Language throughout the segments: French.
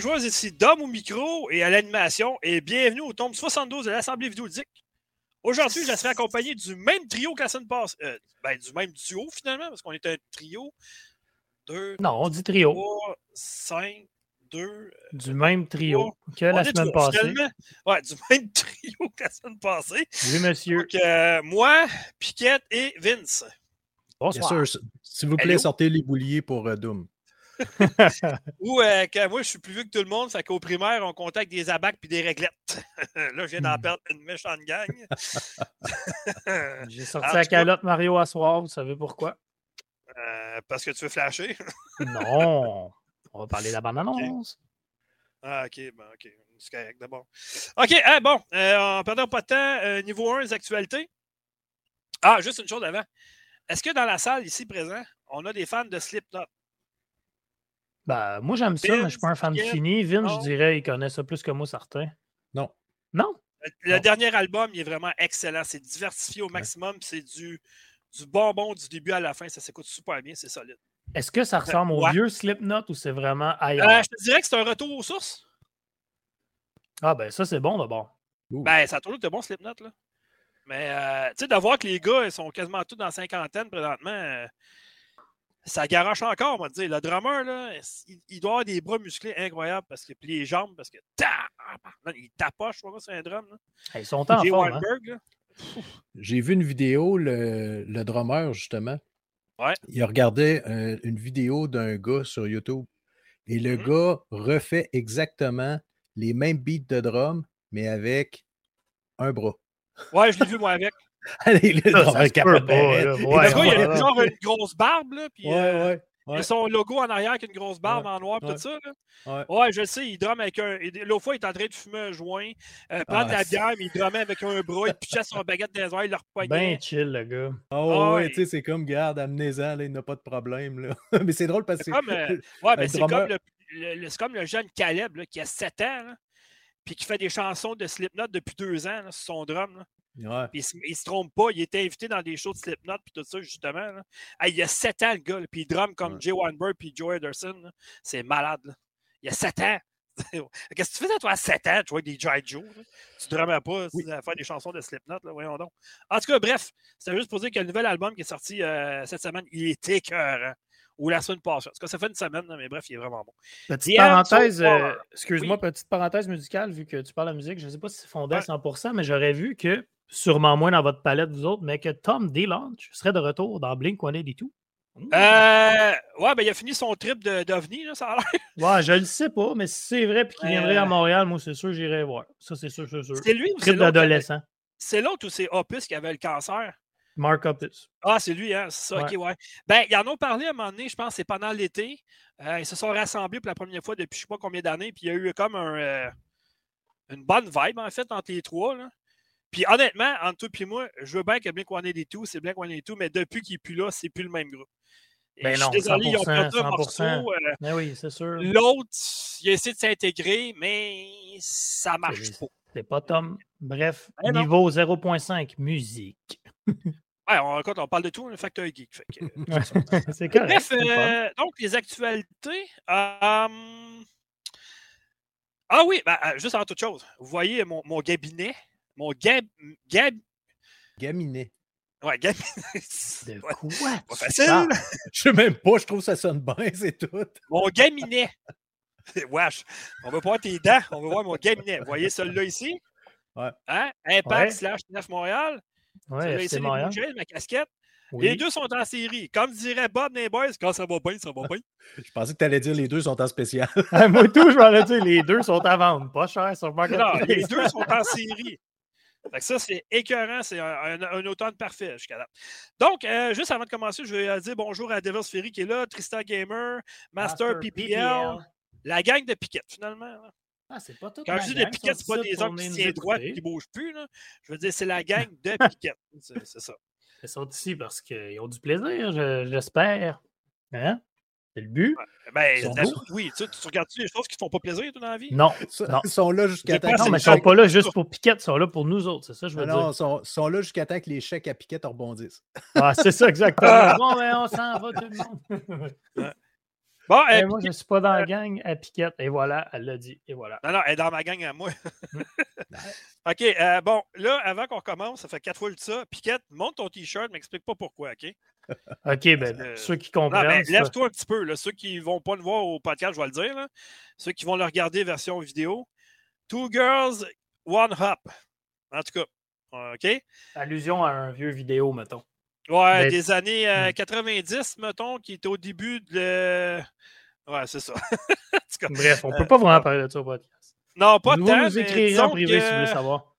Joueuses, ici Dom au micro et à l'animation et bienvenue au tome 72 de l'Assemblée vidéoludique. Aujourd'hui, je serai accompagné du même trio que la semaine passée. Euh, ben, du même duo finalement, parce qu'on est un trio. Deux, Non, on dit trio. trois, cinq, deux. Du même trio que On la semaine trois, passée. finalement. Ouais, du même trio que la semaine passée. Oui, monsieur. Donc, euh, moi, Piquette et Vince. Bien Bonsoir. sûr, s'il vous plaît, sortez les bouliers pour euh, Doom. Ou euh, que moi, je suis plus vieux que tout le monde, fait qu'au primaire, on contacte des abacs puis des réglettes. Là, je viens d'en Hmm. perdre une méchante gang. J'ai sorti la cas- calotte Mario à soir, vous savez pourquoi? Euh, parce que tu veux flasher? Non. On va parler de la bande-annonce. Ah, ok, bon, ok. C'est correct, d'abord. Ok, ah, bon, euh, en perdant pas de temps, euh, niveau 1, les actualités. Ah, juste une chose avant. Est-ce que dans la salle ici présent, on a des fans de Slipknot? Ben, moi, j'aime ça, mais je suis pas un fan Piquet, fini. Non. je dirais, il connaît ça plus que moi, certains. Non. Non? Le Non. dernier album, il est vraiment excellent. C'est diversifié au maximum. C'est du, du bonbon du début à la fin. Ça s'écoute super bien. C'est solide. Est-ce que ça ressemble au vieux Slipknot ou c'est vraiment ailleurs? Euh, je te dirais que c'est un retour aux sources. Ah, ben ça, c'est bon d'abord. Ben, ça a toujours été bon, Slipknot, là. Mais, euh, tu sais, de voir que les gars, ils sont quasiment tous dans la cinquantaine présentement, euh, ça garoche encore, on va te dire. Le drummer, là, il, il doit avoir des bras musclés incroyables, parce que, puis les jambes, parce que, ta- il tapoche, je crois, c'est un drum, là. Ils sont en forme. hein? J'ai vu une vidéo, le, le drummer, justement. Ouais. Il regardait euh, une vidéo d'un gars sur YouTube. Et le Mhm. gars refait exactement les mêmes beats de drum, mais avec un bras. Ouais, je l'ai vu, moi, avec. Allez, le Ça, ça capote pas, là. Ouais, le gars, il a genre une grosse barbe, là, puis Ouais, euh, ouais, son logo en arrière avec une grosse barbe en noir, tout ça, là. ouais. Je le sais, il drumme avec un. L'autre fois, il est en train de fumer un joint, euh, prendre Ah, la bière, mais il drummait avec un bras, il pichait son baguette dans les airs, il le repoignait. Ben chill, le gars. Oh, ouais, tu sais, c'est comme, garde, amenez-en, là, il n'a pas de problème. Là. mais c'est drôle parce que. C'est comme, euh, Ouais, mais un c'est comme le, le- le- c'est comme le jeune Caleb là, qui a 7 ans, là, puis qui fait des chansons de Slipknot depuis deux ans là, sur son drum. là. Ouais. Puis il, se- il se trompe pas, il était invité dans des shows de Slipknot puis tout ça, justement. là. Hey, il a 7 ans, le gars, puis il drum comme Ouais. Jay Weinberg puis Joe Ederson. là. C'est malade. là. Il a 7 ans. Qu'est-ce que tu faisais, toi, à 7 ans, tu vois, des G.I. Joe? là? Tu drummais pas Oui. à faire des chansons de Slipknot, là, voyons donc. En tout cas, bref, c'était juste pour dire que le nouvel album qui est sorti euh, cette semaine, il est écœurant. Ou la semaine passée. En tout cas, ça fait une semaine, mais bref, il est vraiment bon. Petite The parenthèse, euh, excuse-moi, petite parenthèse musicale, vu que tu parles de musique, je ne sais pas si c'est fondé à 100%, mais j'aurais vu que, sûrement moins dans votre palette, vous autres, mais que Tom DeLonge serait de retour dans Blink-182. Mmh. Euh, ouais, ben il a fini son trip d'OVNI, là, ça a l'air. Ouais, je le sais pas, mais si c'est vrai puis qu'il viendrait à. Montréal, moi, c'est sûr, j'irai voir. Ça, c'est sûr, c'est sûr. C'est lui ou c'est Trip d'adolescent. C'est l'autre ou c'est Opus qui avait le cancer? Mark Opus. Ah, c'est lui, hein? C'est ça, ok, ouais. Ben, ils en ont parlé à un moment donné, je pense, c'est pendant l'été. Euh, ils se sont rassemblés pour la première fois depuis je sais pas combien d'années, puis il y a eu comme un, euh, une bonne vibe, en fait, entre les trois, là. Puis honnêtement, entre toi et moi, je veux bien que Blink-182, c'est Blink-182, mais depuis qu'il n'est plus là, c'est plus le même groupe. Et Ben je suis non, désolé, ils ont 100%, perdu un 100%. morceau. euh, Mais oui, c'est sûr. L'autre, il a essayé de s'intégrer, mais ça marche pas. C'est pas Tom. Bref, non. niveau 0.5, musique. Ouais, on, écoute, on parle de tout, le facteur geek. fait que, c'est correct. Bref, euh, donc les actualités. euh, Ah oui, ben, euh, juste en toute chose, vous voyez mon, mon cabinet, mon gab... gab... Gaminet. Ouais, cabinet. De Ouais, quoi? pas facile. parles? Je sais même pas, je trouve que ça sonne bien, c'est tout. Mon gaminet. Wesh, on va pas voir tes dents, on va voir mon gaminet. Vous voyez celui-là ici? Ouais. Hein? Impact Ouais. slash 9 Montréal. Ouais, les Montréal. Ma casquette. Oui. Les deux sont en série. Comme dirait Bob les boys, quand ça va bien, ça va bien. Je pensais que tu allais dire les deux sont en spécial. Moi, tout, je m'en ai dit, les deux sont à vendre. Pas cher sur Non, Marketplace. les deux sont en série. Fait que ça, c'est écœurant. C'est un, un- un automne parfait jusqu'à là. Donc, euh, juste avant de commencer, je vais euh, dire bonjour à Devils Ferry qui est là, Tristan Gamer, Master, Master PPL, la gang de Piquette, finalement. là. Ah, c'est pas tout. Quand je dis de Piquette, c'est pas des hommes qui tiennent droit et qui ne bougent plus. là. Je veux dire, c'est la gang de Piquette. C'est ça. Ils sont ici parce qu'ils ont du plaisir, je- j'espère. Hein? C'est le but? Ben, sont d'habitude, beaux. oui, tu, regardes-tu les choses qui ne font pas plaisir, toi, dans la vie? Non. Non. Ils sont là jusqu'à temps Non, mais les ils sont chèques- pas là juste pour Piquette, ils sont là pour nous autres, c'est ça que je veux Ah non, dire. ils sont, sont là jusqu'à temps que les chèques à Piquette rebondissent. Ah, c'est ça exactement. bon, ben on s'en va tout le monde. Bon, euh, moi, je ne suis pas dans la gang à Piquette. Et voilà, elle l'a dit. Et voilà. Non, non, elle est dans ma gang à moi. OK. Euh, bon, là, avant qu'on commence, ça fait quatre fois le ça. Piquette, monte ton T-shirt, m'explique pas pourquoi, OK? OK, ben, euh, ceux qui comprennent. Lève-toi un petit peu. Là. Ceux qui ne vont pas le voir au podcast, je vais le dire. Là. Ceux qui vont le regarder version vidéo. Two girls, one hop. En tout cas, OK? Allusion à un vieux vidéo, mettons. Ouais, des années 90, hmm. mettons, qui était au début de. Ouais, c'est ça. Bref, on ne peut pas vraiment parler de ça au podcast. Non, pas de temps. nous écrire en privé si vous voulez savoir.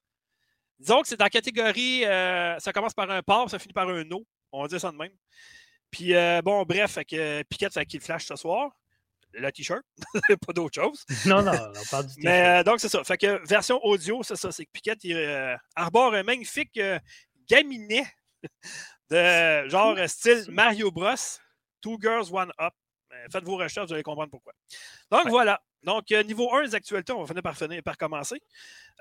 Disons que c'est dans la catégorie. Euh, ça commence par un port, ça finit par un no. On va dire ça de même. Puis, euh, bon, bref, fait que Piquette fait qu'il flash ce soir. Le t-shirt, pas d'autre chose. Non, non, on parle du t-shirt. Mais euh, donc, c'est ça. Fait que version audio, c'est ça. C'est que Piquette, il arbore un magnifique gaminet de genre style Mario Bros. Two Girls, One Up. Faites vos recherches, vous allez comprendre pourquoi. Donc voilà. Donc, euh, niveau 1 des actualités, on va finir par, finir, par commencer.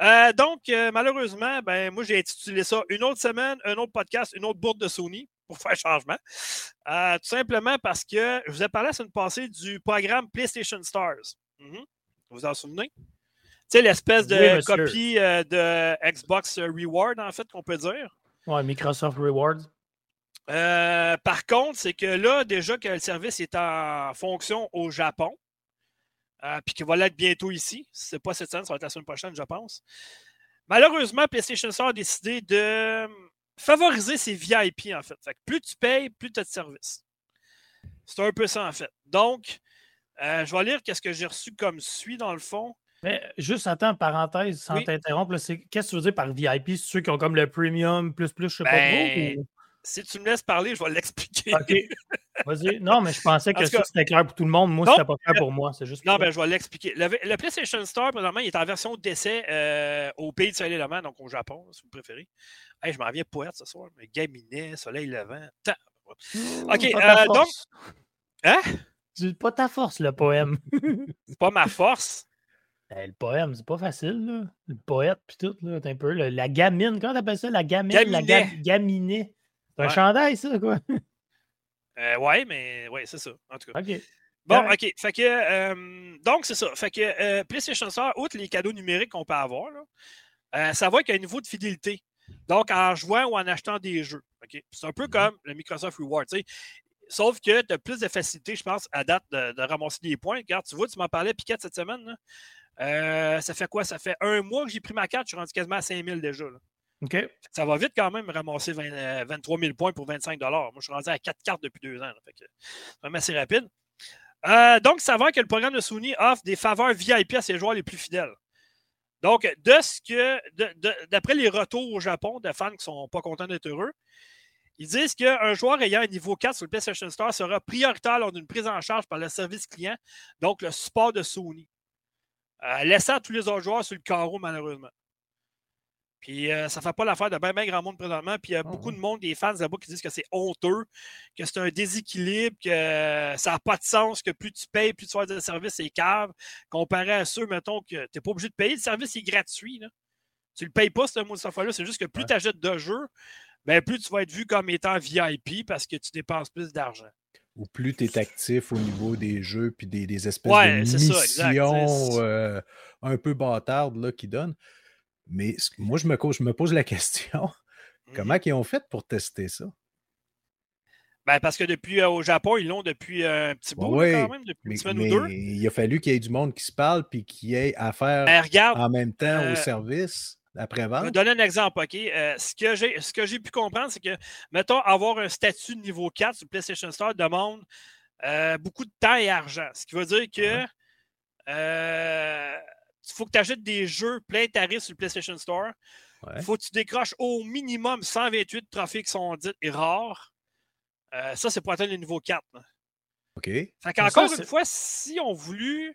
Euh, donc, euh, malheureusement, ben, moi, j'ai intitulé ça une autre semaine, un autre podcast, une autre bourde de Sony pour faire changement. tout simplement parce que je vous ai parlé la semaine passée du programme PlayStation Stars. Mhm. Vous vous en souvenez? Tu sais, l'espèce de copie de Xbox Reward, en fait, qu'on peut dire. Ouais, Microsoft Rewards. Euh, par contre, c'est que là, déjà que le service est en fonction au Japon, euh, puis qu'il va l'être bientôt ici. Ce n'est pas cette semaine, ça va être la semaine prochaine, je pense. Malheureusement, PlayStation Store a décidé de favoriser ses VIP, en fait. plus tu payes, plus tu as de service. C'est un peu ça, en fait. Donc, euh, je vais lire qu'est-ce que j'ai reçu comme suit, dans le fond. Mais juste, attends, parenthèse, sans t'interrompre, qu'est-ce que tu veux dire par VIP? Ceux qui ont comme le premium, plus, plus, je sais pas trop? Ben, si tu me laisses parler, je vais l'expliquer. OK. Vas-y. Non, mais je pensais que ça, c'était clair pour tout le monde. Moi, c'était pas clair pour moi. C'est juste non, ben, je vais l'expliquer. Le, PlayStation Store, présentement, il est en version d'essai euh, au pays de Soleil-Levant, donc au Japon, si vous préférez. Hey, je m'en viens poète ce soir. Mais Gaminet, Soleil-Levant. OK. Euh, donc. Hein? C'est pas ta force, le poème. c'est pas ma force. Ben, le poème, c'est pas facile, là. Le poète, puis tout, là. un peu. la gamine, comment t'appelles ça? La gamine? La gaminet. C'est un chandail, ça, quoi? Euh, ouais, mais ouais, c'est ça, en tout cas. OK. Bon, OK. Fait que, euh, donc, c'est ça. Fait que euh, PlayStation Store, outre les cadeaux numériques qu'on peut avoir, là, ça va avec un niveau de fidélité. Donc, en jouant ou en achetant des jeux. OK? C'est un peu mm-hmm. comme le Microsoft Reward. Sauf que tu as plus de facilité, je pense, à date de, ramasser des points. Regarde, tu vois, tu m'en parlais, Piquette, cette semaine. ça fait quoi? Ça fait un mois que j'ai pris ma carte, je suis rendu quasiment à 5000 déjà. Là. Ça va vite quand même ramasser 23 000 euh, points pour 25 Moi, je suis rendu à 4 cartes depuis deux ans. c'est vraiment assez rapide. Euh, donc, va que le programme de Sony offre des faveurs VIP à ses joueurs les plus fidèles. Donc, de ce que, d'après les retours au Japon de fans qui ne sont pas contents d'être heureux, ils disent qu'un joueur ayant un niveau 4 sur le PlayStation Store sera prioritaire lors d'une prise en charge par le service client, donc le support de Sony, euh, laissant tous les autres joueurs sur le carreau, malheureusement. Puis euh, ça ne fait pas l'affaire de bien, bien grand monde présentement. Puis il y a ah beaucoup de monde, des fans là-bas, qui disent que c'est honteux, que c'est un déséquilibre, que ça n'a pas de sens, que plus tu payes, plus tu fais de service, c'est cave. Comparé à ceux, mettons, que tu n'es pas obligé de payer. Le service est gratuit. Tu ne le payes pas, ce mot de fois-là. C'est juste que plus tu achètes de jeux, ben, plus tu vas être vu comme étant VIP parce que tu dépenses plus d'argent. Ou plus tu es actif au niveau des jeux puis des, espèces de missions euh, un peu bâtardes là, qui donnent. Mais moi, je me, je me pose la question comment mmh ils ont fait pour tester ça? Ben parce que depuis euh, au Japon, ils l'ont depuis euh, un petit bout quand même, depuis une semaine ou deux. Il a fallu qu'il y ait du monde qui se parle puis qui ait affaire ben, en même temps au euh, service après-vente. Je vais donner un exemple, OK? ce que j'ai pu comprendre, c'est que, mettons, avoir un statut de niveau 4 sur PlayStation Store demande beaucoup de temps et argent. Ce qui veut dire que il faut que tu achètes des jeux plein tarif sur le PlayStation Store. Il faut que tu décroches au minimum 128 trophées qui sont dits et rares. Euh, ça, c'est pour atteindre le niveau 4. OK. Fait qu'encore une fois, si on voulu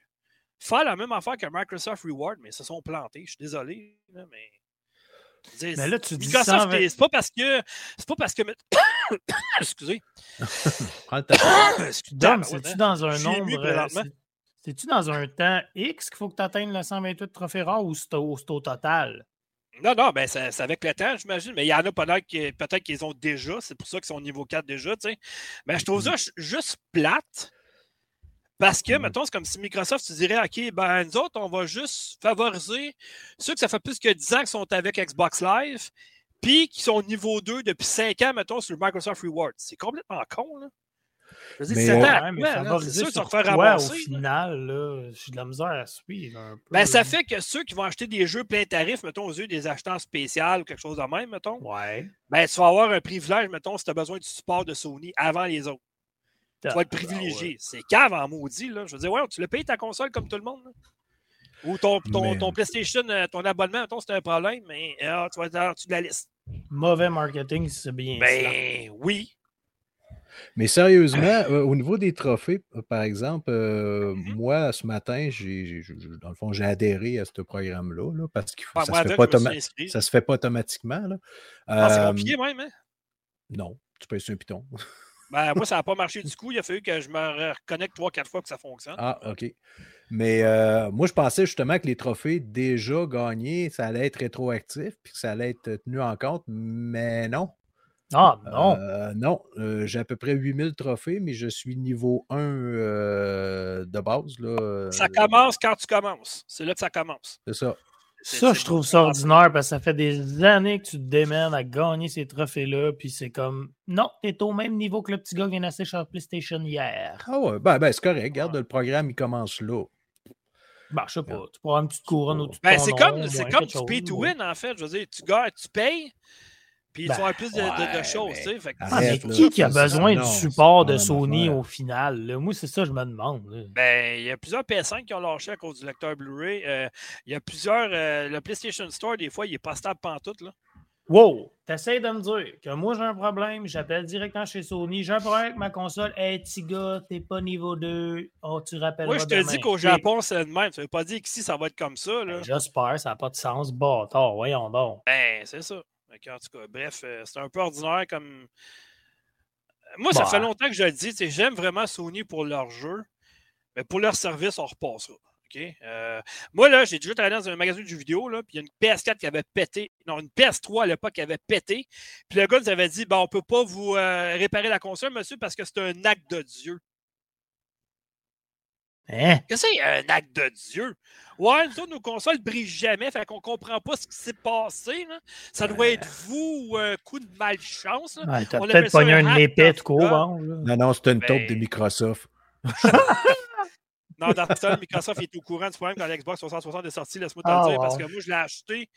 faire la même affaire que Microsoft Reward, mais ils se sont plantés, je suis désolé, mais. Mais là, tu dis c'est pas parce que. C'est pas parce que. Excusez. Prends c'est-tu dans un nombre. C'est-tu dans un temps X qu'il faut que tu atteignes le 128 trophées rares ou c'est au, total? Non, non, ben c'est avec le temps, j'imagine. Mais il y en a peut-être qu'ils ont déjà. C'est pour ça qu'ils sont au niveau 4 déjà. Mais je trouve ça juste plate Parce que, mettons, c'est comme si Microsoft, tu dirais, OK, ben, nous autres, on va juste favoriser ceux que ça fait plus que 10 ans qu'ils sont avec Xbox Live, puis qui sont niveau 2 depuis 5 ans, mettons, sur Microsoft Rewards. C'est complètement con, là. Je veux dire, c'est ça va faire ramasser. Au final, là, j'ai de la misère à suivre un peu. Ben, ça fait que ceux qui vont acheter des jeux plein tarif, mettons, aux yeux des acheteurs spéciaux ou quelque chose de même, mettons, ouais. ben, tu vas avoir un privilège, mettons, si tu as besoin du support de Sony avant les autres. Tu vas être privilégié. C'est cave en maudit. Là. Je veux dire, ouais, tu le payes ta console comme tout le monde. Ou ton, ton, ton, PlayStation, euh, ton abonnement, c'est un problème, mais ah, tu vas être en dessous de la liste. Mauvais marketing, c'est bien Ben oui. Mais sérieusement, euh, au niveau des trophées, euh, par exemple, mm-hmm. moi, ce matin, j'ai, dans le fond, j'ai adhéré à ce programme-là parce que ça, ne se fait pas automatiquement. Là. Ah, c'est compliqué même, hein? Non, tu peux sur un piton. Ben, moi, ça n'a pas marché du coup. Il a fallu que je me reconnecte trois, quatre fois que ça fonctionne. Ah, OK. Mais euh, moi, je pensais justement que les trophées déjà gagnés, ça allait être rétroactif puis que ça allait être tenu en compte, mais non. Ah, non. Euh, non, euh, j'ai à peu près 8000 trophées, mais je suis niveau 1 de base. Là, ça commence quand tu commences. C'est là que ça commence. C'est ça. Ça, je trouve ça ordinaire parce que ça fait des années que tu te démènes à gagner ces trophées-là, puis c'est comme non, t'es au même niveau que le petit gars qui vient d'acheter sur PlayStation hier. Ah ouais, ben, ben c'est correct. Regarde, le programme, il commence là. Ben, je sais pas. Tu prends une petite couronne ou tu ben, C'est comme, c'est comme tu pay to win, en fait. Je veux dire, tu gagnes, tu payes, puis ils font plus de, de, choses, tu sais. Ah, mais qui, qui a besoin du support de Sony au final? Moi, c'est ça que je me demande. Ben, il y a plusieurs PS5 qui ont lâché à cause du lecteur Blu-ray. Euh, il y a plusieurs. Euh, le PlayStation Store, des fois, il n'est pas stable pantoute, là. Wow! T'essayes de me dire que moi j'ai un problème, j'appelle directement chez Sony, j'ai un problème avec ma console. Hey, petit gars, t'es pas niveau 2. Oh, tu rappelles Moi, je te dis qu'au Japon, c'est le même. Ça veut pas dire qu'ici, ça va être comme ça. Ben, j'espère, ça n'a pas de sens. Bâtard, voyons donc. Ben, c'est ça en tout cas, bref, euh, c'est un peu ordinaire comme. Moi, ça fait bah. longtemps que je le dis. J'aime vraiment Sony pour leur jeu, mais pour leur service, on repassera. Euh, moi, là, j'ai déjà travaillé dans un magasin de jeux vidéo, là, puis il y a une PS4 qui avait pété. Non, une PS3 à l'époque qui avait pété. Puis le gars nous avait dit ben, on ne peut pas vous euh, réparer la console, monsieur, parce que c'est un acte de Dieu. Hein? Qu'est-ce que c'est un acte de Dieu? Ouais, nous nos consoles ne brillent jamais, fait qu'on comprend pas ce qui s'est passé. Là. Ça doit être vous ou un coup de malchance. Ouais, T'as peut-être pogné un épée de courant. Non, non, c'est une taupe de ben Microsoft. Non, ce Microsoft est au courant du problème quand l'Xbox 360 est sorti, laisse-moi te le ah, dire, parce que moi, je l'ai acheté.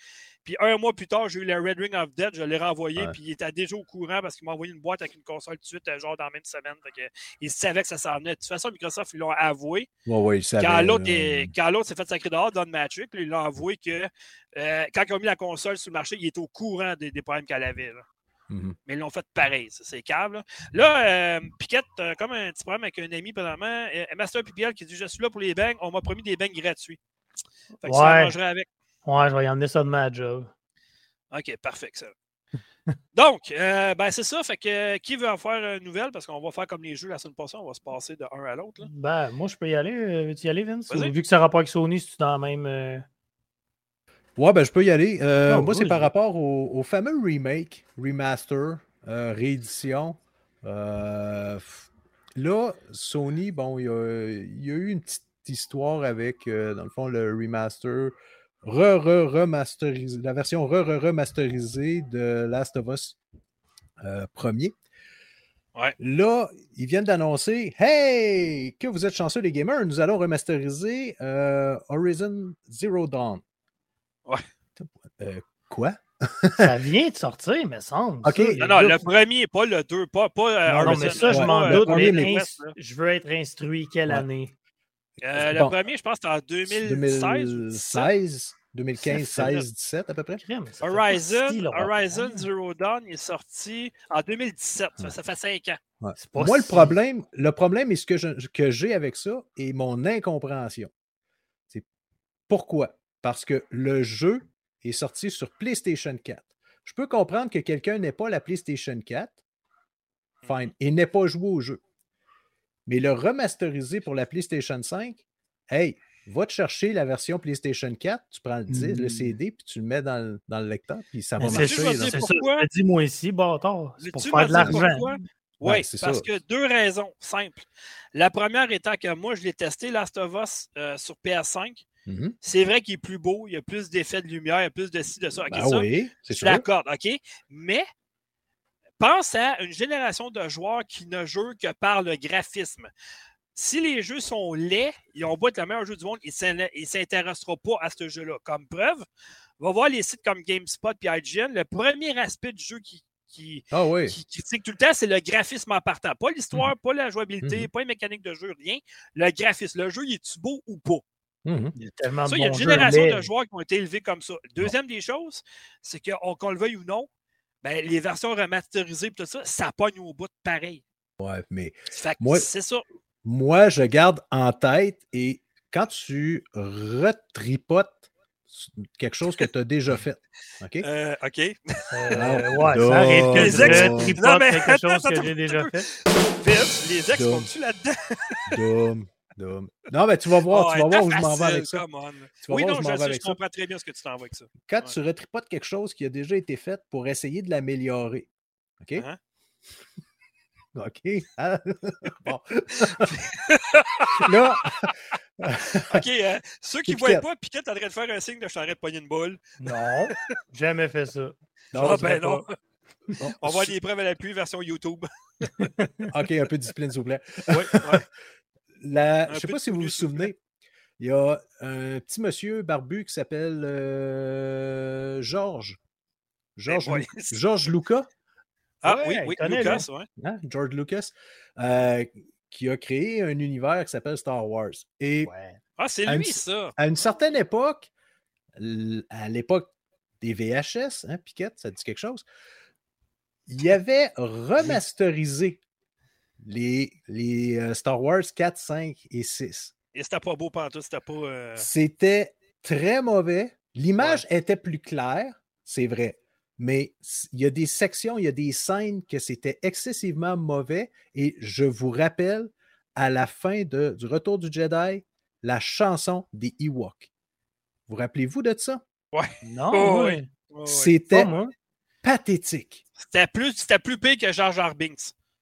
Puis un mois plus tard, j'ai eu le Red Ring of Dead, je l'ai renvoyé, puis il était déjà au courant parce qu'il m'a envoyé une boîte avec une console tout de suite, genre dans la même semaine. Fait il savait que ça s'en venait. De toute façon, Microsoft, ils l'ont avoué. Ouais, ouais, ils savaient, quand l'autre s'est fait sacrer dehors, Don Matrix, ils l'ont avoué que euh, quand ils ont mis la console sur le marché, il était au courant des, problèmes qu'elle avait. Mhm. Mais ils l'ont fait pareil, c'est câble. Là, euh, Piquette, comme un petit problème avec un ami pendant euh, Master PPL qui dit Je suis là pour les bangs, on m'a promis des bangs gratuits. Fait que ouais. ça avec. Ouais, je vais y emmener ça de ma job. OK, parfait, ça. Donc, euh, ben c'est ça. Fait que qui veut en faire une nouvelle? Parce qu'on va faire comme les jeux la semaine passée, on va se passer de un à l'autre. Ben, moi, je peux y aller. Veux-tu y aller, Vince? Vu que ça rapporte avec Sony, si tu dans la même. Ouais, ben je peux y aller. Euh, moi, c'est par rapport au, fameux remake, remaster, euh, réédition. Euh, là, Sony, bon, il y, a, eu une petite histoire avec, dans le fond, le remaster, re-re-remasterisé, la version re-re-remasterisée de Last of Us premier. Ouais. Là, ils viennent d'annoncer Hey, que vous êtes chanceux les gamers, nous allons remasteriser Horizon Zero Dawn. Ouais. Euh, quoi? ça vient de sortir, me semble. OK. non, non, le premier, pas le deux, pas, pas euh, non, mais ça, je m'en doute, mais je veux être instruit quelle année? Euh, le premier, je pense, c'était en 2016. 2016, 2015, 16, 17 à peu près. Horizon, Horizon Zero Dawn est sorti en 2017. Ça, fait 5 ans. Moi, le problème, le problème est ce que, que j'ai avec ça et mon incompréhension. C'est pourquoi? Parce que le jeu est sorti sur PlayStation 4. Je peux comprendre que quelqu'un n'ait pas la PlayStation 4, fine, et n'ait pas joué au jeu. Mais le remasteriser pour la PlayStation 5, hey, va te chercher la version PlayStation 4, tu prends le, disque, le mmh. CD, puis tu le mets dans, le, lecteur, puis ça va marcher. C'est ça, dis-moi ici, bâtard. C'est pour faire de l'argent. Oui, parce que deux raisons simples. La première étant que moi, je l'ai testé, Last of Us, euh, sur PS5. Mm-hmm. C'est vrai qu'il est plus beau, il y a plus d'effets de lumière, il y a plus de ci, de ça. Ben oui, c'est Je l'accorde, OK? Mais pense à une génération de joueurs qui ne jouent que par le graphisme. Si les jeux sont laids, ils ont beau être le meilleur jeu du monde, ils ne s'intéresseront pas à ce jeu-là. Comme preuve, on va voir les sites comme GameSpot et IGN. Le premier aspect du jeu qui, qui, ah critique tout le temps, c'est le graphisme en partant. Pas l'histoire, mhm. pas la jouabilité, mhm. pas les mécaniques de jeu, rien. Le graphisme. Le jeu, il est-tu beau ou pas? Mhm. Il y a tellement ça, il y a une génération de joueurs qui ont été élevés comme ça. Deuxième des choses, c'est qu'on le veuille ou non, ben, les versions remasterisées tout ça, ça pogne au bout de pareil. Ouais, mais. moi, c'est ça. Moi, je garde en tête et quand tu retripotes quelque chose que tu as déjà fait. OK? Euh, OK. Euh, ouais, ça arrive que les ex tripotent quelque chose que j'ai déjà fait. Vince, les ex sont-tu là-dedans? Non, mais tu vas voir, tu vas voir où je m'en vais avec ça. oui, non, je, comprends très bien ce que tu t'en vas avec ça. Quand tu retripotes quelque chose qui a déjà été fait pour essayer de l'améliorer, OK? Uh-huh. OK. Ah, bon. Là. OK. Hein, ceux qui ne voient pas, Piquet, t'arrêtes de faire un signe de je t'arrête de pogner une boule. Non, jamais fait ça. Non, ah, ben non. On va voir des preuves à l'appui version YouTube. OK, un peu de discipline, s'il vous plaît. Oui, oui. La, je ne sais pas si vous vous souvenez, il y a un petit monsieur barbu qui s'appelle euh, Georges. Georges ben, George Lucas. Ah oui, oui, Lucas, hein, George Lucas, euh, qui a créé un univers qui s'appelle Star Wars. Et Ah, c'est lui, ça! À une certaine époque, à l'époque des VHS, hein, Piquette, ça dit quelque chose, il avait remasterisé les, les euh, Star Wars 4, 5 et 6. Et c'était pas beau pantoute, c'était pas. Euh, c'était très mauvais. L'image était plus claire, c'est vrai. Mais il y a des sections, il y a des scènes que c'était excessivement mauvais. Et je vous rappelle, à la fin de, du Retour du Jedi, la chanson des Ewoks. Vous rappelez-vous de ça? Ouais. Non, C'était pathétique. C'était plus, plus pire que Jar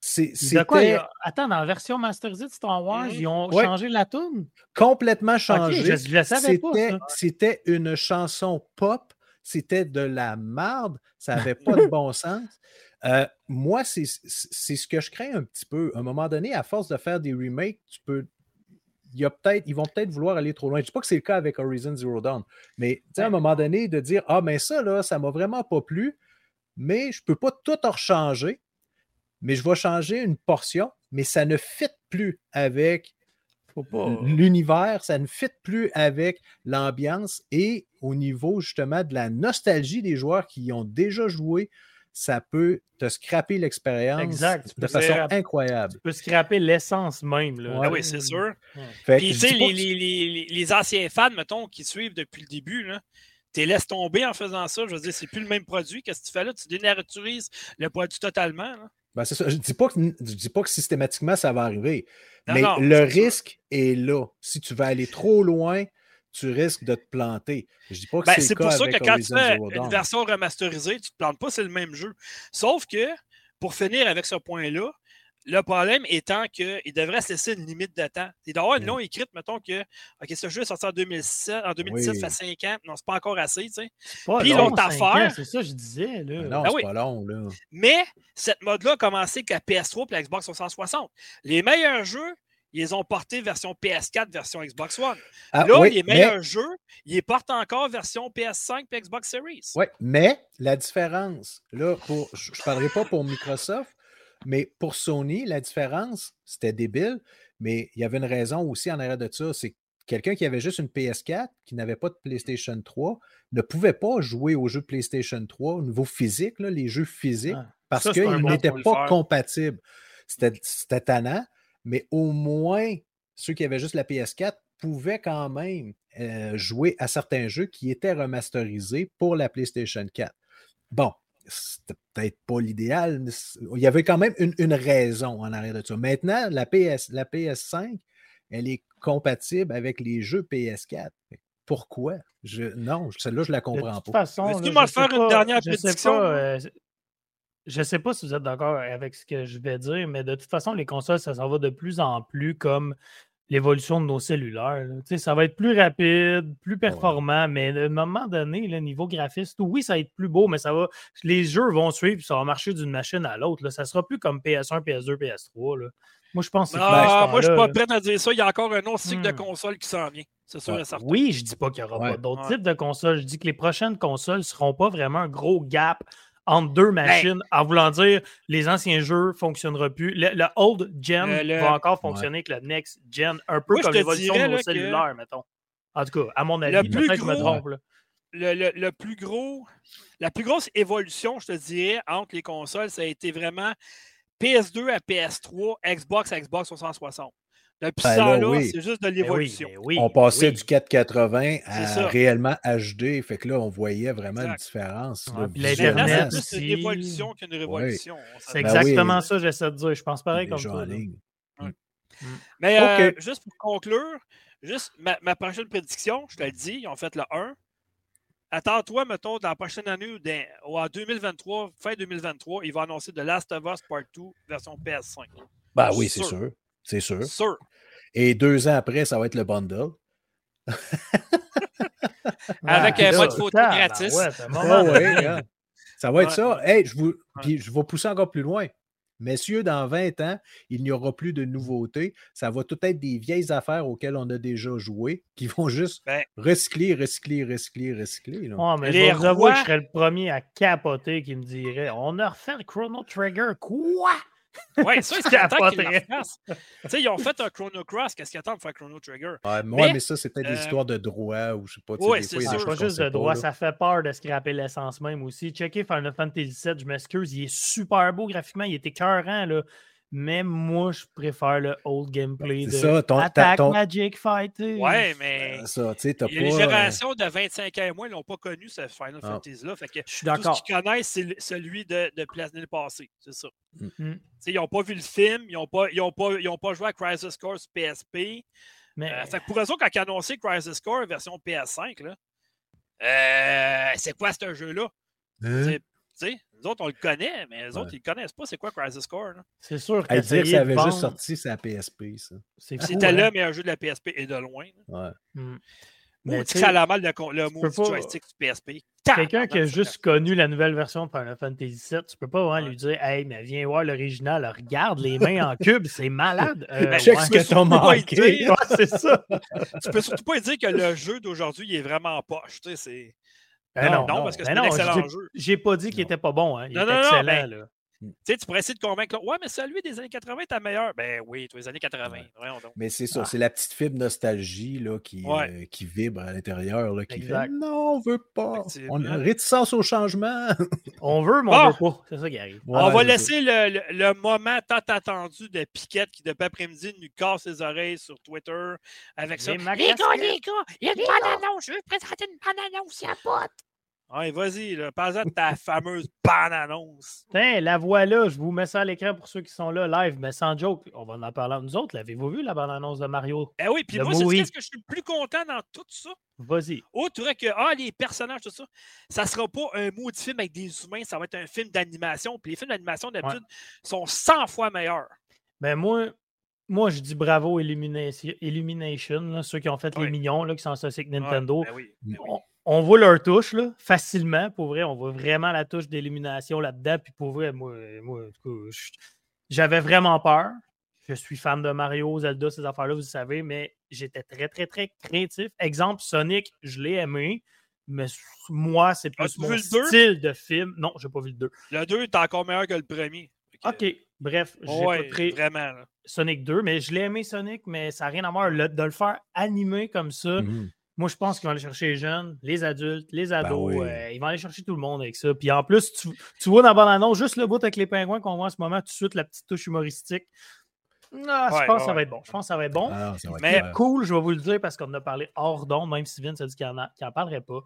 C'était... Attends, dans la version masterisée de Star Wars, mmh. ils ont changé la tune? Complètement changé. je ne savais pas. C'était une chanson pop, c'était de la marde, ça n'avait pas de bon sens. Euh, moi, c'est ce que je crains un petit peu. À un moment donné, à force de faire des remakes, tu peux. Il y a peut-être, ils vont peut-être vouloir aller trop loin. Je ne dis pas que c'est le cas avec Horizon Zero Dawn, mais à un moment donné, de dire Ah, mais ça, là, ça m'a vraiment pas plu, mais je ne peux pas tout rechanger mais je vais changer une portion, mais ça ne fit plus avec l'univers, ça ne fit plus avec l'ambiance et au niveau justement de la nostalgie des joueurs qui ont déjà joué, ça peut te scraper l'expérience de façon incroyable. Tu peux scraper l'essence même. Là. Ah oui, c'est sûr. Puis, tu sais, les, anciens fans, mettons, qui suivent depuis le début, là, tu les laisses tomber en faisant ça. Je veux dire, c'est plus le même produit. Qu'est-ce que tu fais là? Tu dénaturises le produit totalement. Ben, je ne dis, pas que, dis pas que systématiquement ça va arriver, mais le risque est là. Si tu vas aller trop loin, tu risques de te planter. Je dis pas que ben, c'est pour ça que quand tu fais une version remasterisée, tu ne te plantes pas, c'est le même jeu. Sauf que, pour finir avec ce point-là, le problème étant qu'il devrait se laisser une limite de temps. Il doit y avoir une longue écrite, mettons que OK, ce jeu est sorti en 2007, en 2017, ça fait 5 ans. Non, c'est pas encore assez, tu sais. Puis l'autre affaire. C'est ça que je disais. Là. non, ah c'est pas long, là. Mais cette mode-là a commencé avec la PS3 et la Xbox 360. Les meilleurs jeux, ils ont porté version PS4, version Xbox One. Ah, là, les meilleurs jeux, ils portent encore version PS5 et Xbox Series. Oui, mais la différence, là, pour, je ne parlerai pas pour Microsoft, mais pour Sony, la différence, c'était débile, mais il y avait une raison aussi en arrière de ça. C'est quelqu'un qui avait juste une PS4, qui n'avait pas de PlayStation 3, ne pouvait pas jouer aux jeux PlayStation 3 au niveau physique, les jeux physiques, ah, parce qu'ils n'étaient pas compatibles. C'était tannant, mais au moins, ceux qui avaient juste la PS4 pouvaient quand même euh, jouer à certains jeux qui étaient remasterisés pour la PlayStation 4. Bon, c'était peut-être pas l'idéal, mais il y avait quand même une, raison en arrière de ça. Maintenant, la, PS, la PS5, elle est compatible avec les jeux PS4. Pourquoi? Je, non, celle-là, je ne la comprends pas. De toute façon, Est-ce que faire une dernière prédiction? Euh, je sais pas si vous êtes d'accord avec ce que je vais dire, mais de toute façon, les consoles, ça s'en va de plus en plus comme l'évolution de nos cellulaires. Ça va être plus rapide, plus performant, mais à un moment donné, le niveau graphiste, oui, ça va être plus beau, mais ça va. Les jeux vont suivre, ça va marcher d'une machine à l'autre. Ça sera plus comme PS1, PS2, PS3. Moi, je pense que ah, Moi, je suis pas prêt à dire ça. Il y a encore un autre cycle de hmm. console qui s'en vient. C'est sûr et certain. Oui, je dis pas qu'il n'y aura pas d'autres types de consoles. Je dis que les prochaines consoles ne seront pas vraiment un gros gap entre deux ben machines, en voulant dire les anciens jeux ne fonctionneront plus. Le, old gen va encore fonctionner avec le next gen, un peu comme l'évolution de nos cellulaires, mettons. En tout cas, à mon avis, peut-être que je me trompe. Le, plus gros, la plus grosse évolution, je te dirais, entre les consoles, ça a été vraiment PS2 à PS3, Xbox à Xbox 360. Depuis ben ça, là, c'est juste de ben l'évolution. Ben on passait du 480 à réellement HD. Fait que là, on voyait vraiment une différence. L'Internet, c'est plus une évolution qu'une révolution. C'est exactement ça, j'essaie de dire. Je pense pareil comme toi. Mm. Mm. Mais euh, juste pour conclure, juste ma, prochaine prédiction, je te le dis, ils ont fait le 1. Attends-toi, mettons, dans la prochaine année ou en 2023, fin 2023, ils vont annoncer The Last of Us Part 2 version PS5. Bah oui, c'est sûr. C'est sûr. Et deux ans après, ça va être le bundle. Avec un mode photo gratis. Hein. Ça va être ça. Hey, je, vous, je vais pousser encore plus loin. Messieurs, dans 20 ans, il n'y aura plus de nouveautés. Ça va tout être des vieilles affaires auxquelles on a déjà joué, qui vont juste ben recycler, recycler, recycler, recycler. Là. mais Les je je serais le premier à capoter qui me dirait On a refait le Chrono Trigger. Quoi? Oui, ça, c'est attend qu'ils Tu sais, ils ont fait un Chrono Cross. Qu'est-ce qu'ils attendent pour faire Chrono Trigger? Ouais, mais, mais ça, peut-être des euh, histoires de droit ou je sais pas. Oui, c'est pas juste de droit. Ça fait peur de scraper l'essence même aussi. Checker Final Fantasy VII, je m'excuse, il est super beau graphiquement. Il était écœurant, là. Mais moi, je préfère le old gameplay de ça, ton, Attack Magic Fighter. Ouais, mais ça, les pas, générations de 25 ans et moins n'ont pas connu ce Final ah. Fantasy-là. je suis d'accord. Tout ce qu'ils connaissent, c'est celui de, de l'année passée. C'est ça. Mm. Mm. Ils n'ont pas vu le film, ils n'ont pas, pas, pas joué à Crisis Core sur PSP. Mais... Euh, pour raison, quand ils ont annoncé Crisis Core version PS5, là, euh, c'est quoi ce jeu-là? Hein? Nous autres, on le connaît, mais les autres, ils ne connaissent pas c'est quoi Crisis Core. C'est sûr que dire que ça avait juste sorti sa PSP, ça. C'était hein? le meilleur jeu de la PSP et de loin. Ouais. Mm. Mais ça a la mal le, le mot du joystick du PSP. Quelqu'un qui a juste connu la nouvelle version de Final Fantasy VII, tu peux pas vraiment lui dire Hey, mais viens voir l'original, regarde les mains en cube, c'est malade. Euh, Check ce que t'as manqué. c'est ça. tu peux surtout pas dire que le jeu d'aujourd'hui est vraiment poche. Tu sais, c'est. Ben non, non, parce que c'est un excellent jeu. J'ai pas dit qu'il était pas bon. Hein. Il non, est non, excellent. Ben, là. Tu sais, tu pourrais essayer de convaincre. Ouais, mais celui des années 80 est meilleur. Ben oui, tous les années 80. Mais c'est ça, ah. c'est la petite fibre nostalgie là, qui, euh, qui vibre à l'intérieur. Qui fait Non, on veut pas. On a réticence au changement. on veut, mais on veut pas. C'est ça qui arrive. on va laisser le, le, moment tant attendu de Piquette qui, depuis après-midi, nous casse les oreilles sur Twitter avec ça. Les gars, les gars, il y a une bande-annonce. Je veux présenter une bande-annonce, il y a pas. Allez, vas-y, parle de ta fameuse bande-annonce. Tiens, la voilà, je vous mets ça à l'écran pour ceux qui sont là live, mais sans joke, on va en parler nous autres. L'avez-vous vu, la bande-annonce de Mario? Eh oui, puis moi, c'est ce que je suis le plus content dans tout ça. Vas-y. Autre que, ah, les personnages, tout ça, ça sera pas un maudit film avec des humains, ça va être un film d'animation. Puis les films d'animation, d'habitude, sont 100 fois meilleurs. Ben moi, moi, je dis bravo Illumination, Illumination ceux qui ont fait les mignons, là, qui sont associés avec Nintendo. ben oui, ben oui on voit leur touche là, facilement. Pour vrai, on voit vraiment la touche d'élimination là-dedans. Puis pour vrai, moi, moi j'avais vraiment peur. Je suis fan de Mario, Zelda, ces affaires-là, vous savez, mais j'étais très, très, très craintif. Exemple, Sonic, je l'ai aimé, mais moi, c'est plus mon style de film. Non, j'ai pas vu le 2. Le 2 est encore meilleur que le premier. OK, bref, j'ai pas très... vraiment. Sonic 2, mais je l'ai aimé Sonic, mais ça n'a rien à voir. de le faire animer comme ça, mhm. Moi, je pense qu'ils vont aller chercher les jeunes, les adultes, les ben ados. Euh, ils vont aller chercher tout le monde avec ça. Puis en plus, tu, vois dans la bande juste le bout avec les pingouins qu'on voit en ce moment, tout de suite, la petite touche humoristique. Ah, je pense que ça va être bon. Je pense que ça va être bon. Ah, mais cool, je vais vous le dire parce qu'on en a parlé hors d'onde, même si Vince a dit qu'il n'en parlerait pas.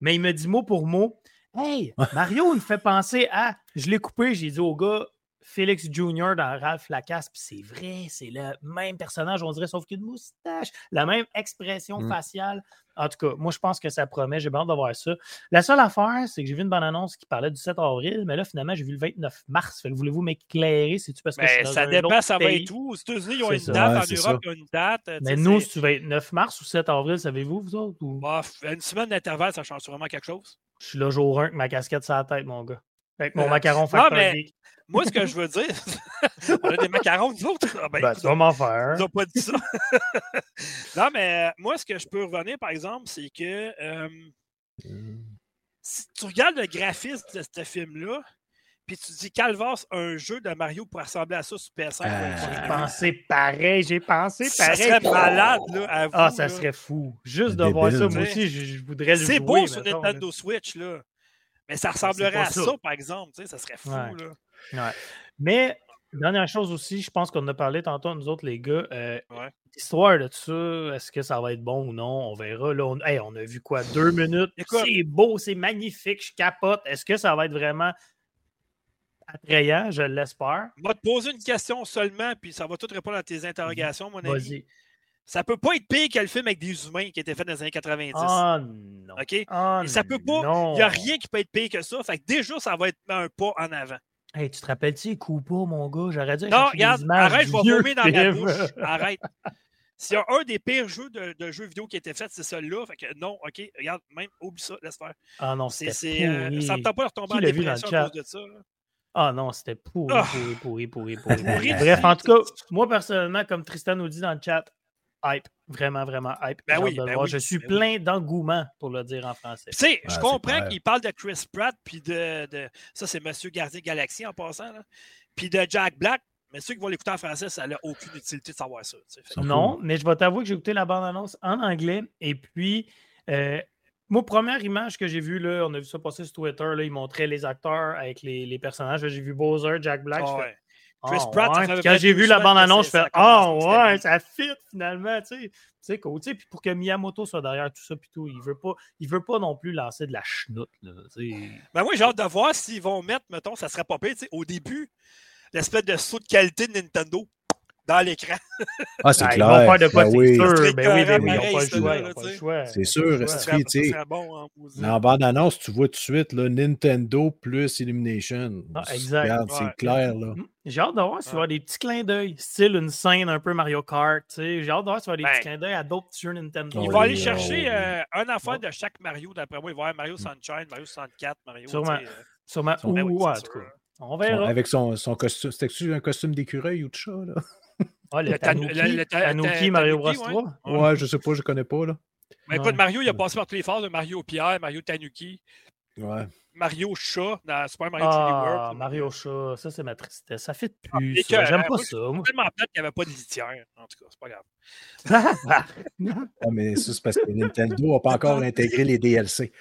Mais il me dit mot pour mot Hey, Mario, il me fait penser à. Je l'ai coupé, j'ai dit au gars Félix Jr. dans Ralph Lacasse, puis c'est vrai, c'est le même personnage, on dirait, sauf qu'une moustache, la même expression mmh. faciale. En tout cas, moi, je pense que ça promet. J'ai hâte de voir ça. La seule affaire, c'est que j'ai vu une bonne annonce qui parlait du 7 avril, mais là, finalement, j'ai vu le 29 mars. voulez-vous m'écéclairer? C'est-tu parce que ben, ça dépend, ça va être où? Aux États-unis, ils ont une date. en Europe, ils ont une date. Mais nous, c'est 29 mars ou 7 avril, savez-vous, vous autres? Bah, une semaine d'intervalle, ça change vraiment quelque chose. Je suis là jour 1 avec ma casquette sur la tête, mon gars. Avec mon macaron Non, mais moi, ce que je veux dire, on a des macarons, nous autres. Ah, ben, ben, tu vas m'en faire. Ils n'ont pas dit ça. non, mais euh, moi, ce que je peux revenir, par exemple, c'est que euh, si tu regardes le graphisme de ce film-là, puis tu dis Calvas, un jeu de Mario pour ressembler à ça sur PS5. Euh, j'ai pensé pareil, j'ai pensé pareil. Ça serait malade, là, à vous, Ah, ça serait fou. Juste de voir ça, moi aussi, je, voudrais le jouer. C'est beau sur Nintendo Switch, là. Mais ça ressemblerait à ça. par exemple. Tu sais, ça serait fou, là. Ouais. Mais, dernière chose aussi, je pense qu'on a parlé tantôt, nous autres, les gars. Euh, L'histoire de ça, est-ce que ça va être bon ou non? On verra. Là, on, on a vu quoi? Deux minutes? C'est beau, c'est magnifique, je capote. Est-ce que ça va être vraiment attrayant? Je l'espère. Je vais te poser une question seulement, puis ça va tout répondre à tes interrogations, mon ami. Ça peut pas être pire que le film avec des humains qui était fait dans les années 90. Ah non. OK? Ah, ça peut pas. Il n'y a rien qui peut être pire que ça. Fait que déjà, ça va être un pas en avant. Hey, tu te rappelles-tu, Koopa, mon gars? J'aurais dû Non, regarde, arrête, je vais vomir dans ma bouche. Arrête. S'il y a un des pires jeux de, jeux vidéo qui a été fait, c'est celui-là. Fait que non, OK, regarde, même, oublie ça, laisse faire. Ah non, c'est. Euh, ça me tente pas de retomber en dépression à cause de ça. Ah non, c'était pourri, ah! pourri, pourri, pourri, pourri. Bref, en tout cas, moi, personnellement, comme Tristan nous dit dans le chat, hype. Vraiment, vraiment hype. Ben oui, ben je suis ben plein d'engouement, pour le dire en français. Tu sais, je comprends qu'il parle de Chris Pratt, puis de, de, Ça, c'est Monsieur Gardien Galaxy en passant, là. Puis de Jack Black. Mais ceux qui vont l'écouter en français, ça n'a aucune utilité de savoir ça. Non, mais je vais t'avouer que j'ai écouté la bande-annonce en anglais. Et puis, euh, moi, première image que j'ai vue, là, on a vu ça passer sur Twitter, là, ils montraient les acteurs avec les, les personnages. J'ai vu Bowser, Jack Black. Chris ah, Pratt, Quand j'ai vu la bande-annonce, je fais Ah ouais, ça fit finalement, tu sais. Tu sais, Puis pour que Miyamoto soit derrière tout ça, puis tout, il veut pas, il veut pas non plus lancer de la chenoute. Là, ben moi, j'ai hâte de voir s'ils vont mettre, mettons, ça serait pas pire, au début, l'espèce de saut de qualité de Nintendo dans l'écran. Ah, c'est clair. Ils vont faire de ben oui. sûr. Ben oui, ben oui, ils n'ont pas le choix. C'est sûr. C'est tu sais. Dans la bande-annonce, tu vois tout de suite là, Nintendo plus Illumination. Ah, exact. C'est clair. là. Mm. J'ai hâte de voir s'il y aura des petits clins d'œil, style une scène un peu Mario Kart. J'ai hâte de voir s'il y aura des petits clins d'œil à d'autres jeux Nintendo. Ils vont aller chercher euh, un affaire de chaque Mario. D'après moi, il va y avoir Mario Sunshine, Mario 64, Mario. Sûrement. Euh, Sûrement. Ou, en tout cas. On verra. Avec son, son costume. C'était-tu un costume d'écureuil ou de chat, là? Ah, le, Tanuki, Mario Bros 3? Ouais. je sais pas, je connais pas. Là. Mais écoute, Mario, il a passé par tous les phases de Mario Pierre, Mario Tanuki. Ouais. Mario Chat dans Super Mario ah, World. Mario Chat, ça c'est ma tristesse. Ça fait plus. Ah, J'aime pas ça. C'est tellement plate qu'il n'y avait pas de litière. En tout cas, c'est pas grave. ah, mais ça, c'est parce que Nintendo n'a pas encore intégré les DLC.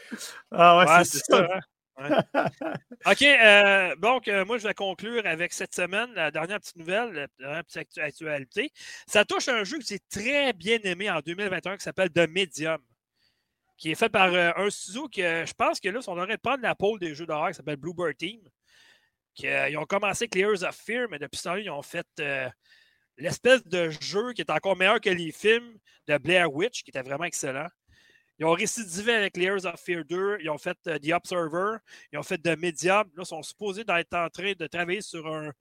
Ah ouais, c'est ça. Hein. OK. Euh, donc, euh, moi, je vais conclure avec cette semaine, la dernière petite nouvelle, la dernière petite actualité. Ça touche un jeu qui est très bien aimé en 2021 qui s'appelle The Medium, qui est fait par euh, un studio qui, je pense que là, on aurait de prendre la pôle des jeux d'horreur qui s'appelle Bluebird Team. ils ont commencé avec Layers of Fear, mais depuis ce temps-là, ils ont fait l'espèce de jeu qui est encore meilleur que les films de Blair Witch, qui était vraiment excellent. Ils ont récidivé avec Layers of Fear 2. Ils ont fait euh, The Observer. Ils ont fait The Medium. Là, ils sont supposés d'être en train de travailler sur une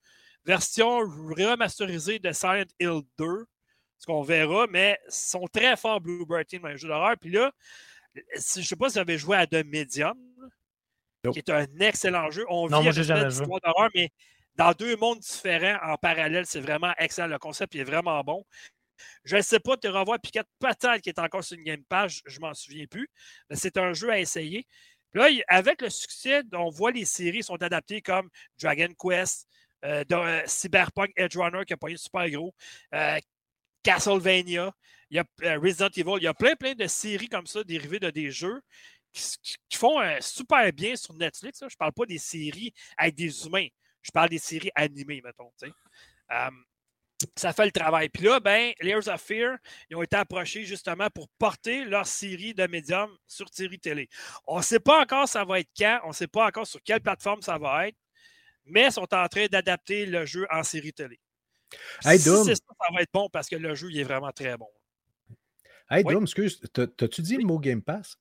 version remasterisée de Silent Hill 2. Ce qu'on verra, mais ils sont très forts Bluebird Team dans les jeux d'horreur. Puis là, je ne sais pas si vous avez joué à The Medium, qui est un excellent jeu. On non, vit une histoire d'horreur, mais dans deux mondes différents en parallèle. C'est vraiment excellent. Le concept est vraiment bon. Je ne sais pas, te revoir Piquette peut-être qui est encore sur une Game Page, je m'en souviens plus. Mais c'est un jeu à essayer. là, avec le succès, on voit les séries sont adaptées comme Dragon Quest, euh, euh, Cyberpunk Edge Runner qui a pas eu super gros, euh, Castlevania, il y a Resident Evil, il y a plein, plein de séries comme ça dérivées de des jeux qui, font super bien sur Netflix. Je ne parle pas des séries avec des humains. Je parle des séries animées, mettons ça fait le travail. Puis là, ben, Layers of Fear, ils ont été approchés justement pour porter leur série de médium sur série télé. On ne sait pas encore ça va être quand, on ne sait pas encore sur quelle plateforme ça va être, mais sont en train d'adapter le jeu en série télé. Hey, si ça, ça va être bon parce que le jeu il est vraiment très bon. Hey, oui? excuse, t'as-tu dit le mot Game Pass?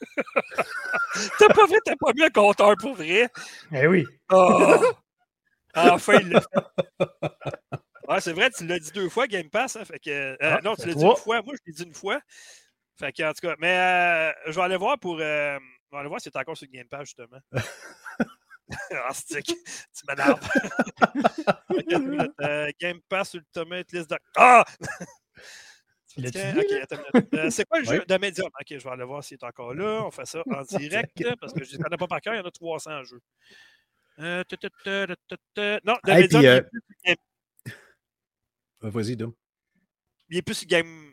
t'as pas vrai, t'as pas mis un compteur pour vrai? Eh oui. Oh. Enfin, il l'a fait. Ah, c'est vrai, tu l'as dit deux fois, Game Pass. Hein, fait que, euh, ah, non, tu l'as dit une fois. Moi, je l'ai dit une fois. Fait que, en tout cas, mais euh, je vais aller voir pour. Euh, je vais aller voir si c'est encore sur Game Pass, justement. ah, stick. Tu m'énerves. Game Pass Ultimate List de. Ah! Euh, c'est quoi le jeu de Medium? Ok, je vais aller voir s'il est encore là. On fait ça en direct parce que je ne connais pas par cœur. Il y en a 300 jeux. Euh, non, de Medium, euh, Vas-y, Dom. Il est plus sur Game.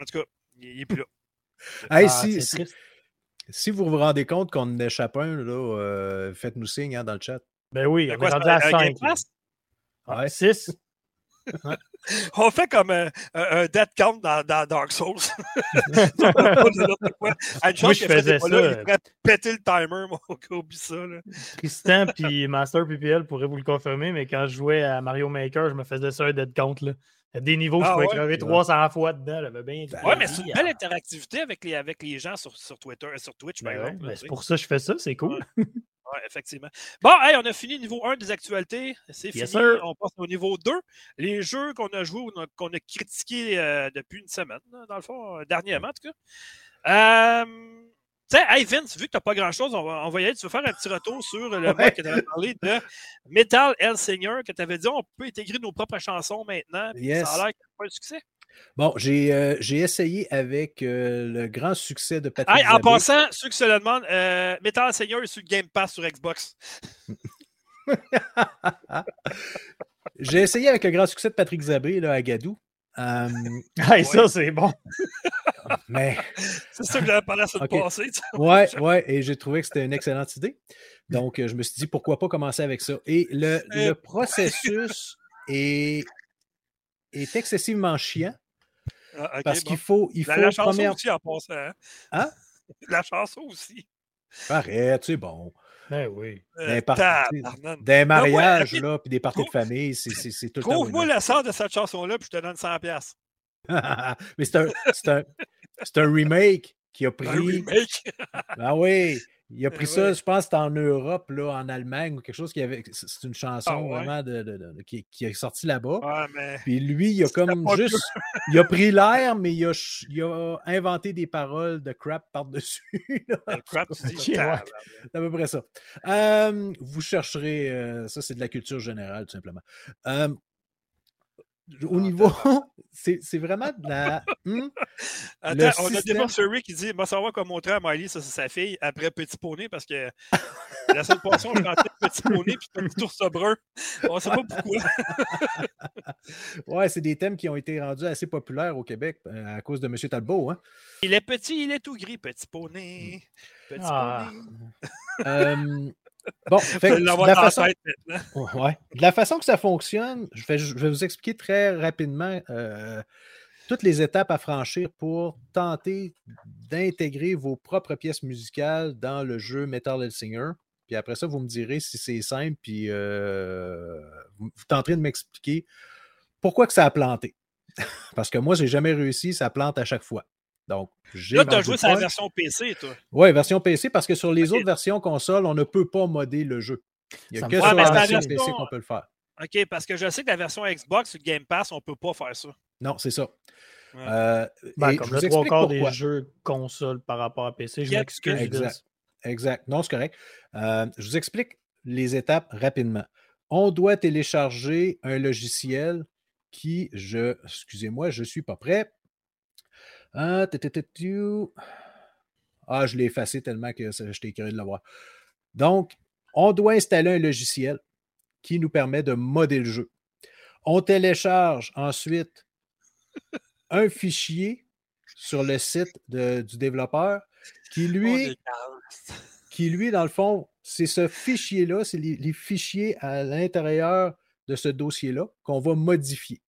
En tout cas, il n'est plus là. Hey, ah, si, si, vous vous rendez compte qu'on en échappe un, là, faites-nous signe hein, dans le chat. Ben oui, on est rendu à 5. Ouais. 6. On fait comme un, un, dead count dans, dans Dark Souls. À chance je faisais ça. Là, il pourrait péter le timer, moi, oublie ça. Là. Tristan puis Master PPL pourraient vous le confirmer, mais quand je jouais à Mario Maker, je me faisais ça un dead count. Là. Il y a des niveaux, ah, je pouvais ouais, crever 300 fois dedans. Là, bien, ouais, mais c'est une belle interactivité avec les, avec les gens sur, sur Twitter, sur Twitch, par ben exemple. Ben c'est pour ça que je fais ça, c'est cool. Oui, effectivement. Bon, hey, on a fini niveau 1 des actualités. C'est fini. On passe au niveau 2. Les jeux qu'on a joués ou qu'on a critiqués euh, depuis une semaine, dans le fond, euh, dernièrement en tout cas. Euh, sais, hey Vince, vu que tu n'as pas grand-chose, on va, on va y aller. Tu veux faire un petit retour sur le mot que tu avais parlé de Metal Hellsinger, que tu avais dit on peut intégrer nos propres chansons maintenant. Yes. Ça a l'air qu'il n'y a pas de succès? Bon, j'ai euh, essayé avec euh, le grand succès de Patrick hey, En passant, ceux qui se le demandent, euh, Metal Seigneur est sur Game Pass sur Xbox. j'ai essayé avec le grand succès de Patrick Zabé là, à Gadou. Um, hey, ça, c'est bon. Mais. C'est ça que j'avais parlé à ce okay. passé. Ouais, ouais, et j'ai trouvé que c'était une excellente idée. Donc, je me suis dit, pourquoi pas commencer avec ça? Et le, le processus est, est excessivement chiant. Ah, parce qu'il faut. Il la, faut la chanson première... aussi en passant. Hein? hein? la chanson aussi. Arrête, c'est bon. Ben oui. Euh, des, des mariages, là, puis des parties de famille, c'est tout le temps. Trouve-moi le sort de cette chanson-là, puis je te donne 100$. Mais c'est un, un, un remake qui a pris. Un remake? ah oui. Il a pris ben ça, je pense, c'était en Europe, là, en Allemagne ou quelque chose qui avait. C'est une chanson ah vraiment de, de, qui, qui, est sortie là-bas. Ouais, mais... Puis lui, il a comme juste. il a pris l'air, mais il a, il a, inventé des paroles de crap par-dessus. crap, c'est à peu près ça. Euh, vous chercherez. Euh, ça, c'est de la culture générale, tout simplement. Euh, au ah, niveau. c'est vraiment de la. Hmm? Attends, on a Demon Surrey qui dit Moi, savoir comment montrer à Miley, ça, c'est sa fille, après Petit Poney, parce que la seule poisson, je rentrais Petit Poney puis Petit ours brun. On ne sait pas pourquoi. ouais, c'est des thèmes qui ont été rendus assez populaires au Québec euh, à cause de M. Talbot. Hein? Il est petit, il est tout gris, Petit Poney. Petit ah. Poney. euh, Bon, de, la façon, ouais, de la façon que ça fonctionne, je vais, je vais vous expliquer très rapidement euh, toutes les étapes à franchir pour tenter d'intégrer vos propres pièces musicales dans le jeu Metal Hellsinger. Puis après ça, vous me direz si c'est simple, puis euh, vous, vous tenterez de m'expliquer pourquoi que ça a planté. Parce que moi, j'ai jamais réussi, ça plante à chaque fois. Donc, Là, tu as joué sur la version PC, toi. Oui, version PC, parce que sur les autres versions console, on ne peut pas modder le jeu. Il n'y a que sur la version PC qu'on peut le faire. OK, parce que je sais que la version Xbox, sur Game Pass, on ne peut pas faire ça. Non, c'est ça. Euh, ben, comme le trois quarts des jeux console par rapport à PC, je m'excuse. Exact. exact. Non, c'est correct. Euh, je vous explique les étapes rapidement. On doit télécharger un logiciel qui, je, excusez-moi, je ne suis pas prêt. Ah, ah, je l'ai effacé tellement que j'étais curieux de l'avoir. Donc, on doit installer un logiciel qui nous permet de modder le jeu. On télécharge ensuite un fichier sur le site du développeur qui lui, qui lui, dans le fond, c'est ce fichier-là, c'est les, fichiers à l'intérieur de ce dossier-là qu'on va modifier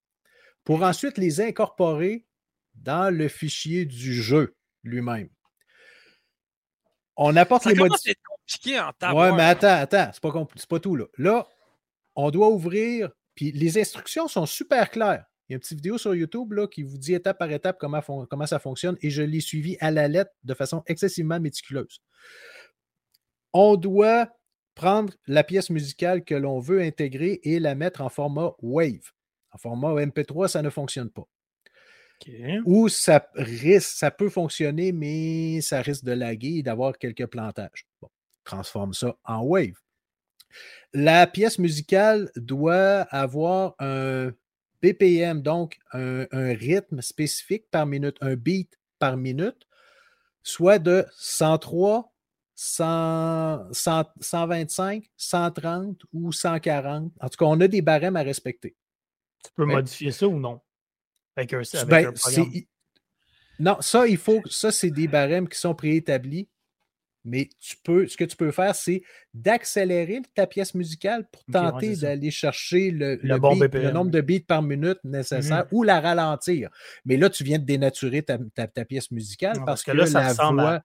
pour ensuite les incorporer dans le fichier du jeu lui-même. On apporte les modifications. compliqué en temps. Ouais, mais attends, attends, c'est pas, pas tout. Là. là, on doit ouvrir, puis les instructions sont super claires. Il y a une petite vidéo sur YouTube là, qui vous dit étape par étape comment, comment ça fonctionne et je l'ai suivi à la lettre de façon excessivement méticuleuse. On doit prendre la pièce musicale que l'on veut intégrer et la mettre en format Wave. En format MP3, ça ne fonctionne pas. Ou ça risque, ça peut fonctionner, mais ça risque de laguer et d'avoir quelques plantages. Bon, transforme ça en Wave. La pièce musicale doit avoir un BPM, donc un, rythme spécifique par minute, un beat par minute, soit de 103, 125, 130 ou 140. En tout cas, on a des barèmes à respecter. Tu peux modifier ça ou non? Avec un, ben, Non, ça, il faut. Ça, c'est des barèmes qui sont préétablis. Mais tu peux, ce que tu peux faire, c'est d'accélérer ta pièce musicale pour tenter d'aller chercher le, nombre de beats par minute nécessaire mmh ou la ralentir. Mais là, tu viens de dénaturer ta, pièce musicale parce, que, là, la voix,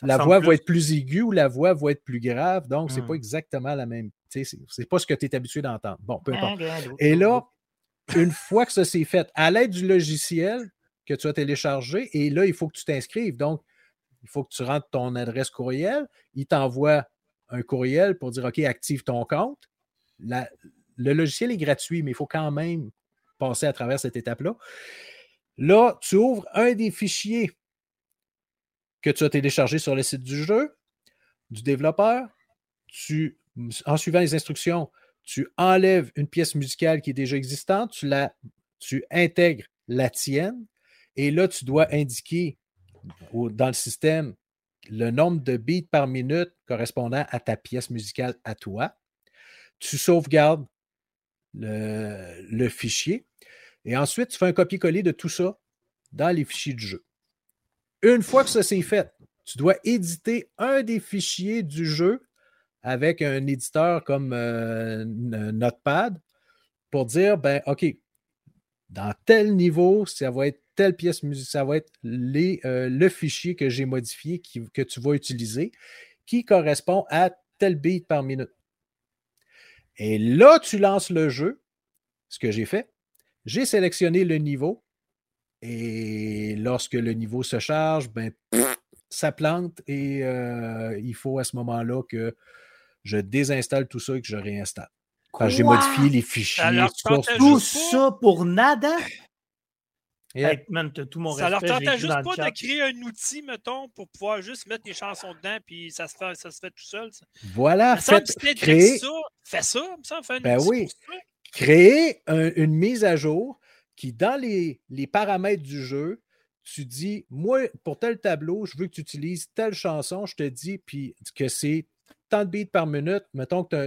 la voix va être plus aiguë ou la voix va être plus grave. Donc, ce n'est pas mmh. exactement la même. C'est pas ce que tu es habitué d'entendre. Bon, peu importe. Et là, une fois que ça s'est fait, à l'aide du logiciel que tu as téléchargé, et là, il faut que tu t'inscrives. Donc, il faut que tu rentres ton adresse courriel. Il t'envoie un courriel pour dire OK, active ton compte. le logiciel est gratuit, mais il faut quand même passer à travers cette étape-là. Là, tu ouvres un des fichiers que tu as téléchargé sur le site du jeu, du développeur. Tu, en suivant les instructions, tu enlèves une pièce musicale qui est déjà existante, tu, la, intègres la tienne, et là, tu dois indiquer dans le système le nombre de beats par minute correspondant à ta pièce musicale à toi. Tu sauvegardes le, le fichier et ensuite tu fais un copier-coller de tout ça dans les fichiers du jeu. Une fois que ça c'est fait, tu dois éditer un des fichiers du jeu avec un éditeur comme euh, Notepad pour dire, ben, OK, dans tel niveau, ça va être telle pièce musicale, ça va être les, euh, le fichier que j'ai modifié que tu vas utiliser qui correspond à tel beat par minute. Et là, tu lances le jeu, ce que j'ai fait. J'ai sélectionné le niveau et lorsque le niveau se charge, ben, ça plante et euh, il faut à ce moment-là que je désinstalle tout ça et que je réinstalle. Quand j'ai modifié les fichiers. tout ça pour nada? tout mon ça leur tentait juste pas de créer un outil, mettons, pour pouvoir juste mettre les chansons dedans, puis ça se fait, ça se fait tout seul. Voilà, fait, créer... ça. Fais ça, ça fait ben oui. Créer une mise à jour qui, dans les, les paramètres du jeu, tu dis, moi, pour tel tableau, je veux que tu utilises telle chanson, je te dis, puis que c'est tant de beats par minute, mettons que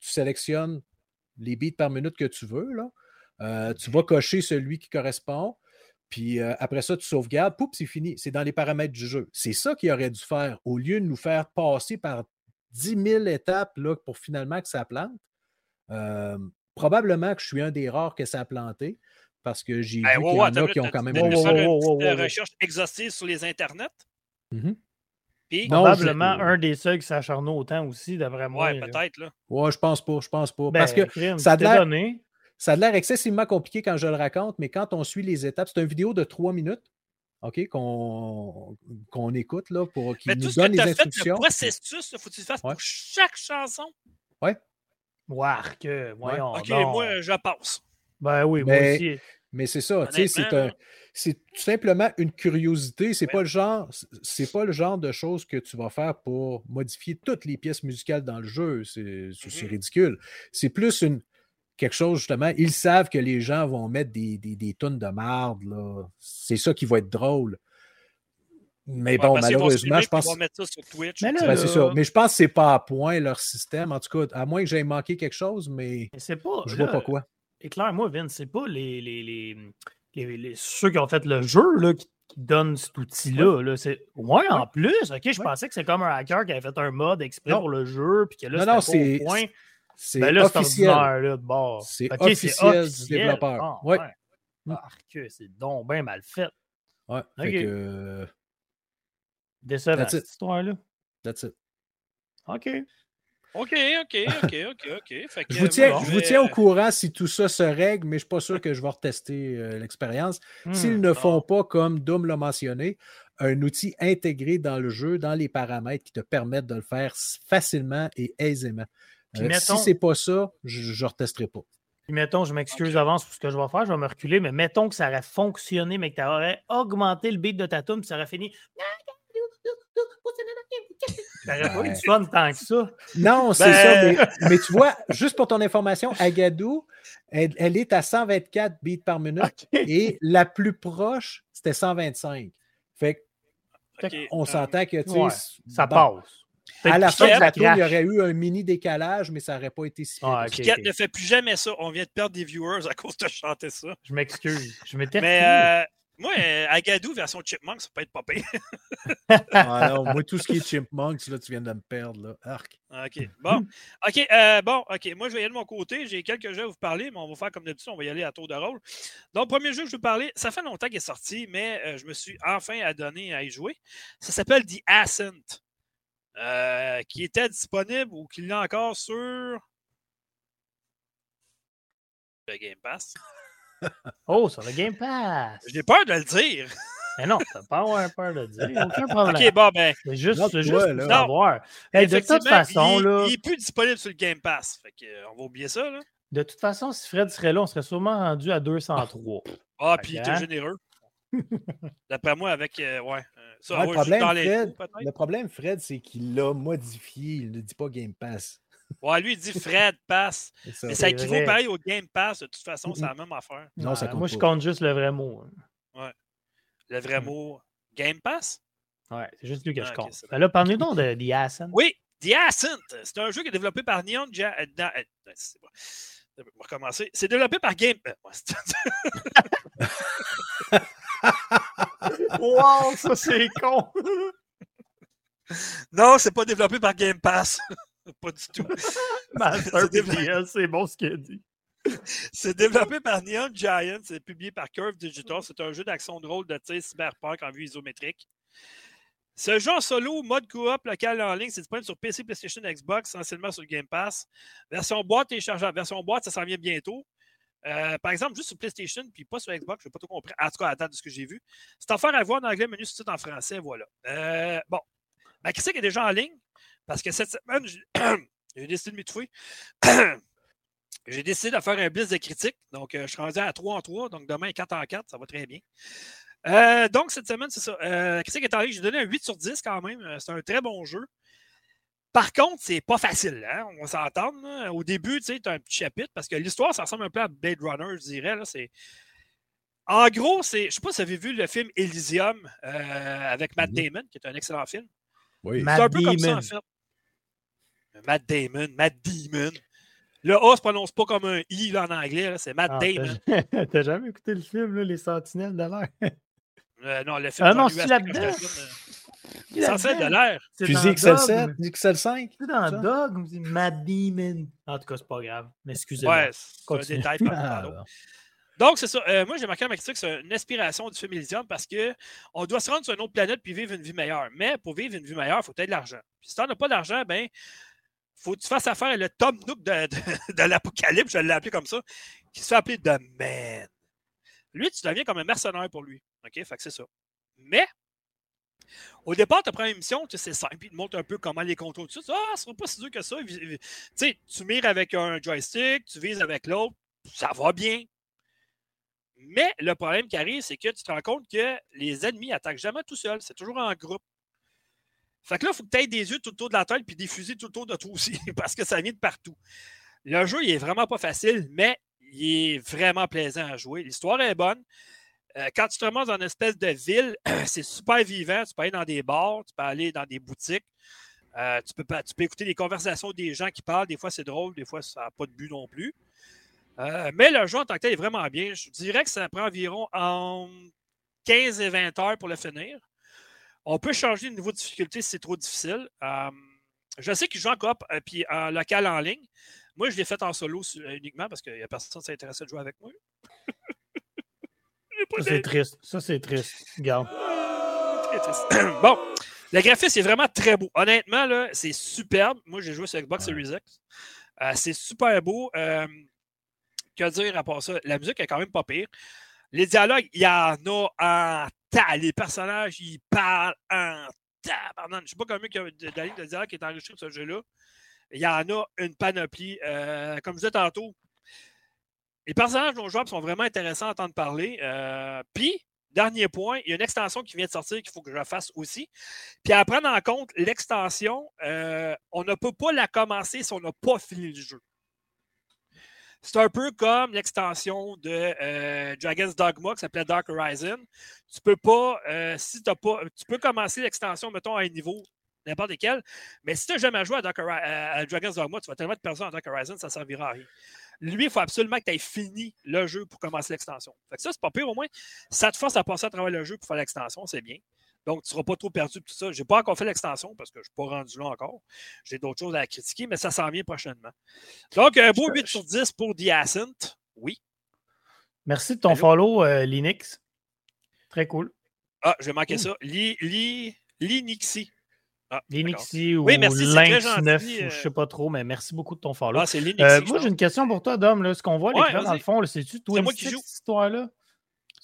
tu sélectionnes les beats par minute que tu veux, là. Euh, tu vas cocher celui qui correspond, puis euh, après ça, tu sauvegardes, pouf, c'est fini. C'est dans les paramètres du jeu. C'est ça qu'il aurait dû faire, au lieu de nous faire passer par 10 000 étapes là, pour finalement que ça plante. Euh, probablement que je suis un des rares que ça a planté, parce que j'ai ben, vu qu'il y en a qui ont quand même... une recherche exhaustive sur les internets. Mmh Probablement un des seuls qui s'acharne autant aussi, d'après moi. Ouais, peut-être. Là. Ouais, je pense pas. Je pense pas. Parce ben, que ça a l'air. Ça a l'air excessivement compliqué quand je le raconte, mais quand on suit les étapes, c'est une vidéo de trois minutes. OK, qu'on écoute là, pour qu'il nous donne les instructions. Fait, le processus, il faut que tu le fasses pour chaque chanson. Oui. que voyons. OK, moi, je passe. Ben oui, moi aussi. Mais c'est ça, tu sais, c'est un c'est tout simplement une curiosité. C'est pas le genre, c'est pas le genre de choses que tu vas faire pour modifier toutes les pièces musicales dans le jeu. C'est mmh ridicule. C'est plus une quelque chose, justement. Ils savent que les gens vont mettre des, des, tonnes de marde. C'est ça qui va être drôle. Mais bon, malheureusement, je pense. Mais, c'est ça. mais je pense que c'est pas à point leur système. En tout cas, à moins que j'aie manqué quelque chose, mais, mais pas, je vois pas quoi. Éclaire-moi, Vince, c'est pas les, les, les, ceux qui ont fait le jeu là, qui, donnent cet outil-là. Là, c'est... Ouais, en plus, ok, je pensais que c'est comme un hacker qui avait fait un mode exprès pour le jeu, puis que là, non, non, c'est, point. C'est ben officiel. Là, bord. C'est officiel, du développeur. Ah, ouais. ouais. que c'est donc bien mal fait. Ouais. Fait que... Décevant, cette histoire-là. That's it. OK. OK, OK, OK, OK, OK. je vous, tiens, je vous tiens au courant si tout ça se règle, mais je ne suis pas sûr que je vais retester euh, l'expérience. Hmm, S'ils ne font pas, comme Doom l'a mentionné, un outil intégré dans le jeu, dans les paramètres qui te permettent de le faire facilement et aisément. Euh, si ce n'est pas ça, je ne retesterai pas. Puis mettons, je m'excuse d'avance pour ce que je vais faire, je vais me reculer, mais mettons que ça aurait fonctionné, mais que tu aurais augmenté le beat de ta puis ça aurait fini. T'aurais pas eu du fun tant que ça. Non, c'est ça. Ben mais, tu vois, juste pour ton information, Agadou, elle, est à 124 beats par minute et la plus proche, c'était 125. Fait on euh, s'entend que ça passe. À la fin de la tour, il y aurait eu un mini décalage, mais ça n'aurait pas été si ah, ne fait plus jamais ça. On vient de perdre des viewers à cause de chanter ça. Je m'excuse. Je m'étais Mais euh, moi, euh, Agadou version Chipmunk, ça peut être pas pire. ah moi, tout ce qui est Chipmunks, là, tu viens de me perdre. Là. Arc. OK. Bon. OK. Euh, bon, OK. Moi, je vais y aller de mon côté. J'ai quelques jeux à vous parler, mais on va faire comme d'habitude. On va y aller à tour de rôle. Donc, premier jeu que je vais vous parler, ça fait longtemps qu'il est sorti, mais je me suis enfin adonné à y jouer. Ça s'appelle The Ascent. Euh, qui était disponible ou qui l'est encore sur le Game Pass. Oh, sur le Game Pass! J'ai peur de le dire. Mais non, t'as pas avoir peur de le dire. Aucun problème. Ok, bon, ben. C'est juste, c'est juste pour savoir. de toute façon, il, là. Il est plus disponible sur le Game Pass. Fait que, on va oublier ça, là. De toute façon, si Fred serait là, on serait sûrement rendu à 203. Ah, puis il était généreux. D'après moi, avec. Euh, ouais. Ça, le, problème, Fred, le, problème, Fred, c'est qu'il l'a modifié. Il ne dit pas Game Pass. Ouais, lui, il dit Fred Pass. Mais ça équivaut pareil au Game Pass. De toute façon, c'est la même affaire. Non, ça compte moi, je compte juste le vrai mot. Hein. Ouais. Le vrai mot Game Pass? Ouais, c'est juste lui que je compte. Ben là, parlez-nous donc de The Ascent. Oui, The Ascent. C'est un jeu qui est développé par Neon ja... Euh, euh, on va recommencer. C'est développé par Game. wow, ça c'est con! non, c'est pas développé par Game Pass. Pas du tout. c'est bon ce qu'il a dit. C'est développé par Neon Giant, c'est publié par Curve Digital. C'est un jeu d'action de rôle de tir cyberpunk en vue isométrique. Ce jeu en solo, mode coop, local en ligne, c'est disponible sur PC, PlayStation, Xbox, essentiellement sur Game Pass. Version boîte téléchargeable. Version boîte, ça s'en vient bientôt. Euh, par exemple, juste sur PlayStation, puis pas sur Xbox, je n'ai pas tout compris. En tout cas, à date de ce que j'ai vu. C'est faire à voir en anglais, menu sous en français, voilà. Euh, bon. Ma critique est déjà en ligne, parce que cette semaine, j'ai décidé de m'étouffer. j'ai décidé de faire un blitz de critique. Donc, euh, je suis rendu à 3 en 3, donc demain 4 en 4, ça va très bien. donc, cette semaine, c'est ça. la critique est en ligne, j'ai donné un 8 sur 10 quand même. C'est un très bon jeu. Par contre, c'est pas facile, hein? on va s'entendre. Au début, tu sais, as un petit chapitre parce que l'histoire, ça ressemble un peu à Blade Runner, je dirais. Là, En gros, c'est. Je sais pas si vous avez vu le film Elysium euh, avec Matt Damon, qui est un excellent film. Oui. C'est un peu comme ça, en fait. Matt Damon, Matt Damon. Le A se prononce pas comme un I en anglais, c'est Matt ah, Damon. T'as jamais écouté le film, là, Les Sentinelles de l'air? Euh, non, le film. Ah non, c'est là-dedans. Ça fait de l'air. Fusil XL7, XL5. C'est dans Dog, on dit Mad Demon. En tout cas, c'est pas grave. Mais excusez-moi. Ouais, c'est un détail par ah, Donc, c'est ça. Euh, moi, j'ai marqué à ma critique, c'est une inspiration du film Elysium parce qu'on doit se rendre sur une autre planète puis vivre une vie meilleure. Mais pour vivre une vie meilleure, il faut avoir de l'argent. Puis si tu n'as pas d'argent, ben, faut que tu fasses affaire à le Tom Nook de, l'Apocalypse, je l'ai appelé comme ça, qui se fait appeler The Man. Lui, tu deviens comme un mercenaire pour lui. OK? Fait que c'est ça. Mais, au départ, tu prends une mission, c'est simple, il te montre un peu comment les contrôles, tout ça. Ah, ce sera pas si dur que ça. Tu sais, tu mires avec un joystick, tu vises avec l'autre, ça va bien. Mais le problème qui arrive, c'est que tu te rends compte que les ennemis attaquent jamais tout seuls, c'est toujours en groupe. Fait que là, il faut que tu aies des yeux tout autour de la tête puis des fusils tout autour de toi aussi, parce que ça vient de partout. Le jeu, il est vraiment pas facile, mais il est vraiment plaisant à jouer. L'histoire est bonne. Euh, quand tu te remontes dans une espèce de ville, c'est super vivant. Tu peux aller dans des bars, tu peux aller dans des boutiques. Euh, tu, peux, tu peux écouter les conversations des gens qui parlent. Des fois, c'est drôle, des fois, ça n'a pas de but non plus. Euh, mais le jeu en tant que tel est vraiment bien. Je dirais que ça prend environ 15 et 20 heures pour le finir. On peut changer le niveau de difficulté si c'est trop difficile. je sais qu'il joue en coop puis en local en ligne. Moi, je l'ai fait en solo uniquement parce qu'il n'y a personne qui s'intéresse à jouer avec moi. Ça, c'est triste. Ça, c'est triste. Regarde. bon. Le graphisme est vraiment très beau. Honnêtement, là, c'est superbe. Moi, j'ai joué sur Xbox Series X. Euh, c'est super beau. Euh, que dire à part ça? La musique est quand même pas pire. Les dialogues, il y en a en Les personnages, ils parlent en tas. Je ne sais pas combien de, de, de dialogue qui est enregistré sur ce jeu-là. Il y en a une panoplie. Euh, comme je disais tantôt, les personnages non jouables sont vraiment intéressants à entendre parler. Puis, Dernier point, il y a une extension qui vient de sortir qu'il faut que je fasse aussi. Puis à prendre en compte, l'extension, euh, on ne peut pas la commencer si on n'a pas fini le jeu. C'est un peu comme l'extension de euh, Dragon's Dogma qui s'appelait Dark Horizon. Tu peux pas, euh, si tu pas, tu peux commencer l'extension, mettons, à un niveau n'importe lequel, mais si tu n'as jamais joué à, Dragon's Dogma, tu vas tellement te perdre en Dark Horizon, ça ne servira à rien. Lui, il faut absolument que tu aies fini le jeu pour commencer l'extension. Ça, c'est pas pire au moins. Ça te force à passer à travers le jeu pour faire l'extension, c'est bien. Donc, tu ne seras pas trop perdu tout ça. Je n'ai pas encore fait l'extension parce que je ne suis pas rendu là encore. J'ai d'autres choses à critiquer, mais ça s'en vient prochainement. Donc, un beau 8 sur 10 pour The Ascent. Oui. Merci de ton follow, euh, Linux. Très cool. Ah, je vais manquer ça. Linixi. Ah, Linixi ou oui, merci, Lynx 9, je ne sais pas trop, mais merci beaucoup de ton follow. Ah, c'est Linixi. Euh, moi, j'ai une question pour toi, Dom. Ce qu'on voit à l'écran, dans le fond, c'est-tu toi moi qui joue cette histoire-là?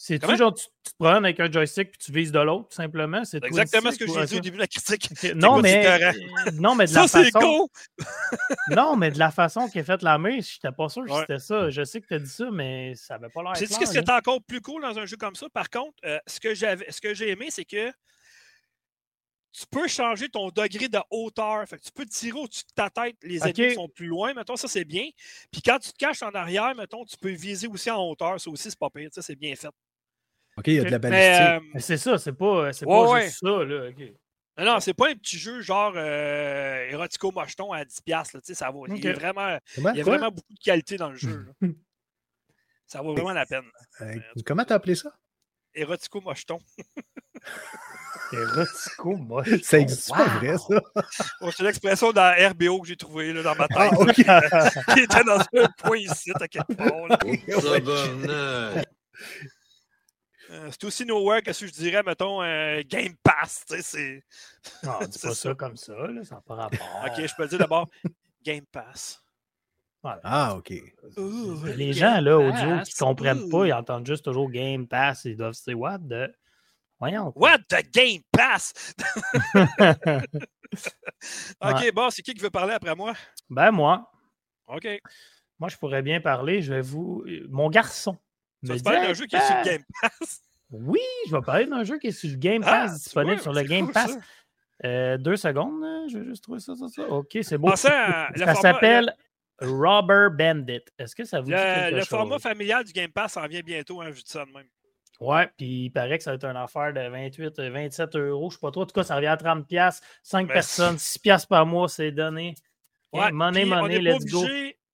C'est-tu genre, tu, te promènes avec un joystick puis tu vises de l'autre, tout simplement? C'est exactement ce que j'ai dit au début de la critique. Non, mais, euh, non, mais de la ça, façon... non, mais de la façon qu'est faite la main, je n'étais pas sûr que c'était ça. Je sais que tu as dit ça, mais ça n'avait pas l'air sais ce qui est encore plus cool dans un jeu comme ça? Par contre, euh, ce que j'ai aimé, c'est que tu peux changer ton degré de hauteur. Fait tu peux tirer au-dessus de ta tête. Les ennemis sont plus loin, mettons, ça c'est bien. Puis quand tu te caches en arrière, mettons, tu peux viser aussi en hauteur. Ça aussi, c'est pas pire. Ça, c'est bien fait. OK, il y a de la balistique. Euh, c'est ça, c'est pas, euh, c'est pas juste ça. Là. Non, non, c'est pas un petit jeu genre euh, érotico mocheton à 10$. Là, ça vaut, il, y a vraiment, il y a vraiment beaucoup de qualité dans le jeu. ça vaut vraiment la peine. comment t'as appelé ça? Érotico mocheton. Érotico moche. Ça existe pas vrai, ça. c'est l'expression dans RBO que j'ai trouvé là, dans ma tête. Ah, qui était dans un point ici, à quelque part. Euh, c'est aussi nowhere que si je dirais, mettons, euh, Game Pass. Tu sais, c'est. Non, dis pas ça. comme ça, là, ça n'a pas rapport. Ok, je peux le dire d'abord Game Pass. Ah, OK. les gens, là, audio, qui ne comprennent pas, ils entendent juste toujours Game Pass. Ils doivent se dire, what the. Voyons. What the Game Pass? OK, bon, c'est qui qui veut parler après moi? Ben, moi. OK. Moi, je pourrais bien parler. Je vais vous. Mon garçon. Tu vas parler d'un jeu qui est sur le Game Pass? Oui, je vais parler d'un jeu qui est sur le Game ah, Pass, disponible sur le Game Pass. Euh, deux secondes, je vais juste trouver ça, ça, ça. OK, c'est beau. ça s'appelle Robber Bandit. Est-ce que ça vous dit quelque Le format familial du Game Pass en vient bientôt, hein, vu de ça de même. Ouais, puis il paraît que ça va être une affaire de 28, 27 euros. Je ne sais pas trop. En tout cas, ça revient à 30 pièces 5 personnes, 6 pièces par mois, c'est donné. Ouais, money, money, let's go.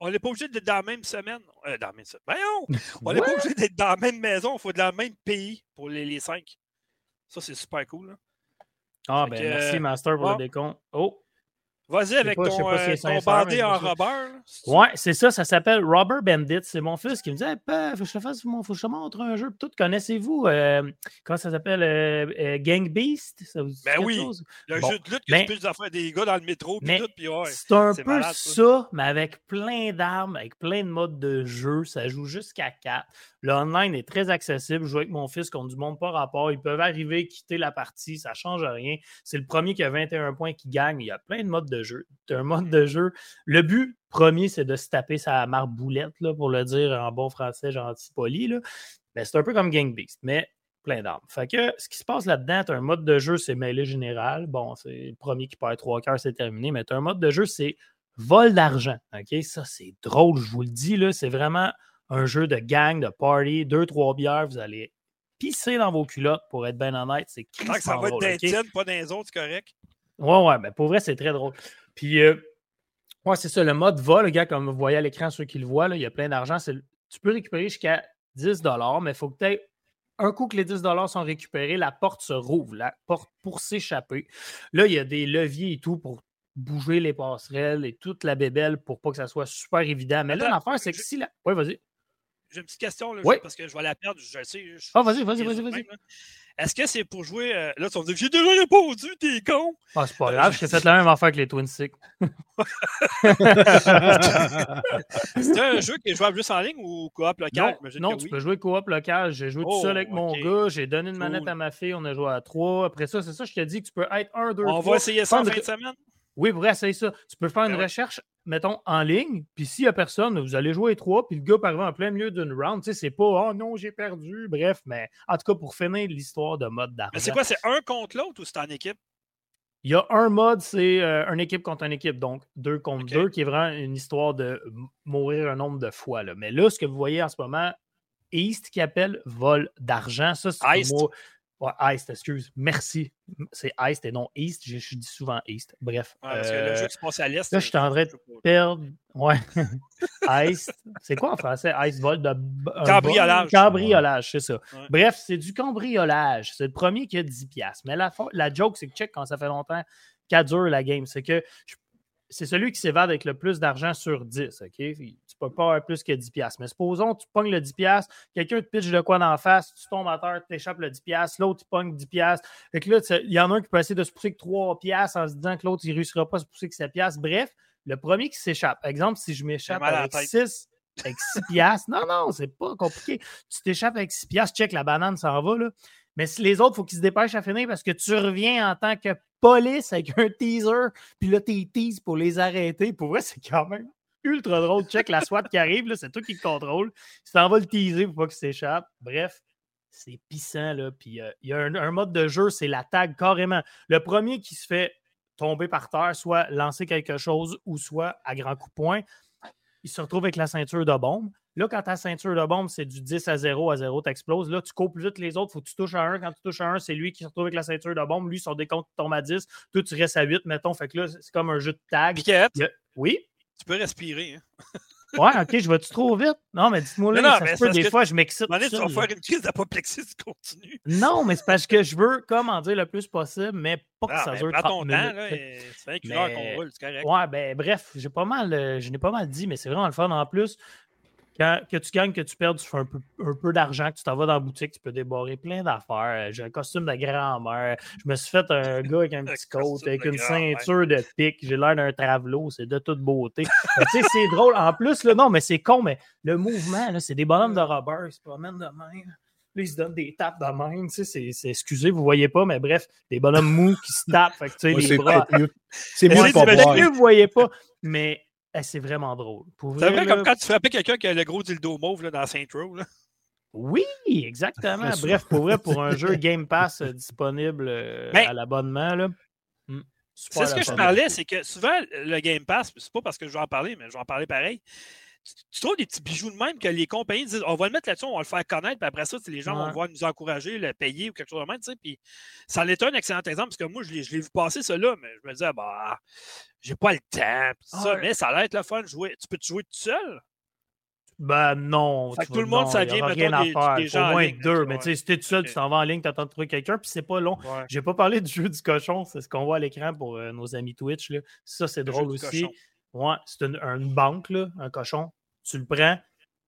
On n'est pas obligé d'être dans la même semaine. Euh, dans la même semaine. Voyons! On n'est pas obligé d'être dans la même maison. Il faut être dans le même pays pour les, les 5. Ça, c'est super cool. Là. Ah, ben merci, Master, pour le décompte. Oh! Vas-y avec ton, euh, ton bandé en Robert. Ouais, c'est ça, ça s'appelle Robber Bandit. C'est mon fils qui me dit hey, faut que je te fasse, faut que je te montre un jeu. Tout connaissez-vous euh, comment ça s'appelle euh, Gang Beast? Ça vous Ben oui, le jeu de lutte qui ben, faire des gars dans le métro. Puis ouais, c'est un peu ça, mais avec plein d'armes, avec plein de modes de jeu. Ça joue jusqu'à 4. Le online est très accessible. Je joue avec mon fils contre du monde pas rapport. Ils peuvent arriver, quitter la partie, ça ne change rien. C'est le premier qui a 21 points qui gagne. Il y a plein de modes de jeu. Tu un mode de jeu. Le but premier, c'est de se taper sa marboulette, là, pour le dire en bon français gentil poli. Ben, c'est un peu comme Gang Beast, mais plein d'armes. Fait que ce qui se passe là-dedans, tu un mode de jeu, c'est mêlée général. Bon, c'est le premier qui perd trois cœurs, c'est terminé. Mais tu un mode de jeu, c'est vol d'argent. OK? Ça, c'est drôle, je vous le dis. Là, c'est vraiment un jeu de gang, de party, deux, trois bières, vous allez pisser dans vos culottes pour être bien honnête. C'est que Ça va être okay? pas les autres, c'est correct? Ouais, ouais, mais pour vrai, c'est très drôle. Puis, euh, ouais, c'est ça, le mode vol, le gars, comme vous voyez à l'écran, ceux qui le voient, là, il y a plein d'argent. Tu peux récupérer jusqu'à 10 mais il faut que tu aies un coup que les 10 sont récupérés, la porte se rouvre, la porte pour s'échapper. Là, il y a des leviers et tout pour bouger les passerelles et toute la bébelle pour pas que ça soit super évident. Mais là, l'affaire, c'est que si la. Oui, vas-y. J'ai une petite question là, parce que je vais la perdre. Je sais. Ah, vas-y, vas-y, vas-y, vas-y. Est-ce que c'est pour jouer. Euh, là, tu vas me dire, j'ai déjà répondu, t'es con. Ah, c'est pas grave, j'ai fait la même affaire que les Twin Stick. c'est un jeu qui est jouable juste en ligne ou coop local? Non, tu peux jouer coop local. J'ai joué tout seul avec oh, mon gars. J'ai donné une manette à ma fille. On a joué à trois. Après ça, c'est ça, je te dis que tu peux être un, deux, On va essayer ça en fin de semaine? Oui, pour essayer ça. Tu peux faire une ben recherche, mettons, en ligne, puis s'il n'y a personne, vous allez jouer trois, puis le gars par en plein milieu d'une round. Tu sais, c'est pas Oh non, j'ai perdu. Bref, mais en tout cas, pour finir l'histoire de mode d'argent. Mais c'est quoi, c'est un contre l'autre ou c'est en équipe? Il y a un mode, c'est euh, une équipe contre une équipe, donc deux contre deux, qui est vraiment une histoire de mourir un nombre de fois. Là. Mais là, ce que vous voyez en ce moment, East qui appelle vol d'argent, ça c'est. Ouais, East, excuse. Merci. C'est East et non East. Je, dis souvent East. Bref. parce que le jeu passe à l'Est. Là, je suis en train de perdre. Ouais. East. C'est quoi en français? East vol de. Cambriolage. Cambriolage, c'est ça. Bref, c'est du cambriolage. C'est le premier qui a 10$. Mais la, la joke, c'est que check quand ça fait longtemps qu'elle dure la game. C'est que c'est celui qui s'évade avec le plus d'argent sur 10. OK? Peux pas avoir plus que 10$. Mais supposons tu pognes le 10$, quelqu'un te pitch de quoi d'en face, tu tombes à terre, tu échappes le 10$, l'autre, il pogne 10$. Fait que là, il y en a un qui peut essayer de se pousser que 3$ en se disant que l'autre, il ne réussira pas à se pousser que 7$. Bref, le premier qui s'échappe. Exemple, si je m'échappe avec 6 avec 6 piastres. Non, non, c'est pas compliqué. Tu t'échappes avec 6 piastres, check, la banane s'en va, là. Mais si les autres, il faut qu'ils se dépêchent à finir parce que tu reviens en tant que police avec un teaser, puis là, tu teases pour les arrêter. Pour vrai, c'est quand même ultra drôle. Check la SWAT qui arrive, c'est toi qui le contrôle. Tu t'en vas le teaser pour pas qu'il s'échappe. Bref, c'est pissant, là. Puis euh, il y a un, mode de jeu, c'est la tag carrément. Le premier qui se fait tomber par terre, soit lancer quelque chose ou soit à grand coup de poing, il se retrouve avec la ceinture de bombe. Là, quand ta ceinture de bombe, c'est du 10 à 0, à 0, t'exploses. Là, tu coupes plus vite les autres, faut que tu touches à un. Quand tu touches à un, c'est lui qui se retrouve avec la ceinture de bombe. Lui, son décompte tombe à 10. Toi, tu restes à 8, mettons. Fait que là, c'est comme un jeu de tag. Piquette. Oui? Tu peux respirer. Hein? ouais, ok, je vais-tu trop vite? Non, mais dis-moi là, ça se peut, des fois, je m'excite. Tu vas faire une crise d'apoplexie si tu continues. Non, mais c'est parce que je veux, comment dire, le plus possible, mais pas que ça dure 30 ton minutes. Temps, là, c'est une heure qu'on roule, c'est correct. Ouais, ben bref, j'ai pas mal, euh, je n'ai pas mal dit, mais c'est vraiment le fun en plus que tu gagnes, que tu perds, tu fais un peu, un peu d'argent, que tu t'en vas dans la boutique, tu peux débarrer plein d'affaires. J'ai un costume de grand-mère. Je me suis fait un gars avec un petit coat, avec une ceinture de pique. J'ai l'air d'un travelot. C'est de toute beauté. tu sais, c'est drôle. En plus, là, non, mais c'est con, mais le mouvement, c'est des bonhommes de Robert. Ils se promènent de même. Là, ils se donnent des tapes de même. Tu sais, c'est, excusez, vous voyez pas, mais bref, des bonhommes mous qui se tapent. Fait que, tu sais, les bras. C'est mieux, mieux, vous voyez pas. Mais eh, c'est vraiment drôle. C'est vrai, comme quand tu frappais quelqu'un qui a le gros dildo mauve là, dans Saint Row. Oui, exactement. Bref, pour vrai, pour un jeu Game Pass euh, disponible euh, à l'abonnement, là. Hmm, c'est ce que je parlais, c'est que souvent, le Game Pass, c'est pas parce que je vais en parler, mais je vais en parler pareil. Tu, trouves des petits bijoux de même que les compagnies disent on va le mettre là-dessus, on va le faire connaître, puis après ça, les gens vont voir nous encourager, le payer ou quelque chose de même. Puis ça est un excellent exemple, parce que moi, je l'ai vu passer cela, mais je me disais, bah, j'ai pas le temps. Ça, Mais ça a l'air le fun de jouer. Tu peux te jouer tout seul? Ben non. Fait que tout le monde, ça vient rien à faire. Des, gens au moins deux. Mais tu sais, si t'es tout seul, tu t'en vas en ligne, tu attends de trouver quelqu'un, puis c'est pas long. J'ai pas parlé du jeu du cochon, c'est ce qu'on voit à l'écran pour euh, nos amis Twitch. Là. Ça, c'est drôle aussi. Ouais, c'est une, une, banque, là, un cochon. Tu le prends,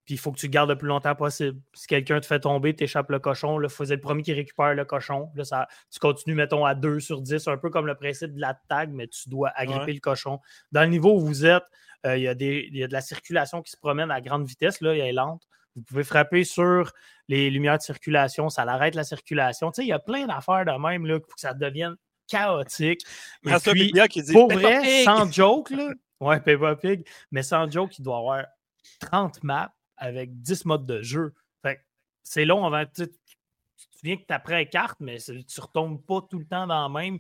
puis il faut que tu le gardes le plus longtemps possible. Si quelqu'un te fait tomber, tu échappes le cochon, là, faut être le premier qui récupère le cochon. Là, ça, tu continues, mettons, à 2 sur 10, un peu comme le principe de la tag, mais tu dois agripper le cochon. Dans le niveau où vous êtes, euh, il y, a de la circulation qui se promène à grande vitesse, là, elle est lente. Vous pouvez frapper sur les lumières de circulation, ça arrête la circulation. Tu sais, il y a plein d'affaires de même là, pour que ça devienne chaotique. Puis, qui dit, pour vrai, sans joke, là, ouais, Peppa Pig, mais sans joke, il doit y avoir 30 maps avec 10 modes de jeu. c'est long avant. Tu, tu viens que tu apprends carte, mais tu ne retombes pas tout le temps dans le même.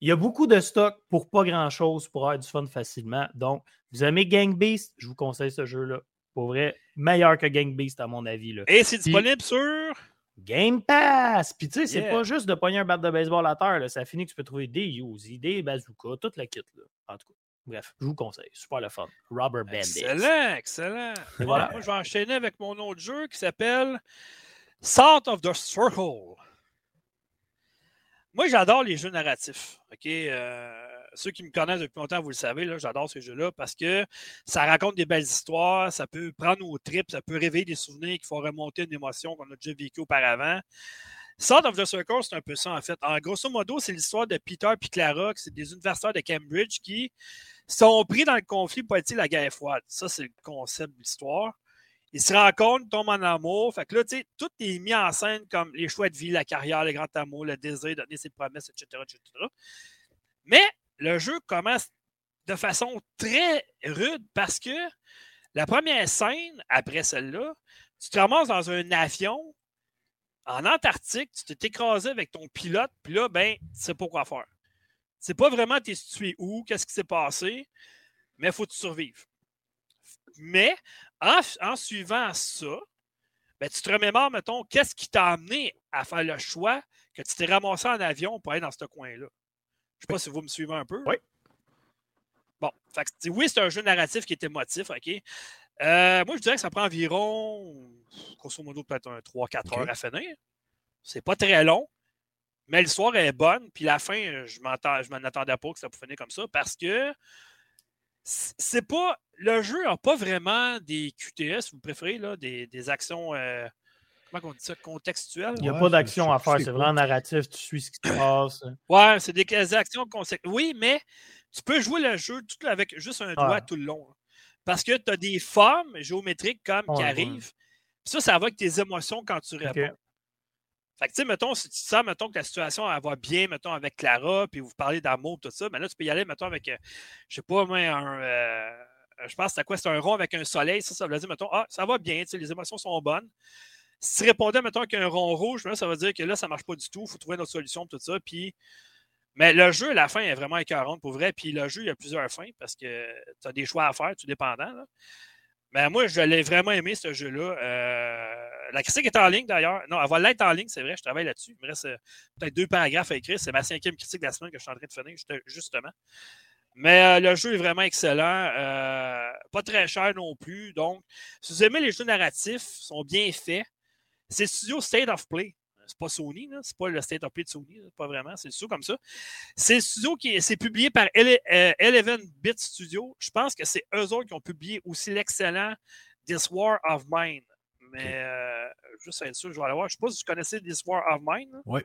Il y a beaucoup de stock pour pas grand-chose pour avoir du fun facilement. Donc, vous aimez Gang Beast, je vous conseille ce jeu-là. Pour vrai, meilleur que Gang Beast, à mon avis. Là. Et c'est disponible sur? Game Pass. Puis tu sais, c'est pas juste de pogner un bat de baseball à terre. Ça finit que tu peux trouver des Uzi, des bazookas, toute la kit. Là. En tout cas. Bref, je vous conseille. Super le fun. Robert Bandit. Excellent, excellent. voilà. Moi, je vais enchaîner avec mon autre jeu qui s'appelle Salt of the Circle. Moi, j'adore les jeux narratifs. OK? Euh, ceux qui me connaissent depuis longtemps, vous le savez, j'adore ce jeu-là parce que ça raconte des belles histoires, ça peut prendre nos tripes, ça peut réveiller des souvenirs qui font remonter une émotion qu'on a déjà vécue auparavant. Sword of the Circle, c'est un peu ça, en fait. En grosso modo, c'est l'histoire de Peter et Clara, c'est des universitaires de Cambridge qui sont pris dans le conflit politique de la guerre froide. Ça, c'est le concept de l'histoire. Ils se rencontrent, tombent en amour. Fait que là, tu sais, tout est mis en scène comme les choix de vie, la carrière, le grand amour, le désir, donner ses promesses, etc., etc. Mais le jeu commence de façon très rude parce que la première scène, après celle-là, tu te ramasses dans un avion en Antarctique, tu t'es écrasé avec ton pilote, puis là, ben, tu sais pas quoi faire. C'est pas vraiment t'es situé où, qu'est-ce qui s'est passé, mais il faut que tu survives. Mais en, suivant ça, ben, tu te remémores, mettons, qu'est-ce qui t'a amené à faire le choix que tu t'es ramassé en avion pour aller dans ce coin-là? Je ne sais pas si vous me suivez un peu. Oui. Bon, oui, c'est un jeu narratif qui est émotif, OK? Euh, moi, je dirais que ça prend environ, grosso modo, peut-être un 3-4 heures à finir. C'est pas très long, mais l'histoire est bonne. Puis la fin, je m'en attendais pas que ça puisse finir comme ça parce que c'est pas. Le jeu n'a pas vraiment des QTS, vous préférez, là, des, des actions. Euh, comment on dit ça, contextuelles? Il n'y a pas d'action à faire, c'est vraiment narratif, tu suis ce qui se passe. Ouais, c'est des, actions Oui, mais tu peux jouer le jeu tout avec juste un doigt tout le long. Parce que tu as des formes géométriques comme qui arrivent. Ça, ça va avec tes émotions quand tu réponds. Fait que, tu sais, mettons, si tu sens, mettons, que la situation, elle va bien, mettons, avec Clara, puis vous parlez d'amour, tout ça, mais ben là, tu peux y aller, mettons, avec, euh, je sais pas, moi, un, euh, je pense, c'est quoi, c'est un rond avec un soleil, ça, ça veut dire, mettons, ah, ça va bien, tu sais, les émotions sont bonnes. Si tu répondais, mettons, avec un rond rouge, là, ça veut dire que là, ça marche pas du tout, il faut trouver une autre solution, tout ça, puis... Mais le jeu, la fin est vraiment écœurante pour vrai. Puis le jeu, il y a plusieurs fins parce que tu as des choix à faire, tout dépendant. Mais moi, je l'ai vraiment aimé, ce jeu-là. Euh, la critique est en ligne, d'ailleurs. Non, elle va l'être en ligne, c'est vrai, je travaille là-dessus. Il me reste euh, peut-être deux paragraphes à écrire. C'est ma cinquième critique de la semaine que je suis en train de finir, justement. Mais euh, le jeu est vraiment excellent. pas très cher non plus. Donc, si vous aimez les jeux narratifs, ils sont bien faits. C'est studio State of Play c'est pas Sony, c'est pas le state of play de Sony, pas vraiment, c'est le studio comme ça. C'est le studio qui est publié par Eleven Bit Studio. Je pense que c'est eux autres qui ont publié aussi l'excellent This War of Mine. Mais euh, juste être sûr, je vais aller voir. Je ne sais pas si vous connaissez This War of Mine. Oui.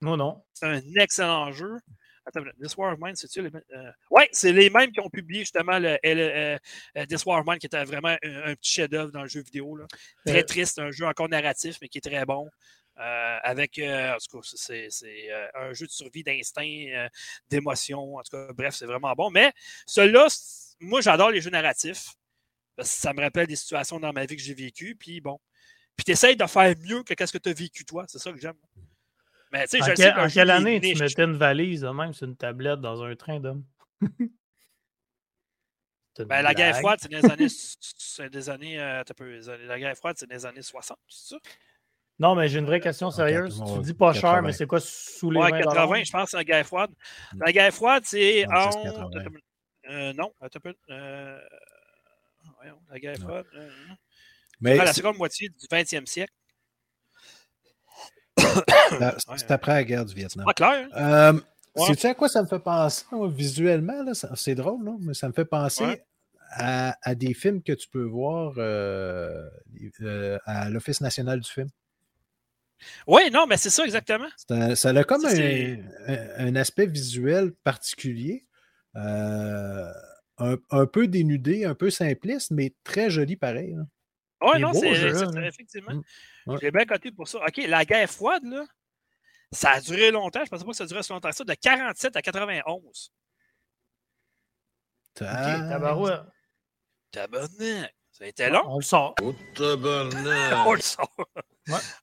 Non, non. C'est un excellent jeu. Attends, This War of Mine, c'est-tu les euh... Oui, c'est les mêmes qui ont publié justement le, euh, This War of Mine, qui était vraiment un, petit chef-d'œuvre dans le jeu vidéo. Là. Très triste, un jeu encore narratif, mais qui est très bon. Euh, avec, euh, en tout cas, c'est euh, un jeu de survie, d'instinct, d'émotion. En tout cas, bref, c'est vraiment bon. Mais celui-là, moi, j'adore les jeux narratifs. Parce que ça me rappelle des situations dans ma vie que j'ai vécues. Puis bon. Puis tu essayes de faire mieux que ce que tu as vécu toi. C'est ça que j'aime. Mais tu sais, je sais En quelle année tu mettais une valise, même sur une tablette dans un train d'homme? ben, la guerre froide, c'est des années. C'est des années. la guerre froide, c'est des années 60, c'est ça? Non, mais j'ai une vraie question sérieuse. tu dis pas cher, mais c'est quoi sous les ouais, 20 80, je pense, c'est la guerre froide. La guerre froide, c'est en. Euh, non, attends un peu. Euh... Voyons, la guerre froide. Euh... Mais la seconde moitié du 20e siècle. C'est après la guerre du Vietnam. Pas clair. Hein? Euh, sais-tu à quoi ça me fait penser visuellement? C'est drôle, non? mais ça me fait penser à, à, des films que tu peux voir euh, euh, à l'Office national du film. Oui, non, mais c'est ça exactement. ça a comme un, aspect visuel particulier, euh, un, peu dénudé, un peu simpliste, mais très joli pareil. Oui, non, c'est effectivement. Mm. J'ai bien coté pour ça. OK, la guerre froide, là, ça a duré longtemps. Je ne pensais pas que ça durait si longtemps que ça, de 47 à 91. OK, tabarouette. Tabarnak. Ça a été long. On le sort. on le sort.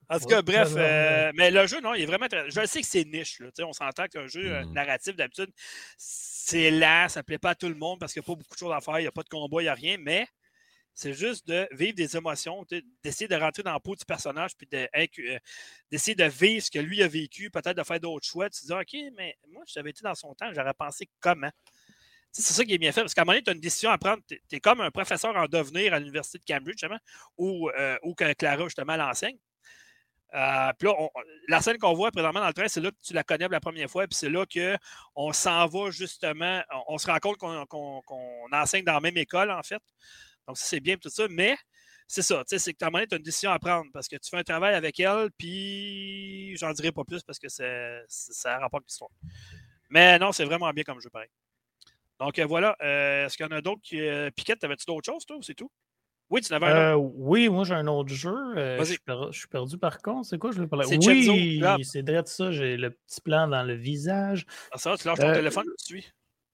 En tout cas, bref, euh, mais le jeu, non, il est vraiment très... Je sais que c'est niche. Là, on s'entend qu'un jeu euh, mm. narratif, d'habitude, c'est lent, ça ne plaît pas à tout le monde parce qu'il n'y a pas beaucoup de choses à faire, il n'y a pas de combat, il n'y a rien, mais c'est juste de vivre des émotions, d'essayer de rentrer dans la peau du personnage, puis euh, d'essayer de, vivre ce que lui a vécu, peut-être de faire d'autres choix, de se dire, OK, mais moi, si j'avais été dans son temps, j'aurais pensé comment? C'est ça qui est bien fait, parce qu'à un moment tu as une décision à prendre. Tu es, comme un professeur en devenir à l'Université de Cambridge, justement, ou, ou que Clara, justement, l'enseigne. Euh, puis là, la scène qu'on voit présentement dans le train, c'est là que tu la connais la première fois, puis c'est là qu'on s'en va justement, on, se rend compte qu'on enseigne dans la même école, en fait. Donc, c'est bien tout ça, mais c'est ça, c'est que tu as une décision à prendre parce que tu fais un travail avec elle, puis j'en dirai pas plus parce que ça rapporte l'histoire. Mais non, c'est vraiment bien comme jeu, pareil. Donc euh, voilà, euh, est-ce qu'il y en a d'autres qui. Piquette, avais-tu d'autres choses, toi, ou c'est tout? Oui, tu n'avais un autre. oui, moi j'ai un autre jeu. je, suis perdu par contre. C'est quoi je vais parler? Oui, c'est de ça. J'ai le petit plan dans le visage. Ah, ça, tu lâches ton téléphone, tu suis?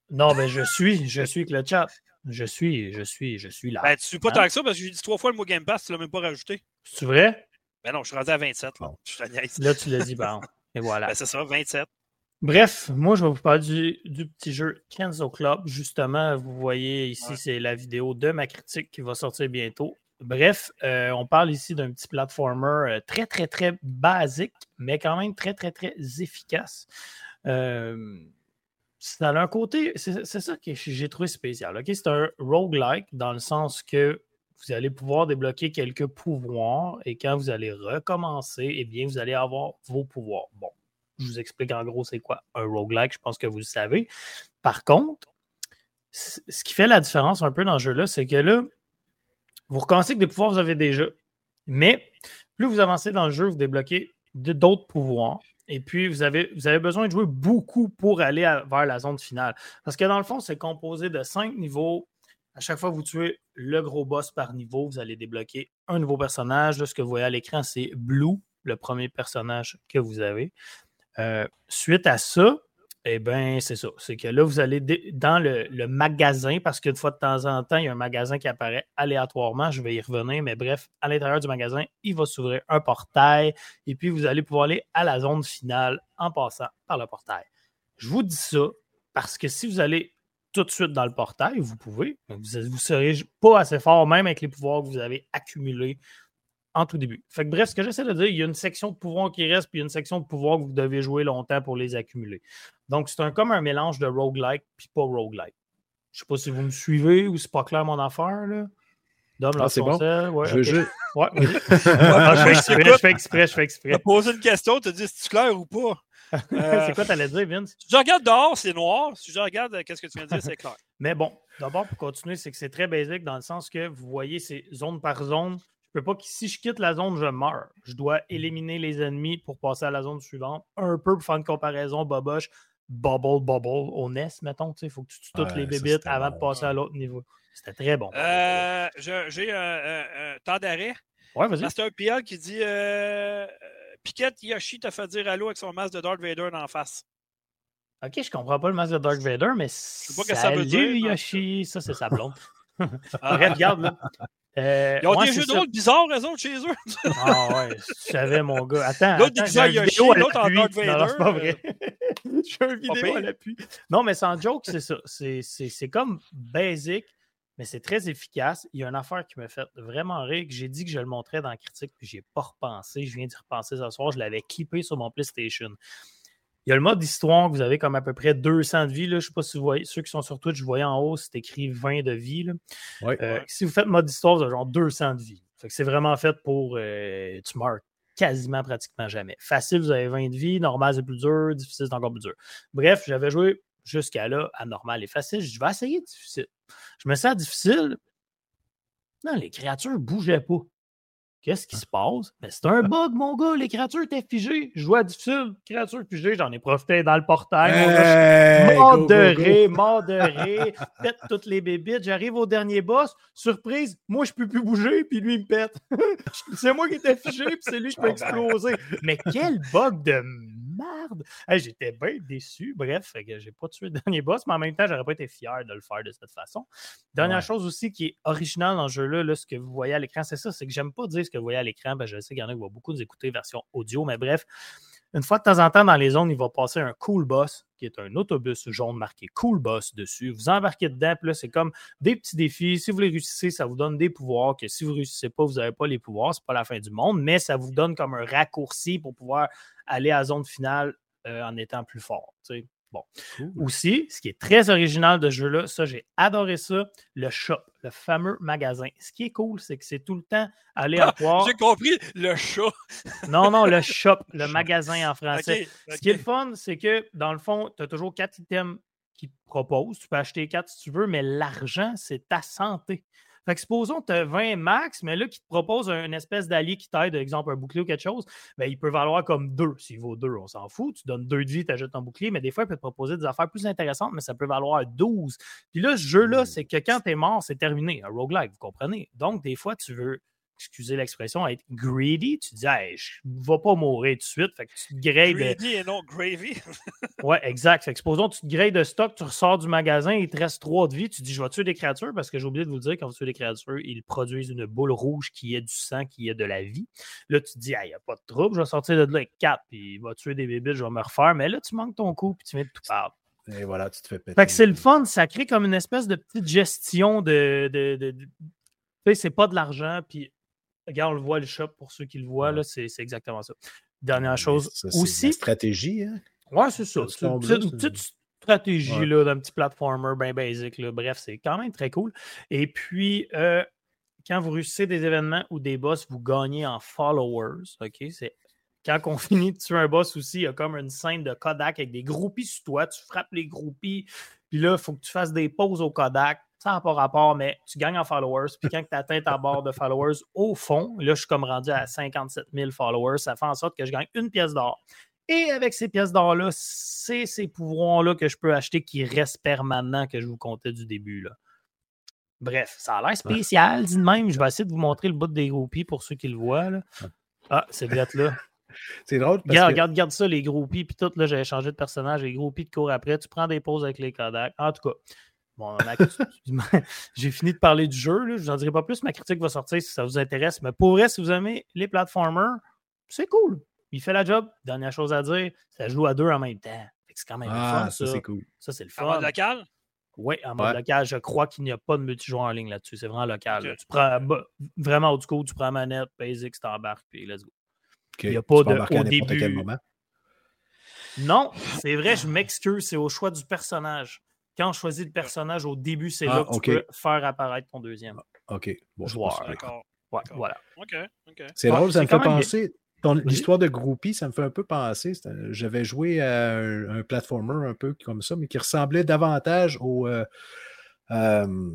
Non, ben je suis. Je suis avec le chat. Je suis, je suis, je suis là. Ben, tu suis pas hein? tant que ça parce que j'ai dit trois fois le mot Game Pass, tu l'as même pas rajouté. C'est vrai? Ben non, je suis rendu à 27. Là, là tu l'as dit, bon. Et voilà. Ben, c'est ça, 27. Bref, moi, je vais vous parler du, petit jeu Kenzo Club. Justement, vous voyez ici, c'est la vidéo de ma critique qui va sortir bientôt. Bref, euh, on parle ici d'un petit platformer euh, très, très, très basique, mais quand même très, très, très efficace. Euh, ça a un côté, c'est ça que j'ai trouvé spécial. C'est un roguelike dans le sens que vous allez pouvoir débloquer quelques pouvoirs et quand vous allez recommencer, eh bien, vous allez avoir vos pouvoirs. Bon, je vous explique en gros c'est quoi un roguelike, je pense que vous le savez. Par contre, ce qui fait la différence un peu dans ce jeu-là, c'est que là, vous recommencez que des pouvoirs, vous avez déjà. Mais plus vous avancez dans le jeu, vous débloquez d'autres pouvoirs. Et puis, vous avez, vous avez besoin de jouer beaucoup pour aller vers la zone finale. Parce que dans le fond, c'est composé de cinq niveaux. À chaque fois que vous tuez le gros boss par niveau, vous allez débloquer un nouveau personnage. Là, ce que vous voyez à l'écran, c'est Blue, le premier personnage que vous avez. Euh, suite à ça, eh bien, c'est ça. C'est que là, vous allez dans le, magasin, parce qu'une fois de temps en temps, il y a un magasin qui apparaît aléatoirement. Je vais y revenir, mais bref, à l'intérieur du magasin, il va s'ouvrir un portail et puis vous allez pouvoir aller à la zone finale en passant par le portail. Je vous dis ça parce que si vous allez tout de suite dans le portail, vous pouvez, vous ne serez pas assez fort, même avec les pouvoirs que vous avez accumulés en tout début. Fait que bref, ce que j'essaie de dire, il y a une section de pouvoir qui reste, puis il y a une section de pouvoir que vous devez jouer longtemps pour les accumuler. Donc, c'est un, comme un mélange de roguelike puis pas roguelike. Je sais pas si vous me suivez ou c'est pas clair mon affaire, là. Dom, ah, c'est bon. Ouais, je, je... Ouais, je, fais exprès, je fais exprès, Tu as posé une question, tu as dit si tu clair ou pas? c'est quoi tu allais dire, Vince? Si je regarde dehors, c'est noir. Si je regarde, euh, qu'est-ce que tu viens de dire, c'est clair. Mais bon, d'abord, pour continuer, c'est que c'est très basique dans le sens que vous voyez, c'est zone par zone. Je peux pas que si je quitte la zone, je meurs. Je dois éliminer les ennemis pour passer à la zone suivante. Un peu pour faire une comparaison, Boboche, Bubble, Bubble au NES, mettons. Il faut que tu tues toutes les bébites avant de passer à l'autre niveau. C'était très bon. Euh, J'ai un, temps d'arrêt. Ouais, vas-y. C'est un PL qui dit euh, Piquette Yoshi t'a fait dire allô avec son masque de Darth Vader en face. Ok, je comprends pas le masque de Darth Vader, mais. Je sais pas que ça veut dire. Yoshi, ça, c'est sa blonde. Ah. regarde, là. Euh, Ils ont des jeux de rôle bizarres, eux autres, chez eux. ah ouais, tu savais, mon gars. Attends, l'autre déguisé à Yoshi, l'autre en Darth Vader. Non, c'est pas vrai. J'ai un vidéo à l'appui. Non, mais sans joke, c'est ça. C'est comme basic, mais c'est très efficace. Il y a une affaire qui me fait vraiment rire, que j'ai dit que je le montrais dans la critique, puis j'ai pas repensé. Je viens d'y repenser ce soir. Je l'avais clippé sur mon PlayStation. Il y a le mode histoire que vous avez comme à peu près 200 de vie. Là. Je ne sais pas si vous voyez, ceux qui sont sur Twitch, je voyais en haut, c'est écrit 20 de vie. Euh, si vous faites mode histoire, vous avez genre 200 de vie. c'est vraiment fait pour euh, tu meurs quasiment pratiquement jamais. Facile, vous avez 20 de vie. Normal, c'est plus dur. Difficile, c'est encore plus dur. Bref, j'avais joué jusqu'à là à normal et facile. Je vais essayer difficile. Je me sens difficile. Non, les créatures ne bougeaient pas. Qu'est-ce qui se passe? Ben, c'est un bug, mon gars. Les créatures étaient figées. Je jouais à difficile. Créatures figées, j'en ai profité dans le portail. Hey, modéré, modéré. Pète toutes les bébites. J'arrive au dernier boss. Surprise, moi, je peux plus bouger, puis lui, il me pète. c'est moi qui étais figé, puis c'est lui qui peut exploser. Mais quel bug de merde! J'étais bien déçu. Bref, que j'ai pas tué le dernier boss, mais en même temps, j'aurais pas été fier de le faire de cette façon. Dernière chose aussi qui est originale dans le jeu-là, là, ce que vous voyez à l'écran, c'est ça, c'est que j'aime pas dire ce que vous voyez à l'écran. Ben, je sais qu'il y en a qui vont beaucoup nous écouter version audio, mais bref, une fois de temps en temps dans les zones, il va passer un cool boss qui est un autobus jaune marqué cool boss dessus. Vous embarquez dedans, puis c'est comme des petits défis. Si vous les réussissez, ça vous donne des pouvoirs que si vous ne réussissez pas, vous n'avez pas les pouvoirs. C'est pas la fin du monde, mais ça vous donne comme un raccourci pour pouvoir aller à la zone finale euh, en étant plus fort. Bon. Aussi, ce qui est très original de ce jeu-là, ça, j'ai adoré ça, le shop, le fameux magasin. Ce qui est cool, c'est que c'est tout le temps aléatoire. j'ai compris, le chat. non, non, le shop, le magasin en français. Ce qui est le fun, c'est que dans le fond, tu as toujours quatre items qui te proposent. Tu peux acheter quatre si tu veux, mais l'argent, c'est ta santé. Fait que supposons que tu as 20 max, mais là, qui te propose une espèce d'allié qui t'aide, exemple un bouclier ou quelque chose, ben, il peut valoir comme deux. S'il vaut deux, on s'en fout. Tu donnes deux de vie, tu ajoutes ton bouclier, mais des fois, il peut te proposer des affaires plus intéressantes, mais ça peut valoir 12. Puis là, ce jeu-là, mmh. c'est que quand tu es mort, c'est terminé. Un roguelike, vous comprenez? Donc, des fois, tu veux excusez l'expression, être greedy, tu dis, hey, je ne vais pas mourir tout de suite. Fait que tu te grades. Greedy et non gravy. ouais, exact. Fait que supposons tu te grades de stock, tu ressors du magasin, il te reste trois de vie, tu dis, je vais tuer des créatures parce que j'ai oublié de vous dire, quand vous tuez des créatures, ils produisent une boule rouge qui est du sang, qui est de la vie. Là, tu te dis, il n'y a pas de trouble, je vais sortir de là avec quatre, puis il va tuer des bébés, je vais me refaire. Mais là, tu manques ton coup, puis tu viens de tout perdre. Et voilà, tu te fais péter. Fait que c'est le fun, ça crée comme une espèce de petite gestion de. de, de, de... Tu sais, c'est pas de l'argent, puis Regarde, on le voit, le shop, pour ceux qui le voient, là, c'est, exactement ça. Dernière chose aussi. stratégie, hein? Ouais, c'est ça. C'est une, petite stratégie là, d'un petit platformer bien basic. Là. Bref, c'est quand même très cool. Et puis, euh, quand vous réussissez des événements ou des boss, vous gagnez en followers. OK? C'est quand on finit de tuer un boss aussi, il y a comme une scène de Kodak avec des groupies sur toi. Tu frappes les groupies. Puis là, il faut que tu fasses des pauses au Kodak ça n'a pas rapport, mais tu gagnes en followers. Puis quand tu atteins ta barre de followers au fond, là, je suis comme rendu à 57 000 followers. Ça fait en sorte que je gagne une pièce d'or. Et avec ces pièces d'or-là, c'est ces pouvoirs-là que je peux acheter qui restent permanents que je vous comptais du début. Là. Bref, ça a l'air spécial, dit de même. Je vais essayer de vous montrer le bout des groupies pour ceux qui le voient. Ah, c'est bien là. C'est drôle. Parce regarde, regarde, regarde ça, les groupies, puis tout, là, j'ai changé de personnage, les groupies de cours après. Tu prends des pauses avec les Kodak. En tout cas, Bon, j'ai fini de parler du jeu. Là. Je n'en dirai pas plus. Ma critique va sortir si ça vous intéresse. Mais pour vrai, si vous aimez les platformers, c'est cool. Il fait la job. Dernière chose à dire, ça joue à deux en même temps. C'est quand même ah, fun. Ça, c'est cool. Ça, c'est le fun. En mode local? Oui, en mode local. Je crois qu'il n'y a pas de multijoueur en ligne là-dessus. C'est vraiment local. Tu prends vraiment au coup, tu prends la manette, basic, tu t'embarques, puis let's go. Il n'y a pas de au début. Quel moment. Non, c'est vrai, je m'excuse. C'est au choix du personnage. Quand on choisit le personnage au début, c'est là ah, que tu peux faire apparaître ton deuxième ah, OK. joueur. D'accord. voilà. OK. C'est drôle, ça me fait penser. L'histoire de groupie, ça me fait un peu penser. J'avais joué à un, platformer un peu comme ça, mais qui ressemblait davantage au. Euh, euh,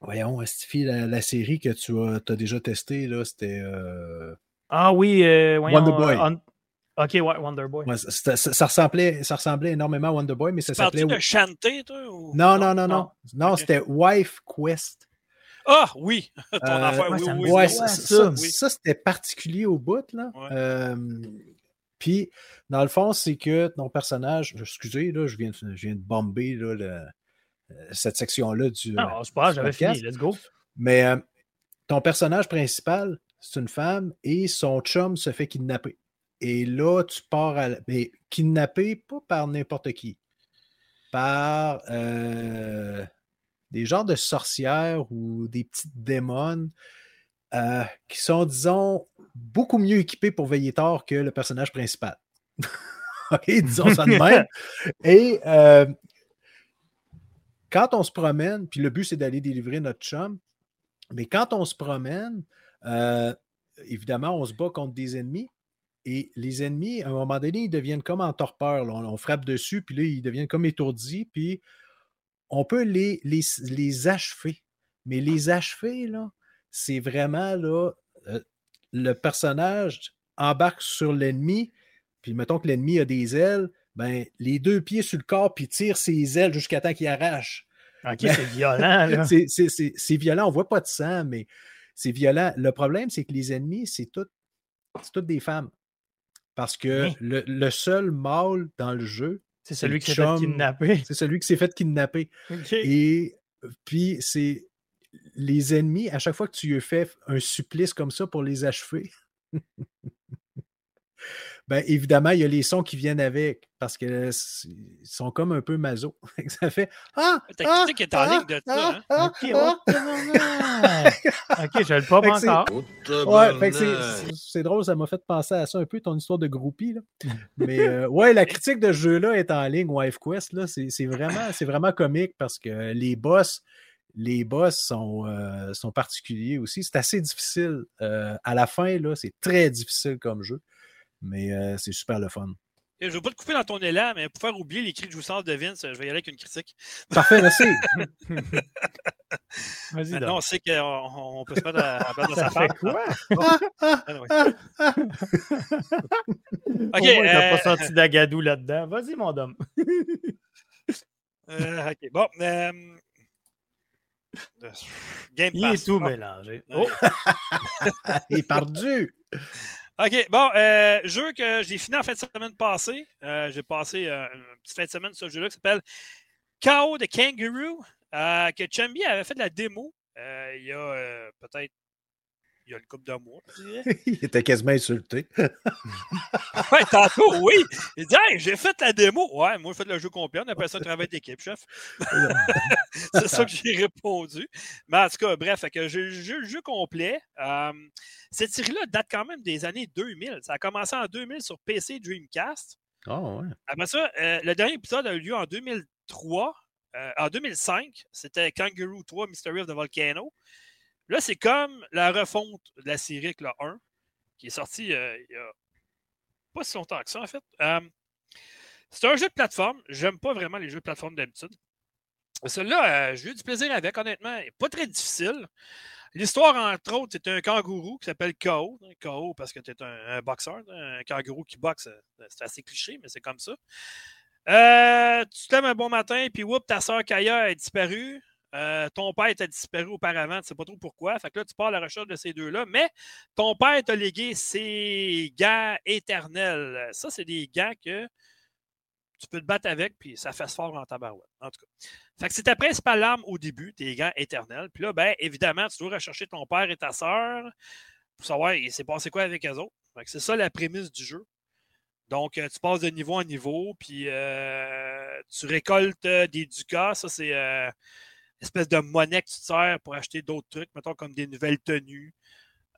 voyons, la, la, série que tu as, déjà testée, c'était. Euh, ah oui, Wonder Boy. Ok, ouais, Wonder Boy. ça, ressemblait, ça ressemblait énormément à Wonder Boy, mais ça s'appelait. de chanter, toi Non, non, non, non. Non, c'était Wife Quest. Ah, oui! Ton euh, affaire, oui, oui. Ouais, ça, ça, c'était particulier au bout, là. Euh, puis, dans le fond, c'est que ton personnage. Excusez, là, je viens, je viens de bomber là, euh, cette section-là du. Non, c'est pas j'avais fini, let's go. Mais ton personnage principal, c'est une femme et son chum se fait kidnapper. Et là, tu pars à. Mais kidnappé, pas par n'importe qui. Par euh, des genres de sorcières ou des petites démons euh, qui sont, disons, beaucoup mieux équipés pour veiller tard que le personnage principal. OK, disons ça de même. Et euh, quand on se promène, puis le but c'est d'aller délivrer notre chum, mais quand on se promène, évidemment, on se bat contre des ennemis, et les ennemis, à un moment donné, ils deviennent comme en torpeur. On, frappe dessus, puis là, ils deviennent comme étourdis, puis on peut les, les, achever. Mais les achever, là, c'est vraiment là, euh, le personnage embarque sur l'ennemi, puis mettons que l'ennemi a des ailes, ben, les deux pieds sur le corps, puis tire ses ailes jusqu'à temps qu'il arrache. OK, c'est violent. c'est violent, on ne voit pas de sang, mais c'est violent. Le problème, c'est que les ennemis, c'est toutes des femmes. Parce que le, seul mâle dans le jeu, c'est celui qui s'est fait kidnapper. C'est celui qui s'est fait kidnapper. Et puis, c'est les ennemis, à chaque fois que tu lui fais un supplice comme ça pour les achever, Ben, évidemment, il y a les sons qui viennent avec parce qu'ils sont comme un peu maso. ça fait Ah! Ta ah, critique est en ligne de ça. Ah, hein? ok, ok, je le pas encore. Ouais, c'est drôle, ça m'a fait penser à ça un peu, ton histoire de groupie. Là. Mais euh, ouais, la critique de ce jeu-là est en ligne, Wife Quest. C'est vraiment, vraiment comique parce que les boss les boss sont, euh, sont particuliers aussi. C'est assez difficile. Euh, à la fin, là, c'est très difficile comme jeu, mais euh, c'est super le fun. Je ne veux pas te couper dans ton élan, mais pour faire oublier les cris de jouissance de Vince, je vais y aller avec une critique. Parfait, merci. Vas-y. Maintenant, on sait qu'on peut se mettre à, place de sa femme. quoi? Ah, ok. Tu n'as pas senti d'agadou là-dedans. Vas-y, mon homme. ok. Bon. Game Il est tout mélangé. Oh. Il est perdu. OK, bon, euh, jeu que j'ai fini en fin de semaine passée. Euh, j'ai passé euh, une petite fin de semaine sur ce jeu-là qui s'appelle Chaos de Kangaroo, que Chumby avait fait de la démo il y a peut-être il y a une couple de mois. il était quasiment insulté. ouais, tantôt, oui. Il dit Hey, j'ai fait la démo. Ouais, moi, j'ai fait le jeu complet. On appelle ça un travail d'équipe, chef. c'est ça que j'ai répondu. Mais en tout cas, bref, que j'ai le jeu complet. Euh, cette série-là date quand même des années 2000. Ça a commencé en 2000 sur PC Dreamcast. Oh, ouais. Après ça, euh, le dernier épisode a eu lieu en 2003. Euh, en 2005, c'était Kangaroo 3 Mystery of the Volcano. Là, c'est comme la refonte de la série le 1, qui est sorti euh, il y a pas si longtemps que ça, en fait. Euh, c'est un jeu de plateforme. J'aime pas vraiment les jeux de plateforme d'habitude. Celui-là, euh, j'ai eu du plaisir avec, honnêtement. Il pas très difficile. L'histoire, entre autres, c'est un kangourou qui s'appelle KO. KO parce que tu es un, boxeur. Un kangourou qui boxe, c'est assez cliché, mais c'est comme ça. tu t'aimes un bon matin, puis whoop, ta soeur Kaya est disparue. Euh, ton père t'a disparu auparavant, tu ne sais pas trop pourquoi. Fait que là, tu pars à la recherche de ces deux-là. Mais ton père t'a légué ses gants éternels. Ça, c'est des gants que tu peux te battre avec, puis ça fait fort en tabarouette. En tout cas. Fait que c'est ta principale arme au début, tes gants éternels. Puis là, ben, évidemment, tu dois rechercher ton père et ta sœur pour savoir il s'est passé quoi avec eux autres. c'est ça la prémisse du jeu. Donc, euh, tu passes de niveau en niveau, puis euh, tu récoltes des ducats. Ça, c'est espèce de monnaie que tu sers pour acheter d'autres trucs, mettons comme des nouvelles tenues,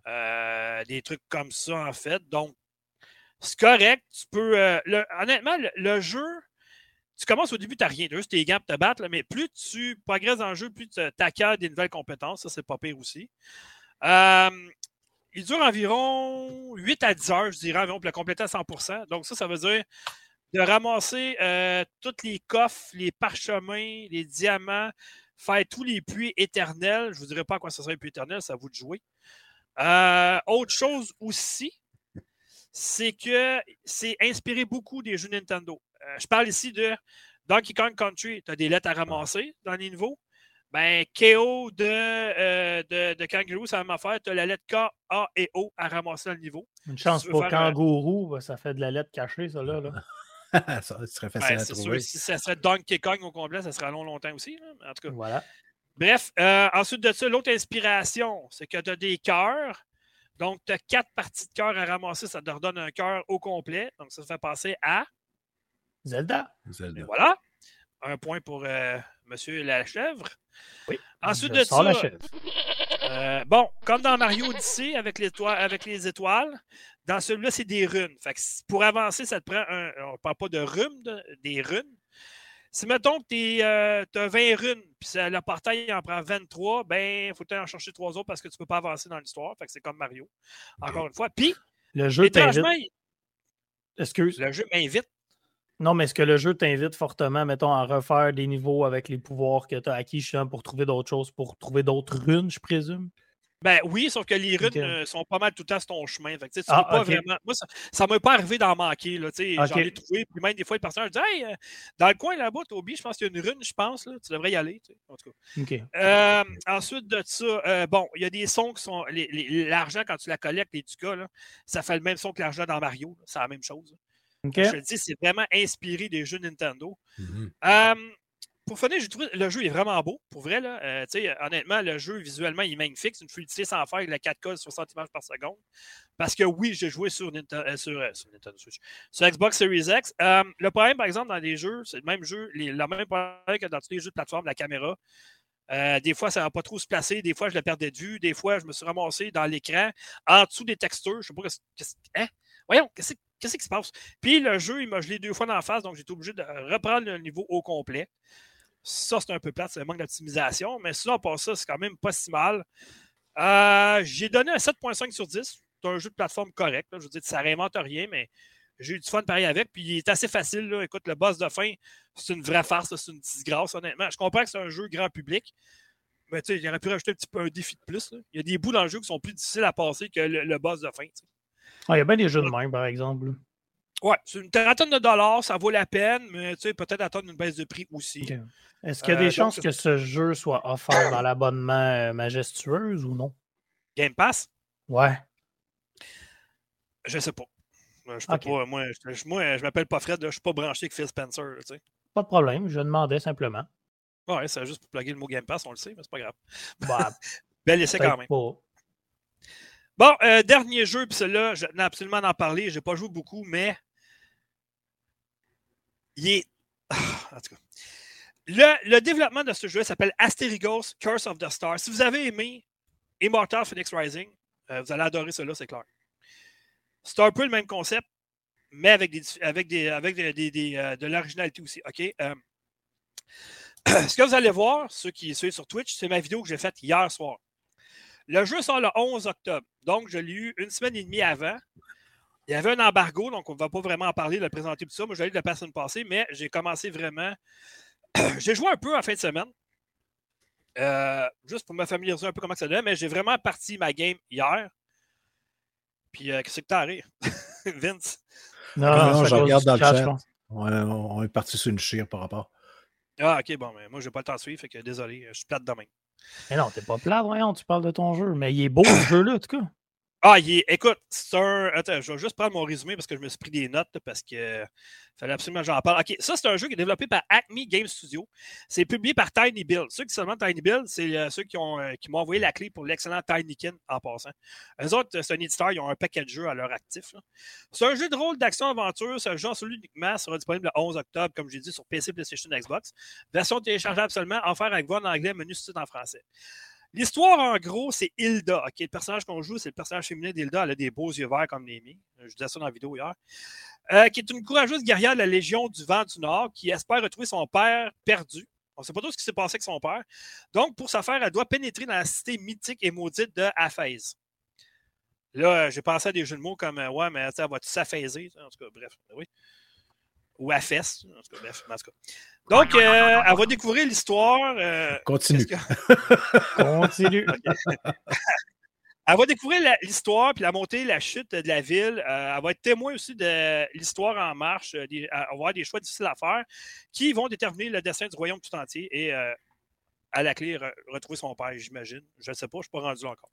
euh, des trucs comme ça, en fait. Donc, c'est correct. Tu peux. Euh, honnêtement, le, jeu, tu commences au début, tu n'as rien. Tu juste tes gants pour te battre, mais plus tu progresses dans le jeu, plus tu acquiers des nouvelles compétences. Ça, c'est pas pire aussi. Euh, il dure environ 8 à 10 heures, je dirais, environ pour le compléter à 100% Donc, ça, ça veut dire de ramasser tous les coffres, les parchemins, les diamants, faire tous les puits éternels. Je ne vous dirai pas à quoi ça serait un puits éternel, c'est à vous de jouer. Euh, autre chose aussi, c'est que c'est inspiré beaucoup des jeux Nintendo. Euh, je parle ici de Donkey Kong Country. Tu as des lettres à ramasser dans les niveaux. Ben, KO de, euh, de, de, Kangaroo, ça va même affaire. Tu as la lettre K, A et O à ramasser dans le niveau. Une chance pour Kangaroo, ça fait de la lettre cachée, ça là. là. ça serait facile à trouver. si ça serait Donkey Kong au complet, ça serait long longtemps aussi. En tout cas. Voilà. Bref, euh, ensuite de ça, l'autre inspiration, c'est que tu as des cœurs. Donc, tu as quatre parties de cœur à ramasser. Ça te redonne un cœur au complet. Donc, ça te fait passer à Zelda. Zelda. voilà. Un point pour euh, Monsieur la chèvre. Oui. Ensuite de ça. La. Euh, bon, comme dans Mario Odyssey avec, avec les étoiles, dans celui-là, c'est des runes. Fait que pour avancer, ça te prend un. On ne parle pas de runes, des runes. Si mettons que tu euh, as 20 runes, puis le portail en prend 23, ben il faut en chercher trois autres parce que tu ne peux pas avancer dans l'histoire. Fait que c'est comme Mario. Encore une fois. Puis, le jeu t'invite. Excuse. Le jeu m'invite. Non, mais est-ce que le jeu t'invite fortement, mettons, à refaire des niveaux avec les pouvoirs que tu as acquis pour trouver d'autres choses, pour trouver d'autres runes, je présume? Ben oui, sauf que les runes euh, sont pas mal tout le temps sur ton chemin. Fait tu ah, pas vraiment... Moi, ça ne m'est pas arrivé d'en manquer. Là, J'en ai trouvé. Puis même des fois, les personnes disent Hey, euh, dans le coin là-bas, Toby, je pense qu'il y a une rune, je pense. Là, tu devrais y aller. En tout cas. Euh, ensuite de ça, bon, il y a des sons qui sont. L'argent, quand tu la collectes, les ducats, là, ça fait le même son que l'argent dans Mario. C'est la même chose. Je te dis, c'est vraiment inspiré des jeux Nintendo. Mm-hmm. pour finir, j'ai trouvé le jeu est vraiment beau. Pour vrai, là, euh, honnêtement, le jeu visuellement il est magnifique. C'est une fluidité sans faire avec la 4K 60 images par seconde. Parce que oui, j'ai joué sur, Nintendo, sur, Switch, sur Xbox Series X. le problème, par exemple, dans les jeux, c'est le même jeu, les, le même problème que dans tous les jeux de plateforme, la caméra. des fois, ça ne va pas trop se placer. Des fois, je la perdais de vue. Des fois, je me suis ramassé dans l'écran, en dessous des textures. Je ne sais pas qu'est-ce. Hein? Voyons, qu'est-ce Qu'est-ce qui se passe? Puis le jeu, il m'a gelé deux fois dans la face, donc j'étais obligé de reprendre le niveau au complet. Ça, c'est un peu plate, c'est un manque d'optimisation, mais sinon, pas ça, c'est quand même pas si mal. Euh, j'ai donné un 7.5 sur 10. C'est un jeu de plateforme correct. Je veux dire, ça réinvente rien, mais j'ai eu du fun pareil avec. Puis il est assez facile. Écoute, le boss de fin, c'est une vraie farce, c'est une disgrâce, honnêtement. Je comprends que c'est un jeu grand public. Mais tu sais, il aurait pu rajouter un petit peu un défi de plus. Il y a des bouts dans le jeu qui sont plus difficiles à passer que le, boss de fin. Ah, il y a bien des jeux de même, par exemple. Ouais, c'est une trentaine de dollars, ça vaut la peine, mais tu sais, peut-être attendre une baisse de prix aussi. Est-ce qu'il y a des euh, chances que ce jeu soit offert dans l'abonnement euh, majestueuse ou non? Game Pass? Ouais. Je sais pas. Euh, je peux pas moi, je, moi, je m'appelle pas Fred, je suis pas branché avec Phil Spencer. Tu sais. Pas de problème, je demandais simplement. Ouais, c'est juste pour plugger le mot Game Pass, on le sait, mais c'est pas grave. Bah, Bel essai quand même. Bon, euh, dernier jeu, puis celui-là, je tenais absolument en parler. Je n'ai pas joué beaucoup, mais il est. en tout cas. Le, développement de ce jeu s'appelle Asterigos Curse of the Stars. Si vous avez aimé Immortal Phoenix Rising, euh, vous allez adorer cela, c'est clair. C'est un peu le même concept, mais avec, des, avec, des, avec des, euh, de l'originalité aussi. OK? ce que vous allez voir, ceux qui suivent sur Twitch, c'est ma vidéo que j'ai faite hier soir. Le jeu sort le 11 octobre. Donc, je l'ai eu une semaine et demie avant. Il y avait un embargo, donc on ne va pas vraiment en parler, de le présenter tout ça. Moi, je l'ai de la personne passée, mais j'ai commencé vraiment. j'ai joué un peu en fin de semaine. Euh, juste pour me familiariser un peu comment ça donne, mais j'ai vraiment parti ma game hier. Puis, euh, qu'est-ce que t'as rire? Vince? Non, non, je regarde dans le chat. on est parti sur une chire par rapport. Ah, ok, bon, mais moi, je n'ai pas le temps de suivre, fait que désolé, je suis plate demain. Mais non, t'es pas plat, voyons, tu parles de ton jeu. Mais il est beau, ce jeu-là, en tout cas. Ah, il est... écoute, c'est un. Attends, je vais juste prendre mon résumé parce que je me suis pris des notes parce que fallait absolument que j'en parle. OK, ça, c'est un jeu qui est développé par Acme Game Studio. C'est publié par Tiny Build. Ceux qui se demandent Tiny Build, c'est euh, ceux qui, ont, euh, qui m'ont envoyé la clé pour l'excellent Tinykin en passant. Eux autres, c'est un éditeur, ils ont un paquet de jeux à leur actif. C'est un jeu de rôle d'action-aventure. C'est un jeu en solo uniquement. sera disponible le 11 octobre, comme j'ai dit, sur PC, PlayStation, Xbox. Version téléchargeable seulement, offert avec voix en anglais, menu sous en français. L'histoire, en gros, c'est Hilda. Le personnage qu'on joue, c'est le personnage féminin d'Hilda. Elle a des beaux yeux verts comme les miens. Je disais ça dans la vidéo hier. Euh, qui est une courageuse guerrière de la Légion du Vent du Nord qui espère retrouver son père perdu. On ne sait pas tout ce qui s'est passé avec son père. Donc, pour ce faire, elle doit pénétrer dans la cité mythique et maudite de Aphèse. Là, j'ai pensé à des jeux de mots comme Ouais, mais elle va-tu? En tout cas, bref. Oui. Ou Aphèse. En tout cas, bref. En tout cas. Donc, euh, elle va découvrir l'histoire. Euh, Continue. Continue. elle va découvrir l'histoire, puis la montée, la chute de la ville. Euh, elle va être témoin aussi de l'histoire en marche. elle va avoir des choix difficiles à faire qui vont déterminer le destin du royaume tout entier et à la clé retrouver son père, j'imagine. Je ne sais pas, je ne suis pas rendu là encore.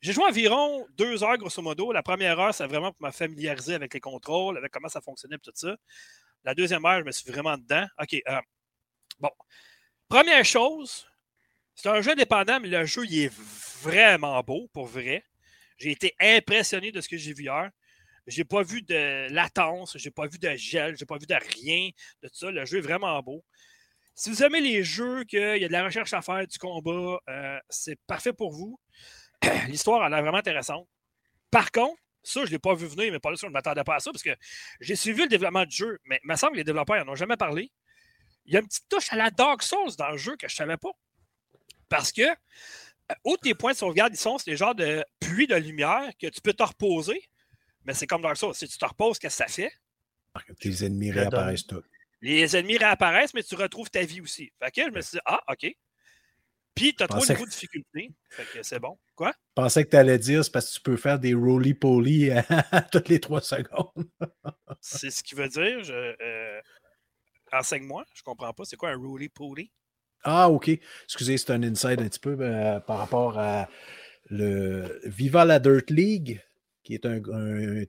J'ai joué environ deux heures, grosso modo. La première heure, c'est vraiment pour me familiariser avec les contrôles, avec comment ça fonctionnait, tout ça. La deuxième heure, je me suis vraiment dedans. OK. Euh, bon. Première chose, c'est un jeu indépendant, mais le jeu, il est vraiment beau, pour vrai. J'ai été impressionné de ce que j'ai vu hier. J'ai pas vu de latence, j'ai pas vu de gel, j'ai pas vu de rien de tout ça. Le jeu est vraiment beau. Si vous aimez les jeux, qu'il y a de la recherche à faire, du combat, euh, c'est parfait pour vous. L'histoire, elle est vraiment intéressante. Par contre, ça, je ne l'ai pas vu venir, mais pas là, je ne m'attendais pas à ça parce que j'ai suivi le développement du jeu, mais il me semble que les développeurs n'en ont jamais parlé. Il y a une petite touche à la Dark Souls dans le jeu que je ne savais pas. Parce que, où tes points de sauvegarde, ils sont, c'est des genres de puits de lumière que tu peux te reposer, mais c'est comme Dark Souls. Si tu te reposes, qu'est-ce que ça fait? Les ennemis réapparaissent tous. Les ennemis réapparaissent, mais tu retrouves ta vie aussi. Fait que je me suis dit, ah, OK. Puis, tu as trois niveaux de difficulté. Fait que c'est bon. Quoi? Je pensais que tu allais dire c'est parce que tu peux faire des roly-poly toutes les trois secondes. c'est ce qui veut dire. Je, euh, Enseigne-moi. Je comprends pas. C'est quoi un roly-poly? Ah, OK. Excusez, c'est un inside un petit peu ben, par rapport à le Viva la Dirt League, qui est un,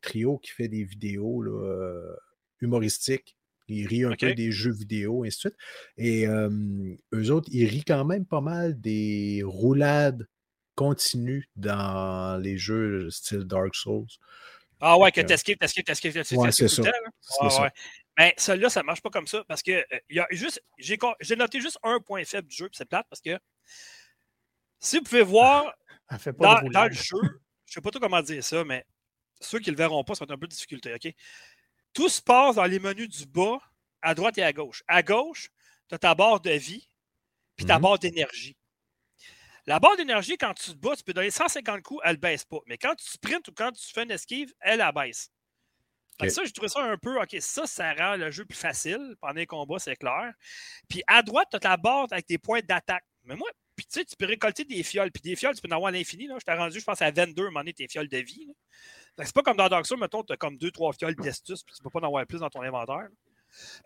trio qui fait des vidéos là, euh, humoristiques. Ils rient un peu des jeux vidéo, et ainsi de suite. Et eux autres, ils rient quand même pas mal des roulades continues dans les jeux style Dark Souls. Ah ouais, que t'esquives, t'esquives, t'esquives, t'esquives. Ouais, c'est ça. Mais celui-là, ça marche pas comme ça parce que euh, y a juste, j'ai, noté juste un point faible du jeu, c'est plate parce que si vous pouvez voir dans, le jeu, je sais pas trop comment dire ça, mais ceux qui le verront pas, ça va être un peu de difficulté, OK? Tout se passe dans les menus du bas, à droite et à gauche. À gauche, tu as ta barre de vie, puis ta mhm. barre d'énergie. La barre d'énergie, quand tu te bats, tu peux donner 150 coups, elle ne baisse pas. Mais quand tu sprints ou quand tu fais une esquive, elle, elle baisse. Ça, je trouvé ça un peu, OK, ça, ça rend le jeu plus facile pendant les combats, c'est clair. Puis à droite, tu as ta barre avec tes points d'attaque. Mais moi, puis tu sais, tu peux récolter des fioles. Puis des fioles, tu peux en avoir à l'infini. Je t'ai rendu, je pense, à 22 à un moment donné, tes fioles de vie. C'est pas comme dans Dark Souls, mettons, tu as comme 2-3 fioles d'estus, puis tu peux pas en avoir plus dans ton inventaire.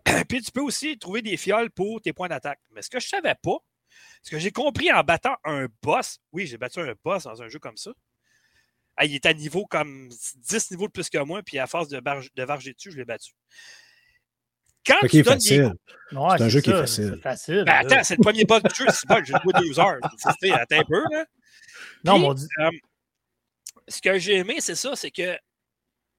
puis tu peux aussi trouver des fioles pour tes points d'attaque. Mais ce que je savais pas, ce que j'ai compris en battant un boss, oui, j'ai battu un boss dans un jeu comme ça. il est à niveau comme 10 niveaux de plus que moi, puis à force de, de varger dessus, je l'ai battu. Quand tu donnes des... c'est un jeu qui est facile. facile ben, attends, c'est le premier boss du jeu. C'est pas j'ai joué deux heures. Attends un peu. Là. non, mon Dieu. Euh, ce que j'ai aimé, c'est ça, c'est que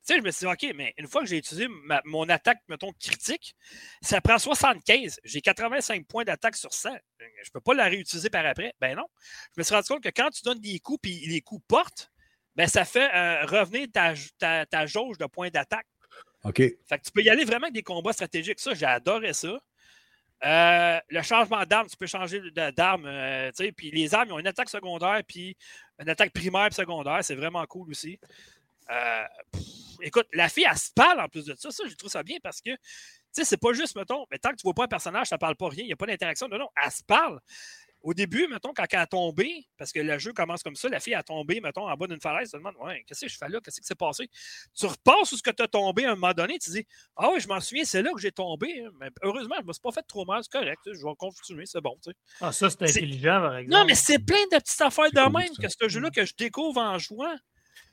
tu sais, je me suis dit, OK, mais une fois que j'ai utilisé mon attaque, mettons, critique, ça prend 75. J'ai 85 points d'attaque sur 100. Je ne peux pas la réutiliser par après. Ben non. Je me suis rendu compte que quand tu donnes des coups puis les coups portent, ben ça fait euh, revenir ta, ta, jauge de points d'attaque. OK. Fait que tu peux y aller vraiment avec des combats stratégiques. Ça, j'ai adoré ça. Euh, le changement d'arme, tu peux changer d'arme. Euh, puis les armes, ils ont une attaque secondaire, puis une attaque primaire et secondaire. C'est vraiment cool aussi. Euh, écoute, la fille, elle se parle en plus de ça. Ça, je trouve ça bien parce que, tu sais, c'est pas juste, mettons, mais tant que tu vois pas un personnage, ça parle pas rien, il n'y a pas d'interaction. Non, non, elle se parle. Au début, mettons, quand elle a tombé, parce que le jeu commence comme ça, la fille a tombé, mettons, en bas d'une falaise, tu te demandes, ouais, qu'est-ce que je fais là? Qu'est-ce qui s'est passé? Tu repasses où ce que tu as tombé à un moment donné, tu dis, ah oui, je m'en souviens, c'est là que j'ai tombé. Mais heureusement, je ne me suis pas fait trop mal, c'est correct, je vais continuer, c'est bon. Tu sais. Ah, ça, c'est intelligent, par exemple. Non, mais c'est plein de petites affaires de même que ce jeu-là que je découvre en jouant.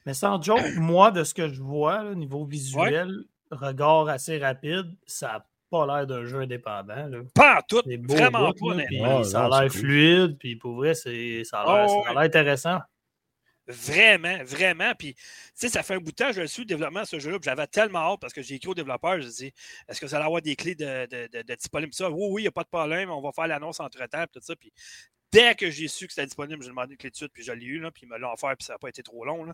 Mais sans joke, moi, de ce que je vois, au niveau visuel, regard assez rapide, ça n'a pas l'air d'un jeu indépendant. Pas tout, vraiment pas. ça a l'air fluide, puis pour vrai, ça a l'air intéressant. Vraiment, vraiment. Puis, tu sais, ça fait un bout de temps, je suis au développement de ce jeu-là, j'avais tellement hâte parce que j'ai écrit au développeur, je dis, est-ce que ça va avoir des clés de, de, de, disponibles? Ça, oui, oui, il n'y a pas de problème, on va faire l'annonce entre-temps, tout ça. Puis, dès que j'ai su que c'était disponible, j'ai demandé une clé de puis je l'ai eu, là, puis ils me l'ont offert, puis ça n'a pas été trop long. Là.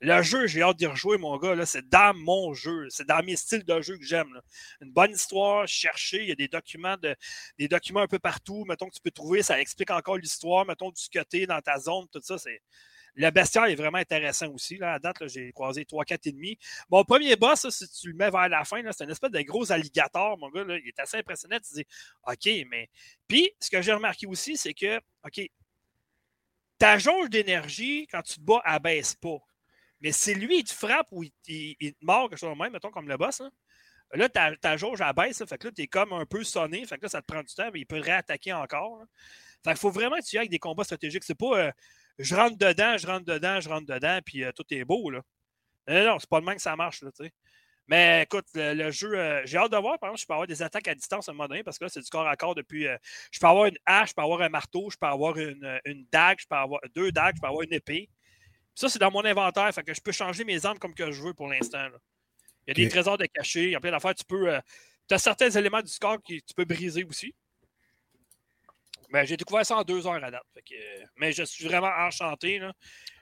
Le jeu, j'ai hâte d'y rejouer, mon gars. Là, c'est dans mon jeu. C'est dans mes styles de jeu que j'aime. Une bonne histoire, chercher. Il y a des documents, de, des documents un peu partout. Mettons que tu peux trouver, ça explique encore l'histoire. Mettons du côté dans ta zone, tout ça. C'est le bestiaire est vraiment intéressant aussi. Là. À date, j'ai croisé 3-4 ennemis. Mon premier boss, si tu le mets vers la fin, c'est une espèce de gros alligator, mon gars. Là. Il est assez impressionnant. Tu dis, OK, mais. Puis, ce que j'ai remarqué aussi, c'est que, OK, ta jauge d'énergie, quand tu te bats, elle baisse pas. Mais si lui, il te frappe ou il, te mord, quelque chose de même, mettons comme le boss, là, ta, ta, jauge, elle baisse. fait que là, tu es comme un peu sonné. Fait que là, ça te prend du temps, mais il peut réattaquer encore. Fait qu'il faut vraiment que tu ailles avec des combats stratégiques. C'est pas. Euh, je rentre dedans, je rentre dedans, je rentre dedans, puis euh, tout est beau. Là. Non, non, c'est pas le même que ça marche. Là, mais écoute, le, jeu, euh, j'ai hâte de voir. Par exemple, je peux avoir des attaques à distance à un moment donné parce que là, c'est du corps à corps depuis. Euh, je peux avoir une hache, je peux avoir un marteau, je peux avoir une, une, dague, je peux avoir deux dagues, je peux avoir une épée. ça, c'est dans mon inventaire. Fait que je peux changer mes armes comme que je veux pour l'instant. Il y a des trésors de cachés, il y a plein d'affaires. Tu peux. tu as certains éléments du score que tu peux briser aussi. Ben, j'ai découvert ça en deux heures à date. mais je suis vraiment enchanté. Là.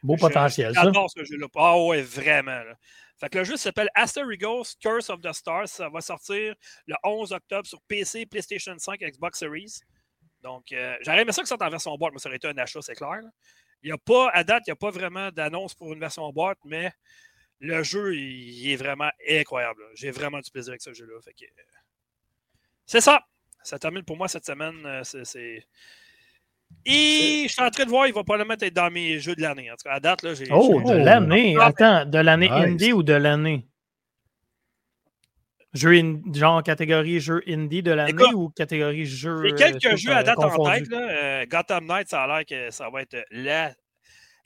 Beau potentiel, ça. J'adore ce jeu-là. Ah ouais, vraiment. Fait que le jeu s'appelle Asterigos Curse of the Stars. Ça va sortir le 11 octobre sur PC, PlayStation 5, Xbox Series. Donc, euh, j'aurais aimé ça que ça soit en version boîte, mais ça aurait été un achat, c'est clair. Il y a pas, à date, il n'y a pas vraiment d'annonce pour une version boîte, mais le jeu, il, est vraiment incroyable. J'ai vraiment du plaisir avec ce jeu-là. c'est ça. Ça termine pour moi cette semaine. Euh, c'est. Et je suis en train de voir, il va probablement être dans mes jeux de l'année. En tout cas, à date, là, j'ai. Oh, de l'année. Attends, de l'année indie ou de l'année? Jeu genre catégorie jeu indie de l'année ou catégorie jeu. J'ai quelques euh, jeux à date en tête. Là. Euh, Gotham Knight, ça a l'air que ça va être la,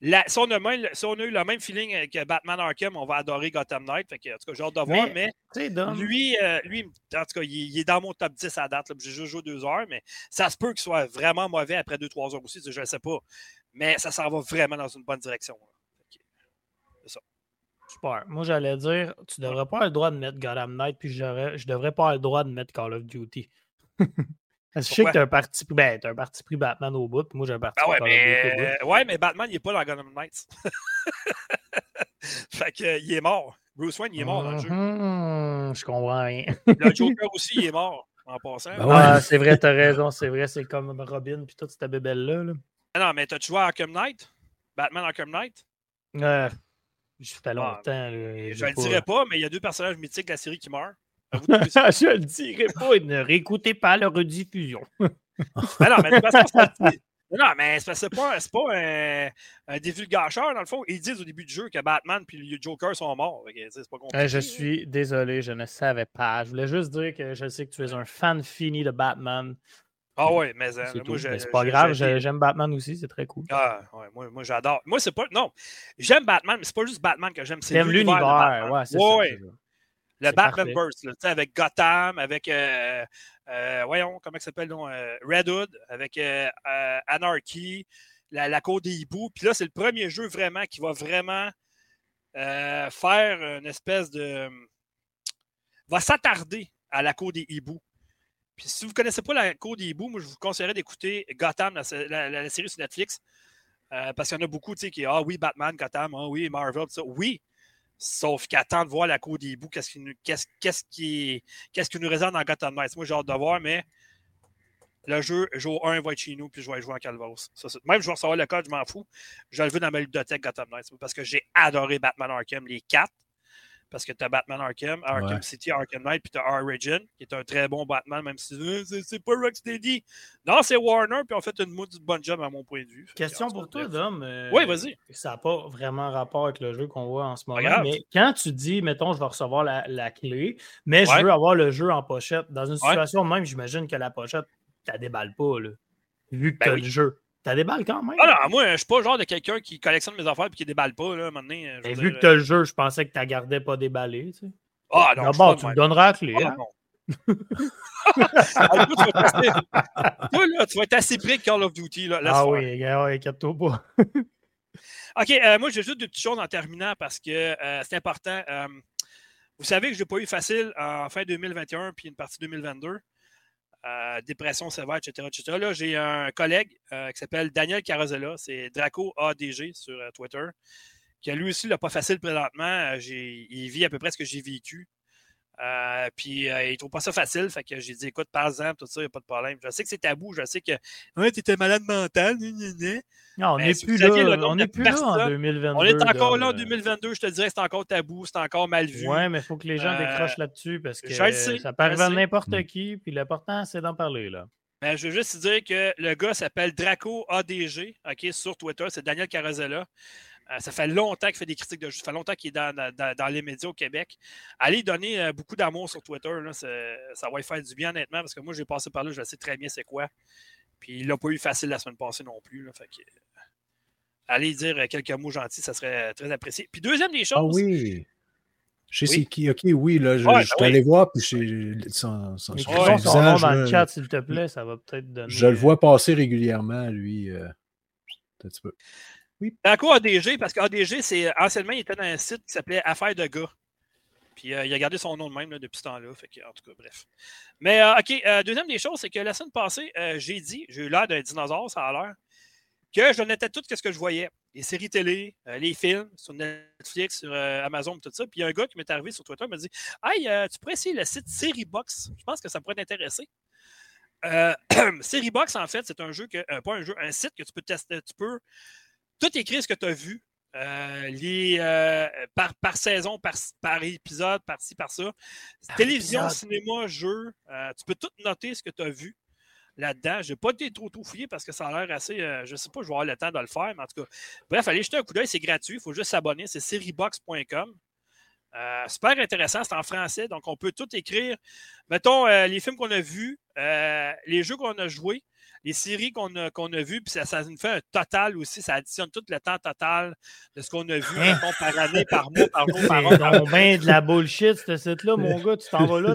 si, on a eu le même feeling que Batman Arkham, on va adorer Gotham Knight. Fait que, en tout cas, j'ai hâte de voir. Mais, lui, euh, lui, en tout cas, il, est dans mon top 10 à date. J'ai juste joué deux heures, mais ça se peut qu'il soit vraiment mauvais après deux, trois heures aussi. Je ne sais pas. Mais ça s'en va vraiment dans une bonne direction. C'est ça. Super. Moi, j'allais dire, tu devrais pas avoir le droit de mettre Gotham Knight, puis je devrais pas avoir le droit de mettre Call of Duty. je sais que tu as un parti pris. Ben, un parti pris Batman au bout, puis moi j'ai un parti ah ouais, mais... ouais, mais Batman, il n'est pas dans Gotham Knights. fait que, il est mort. Bruce Wayne, il est mort dans le jeu. Mm-hmm. je comprends rien. le Joker aussi, il est mort en passant. Ben ah, c'est vrai, t'as raison, c'est vrai, c'est comme Robin puis toute cette bébelle-là. Là. Ah non, mais t'as-tu joué à Arkham Knight? Batman Arkham Knight? Euh, ça fait longtemps. je ne le dirais pas, mais il y a deux personnages mythiques de la série qui meurent. je le dirai pas. Ne réécoutez pas la rediffusion. Ben non, mais de toute façon, non, mais c'est pas, pas un, un divulgateur, dans le fond. Ils disent au début du jeu que Batman et le Joker sont morts. Pas compliqué, je suis désolé, je ne savais pas. Je voulais juste dire que je sais que tu es un fan fini de Batman. Ah ouais, mais, euh, c'est pas grave, j'aime Batman aussi, c'est très cool. Ah ouais, moi, moi j'adore. Moi, c'est pas. Non, j'aime Batman, mais c'est pas juste Batman que j'aime, c'est l'univers. Ouais, c'est ouais. ça. Le Batman Burst, avec Gotham, avec, euh, euh, voyons, comment ça s'appelle, euh, Red Hood, avec Anarchy, la, la Côte des hiboux. Puis là, c'est le premier jeu vraiment qui va vraiment faire une espèce de. va s'attarder à la Côte des hiboux. Puis si vous ne connaissez pas la Côte des hiboux, moi, je vous conseillerais d'écouter Gotham, la, série sur Netflix. parce qu'il y en a beaucoup, qui, ah oui, Batman, Gotham, ah oui, Marvel, ça. Oui, Sauf qu'attend de voir la cour des bouts, qu'est-ce qui, nous, qu'est-ce, qu'est-ce qui, qu'est-ce qui nous réserve dans Gotham Knights? Moi, j'ai hâte de voir, mais le jeu, jour 1 va être chez nous, puis je vais jouer en Calvos. même je vais recevoir le code, je m'en fous. Je le veux dans ma bibliothèque Gotham Knights parce que j'ai adoré Batman Arkham, les quatre parce que tu as Batman Arkham, Arkham City, Arkham Knight, puis tu as Origin, qui est un très bon Batman, même si euh, c'est pas Rocksteady. Non, c'est Warner, puis on fait une de bonne job à mon point de vue. Question pour toi, Dom. Euh, oui, vas-y. Ça n'a pas vraiment rapport avec le jeu qu'on voit en ce moment, mais quand tu dis, mettons, je vais recevoir la, clé, mais je veux avoir le jeu en pochette, dans une situation même, j'imagine que la pochette, tu ne déballes pas, là, vu que ben tu as le jeu. T'as des balles quand même. Ah non, moi, je suis pas le genre de quelqu'un qui collectionne mes affaires et qui déballe pas. Là, maintenant, Et vu que t'as le jeu, je pensais que tu gardais pas déballé. Tu sais. Ah non. D'abord, tu me donneras la clé. Ah, hein? ah, toi, tu, vas toi, là, tu vas être assez près de Call of Duty. Là, ah oui, inquiète-toi pas. OK, euh, moi, j'ai juste deux petites choses en terminant parce que euh, c'est important. Euh, vous savez que je n'ai pas eu facile en fin 2021 puis une partie 2022. Euh, dépression sévère, etc. Là, j'ai un collègue euh, qui s'appelle Daniel Carozella, c'est Draco ADG sur euh, Twitter, qui lui aussi l'a pas facile présentement. il vit à peu près ce que j'ai vécu. Euh, puis euh, il trouve pas ça facile. Fait que j'ai dit écoute, par exemple, tout ça, il n'y a pas de problème. Je sais que c'est tabou, je sais que ouais, tu étais malade mental. Non, on n'est plus, là, on est plus là en 2022. On est encore là en 2022, je te dirais, c'est encore tabou, c'est encore mal vu. Ouais, mais il faut que les gens euh, décrochent là-dessus parce que ça peut arriver à n'importe mm. qui. Puis l'important, c'est d'en parler. là. Ben, je veux juste dire que le gars s'appelle Draco ADG, OK, sur Twitter, c'est Daniel Carozella. Euh, ça fait longtemps qu'il fait des critiques de jeu. Ça fait longtemps qu'il est dans, les médias au Québec. Allez donner euh, beaucoup d'amour sur Twitter. ça va lui faire du bien, honnêtement, parce que moi, j'ai passé par là, je sais très bien c'est quoi. Puis il n'a pas eu facile la semaine passée non plus. fait que, allez dire quelques mots gentils, ça serait très apprécié. Puis deuxième des ah choses. Ah oui. Je sais c'est qui. Ok, oui, là, je, ouais, suis allé voir, puis je, son, son, son, son nom dans le chat, s'il te plaît, ça va peut-être donner. Je le vois passer régulièrement, lui. Euh, un petit peu. Oui. quoi ADG, parce qu'ADG, c'est anciennement, il était dans un site qui s'appelait Affaires de gars. Puis euh, il a gardé son nom de même depuis ce temps-là. En tout cas, bref. Mais euh, OK, euh, deuxième des choses, c'est que la semaine passée, j'ai dit, j'ai eu l'air d'un dinosaure, ça a l'air, que je notais tout ce que je voyais. Les séries télé, les films sur Netflix, sur Amazon, tout ça. Puis il y a un gars qui m'est arrivé sur Twitter, il m'a dit Hey, tu pourrais essayer le site Seriebox. Je pense que ça pourrait t'intéresser. Seriebox, en fait, c'est un jeu que, pas un jeu, un site que tu peux tester, tu peux tout écrit ce que tu as vu. Euh, les, euh, par, par, saison, par, par épisode, par-ci, par ça. Télévision, cinéma, jeu, euh, tu peux tout noter ce que tu as vu là-dedans. Je n'ai pas été trop, trop fouillé parce que ça a l'air assez. je ne sais pas, je vais avoir le temps de le faire, mais en tout cas. Bref, allez jeter un coup d'œil, c'est gratuit. Il faut juste s'abonner. C'est seriebox.com. super intéressant, c'est en français, donc on peut tout écrire. Mettons les films qu'on a vus, les jeux qu'on a joués, les séries qu'on a, qu'on a vues, puis ça, ça, nous fait un total aussi, ça additionne tout le temps total de ce qu'on a vu hein? par année, par mois, par mois, par an. De la bullshit, ce site-là, mon gars, tu t'en vas là,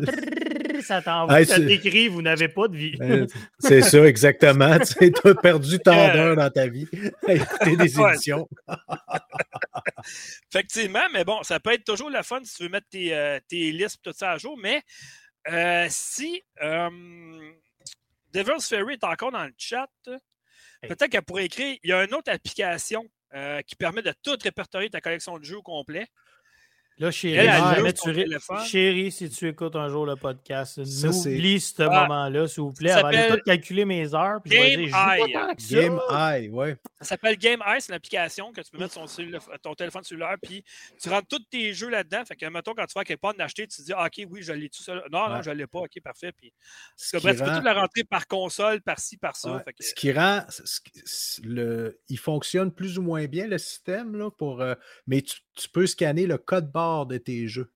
ça t'envoie, ça t'écrit, vous n'avez pas de vie. c'est ça, exactement. tu as perdu tant d'heures dans ta vie à écouter des émissions. Effectivement, mais bon, ça peut être toujours la fun si tu veux mettre tes, euh, tes listes tout ça à jour, mais euh, si euh, Devil's Ferry est encore dans le chat, peut-être qu'elle pourrait écrire il y a une autre application euh, qui permet de tout répertorier ta collection de jeux au complet. Là, chérie, si tu écoutes un jour le podcast, n'oublie ce ah, moment-là, s'il vous plaît, avant de tout calculer mes heures. Puis Game Eye. Game Eye, ouais. Ça s'appelle Game Eye, c'est l'application que tu peux mettre sur ton téléphone cellulaire, puis tu rentres tous tes jeux là-dedans. Fait que, mettons, quand tu vas quelque part d'acheter, tu te dis, ah, OK, oui, je l'ai tout seul. Non, non, je ne l'ai pas. OK, parfait. Puis, tu peux tout la rentrer par console, par-ci, par-ça. Ce qui rend. Le... Il fonctionne plus ou moins bien, le système, là, pour. Euh, mais tu tu peux scanner le code barre de tes jeux.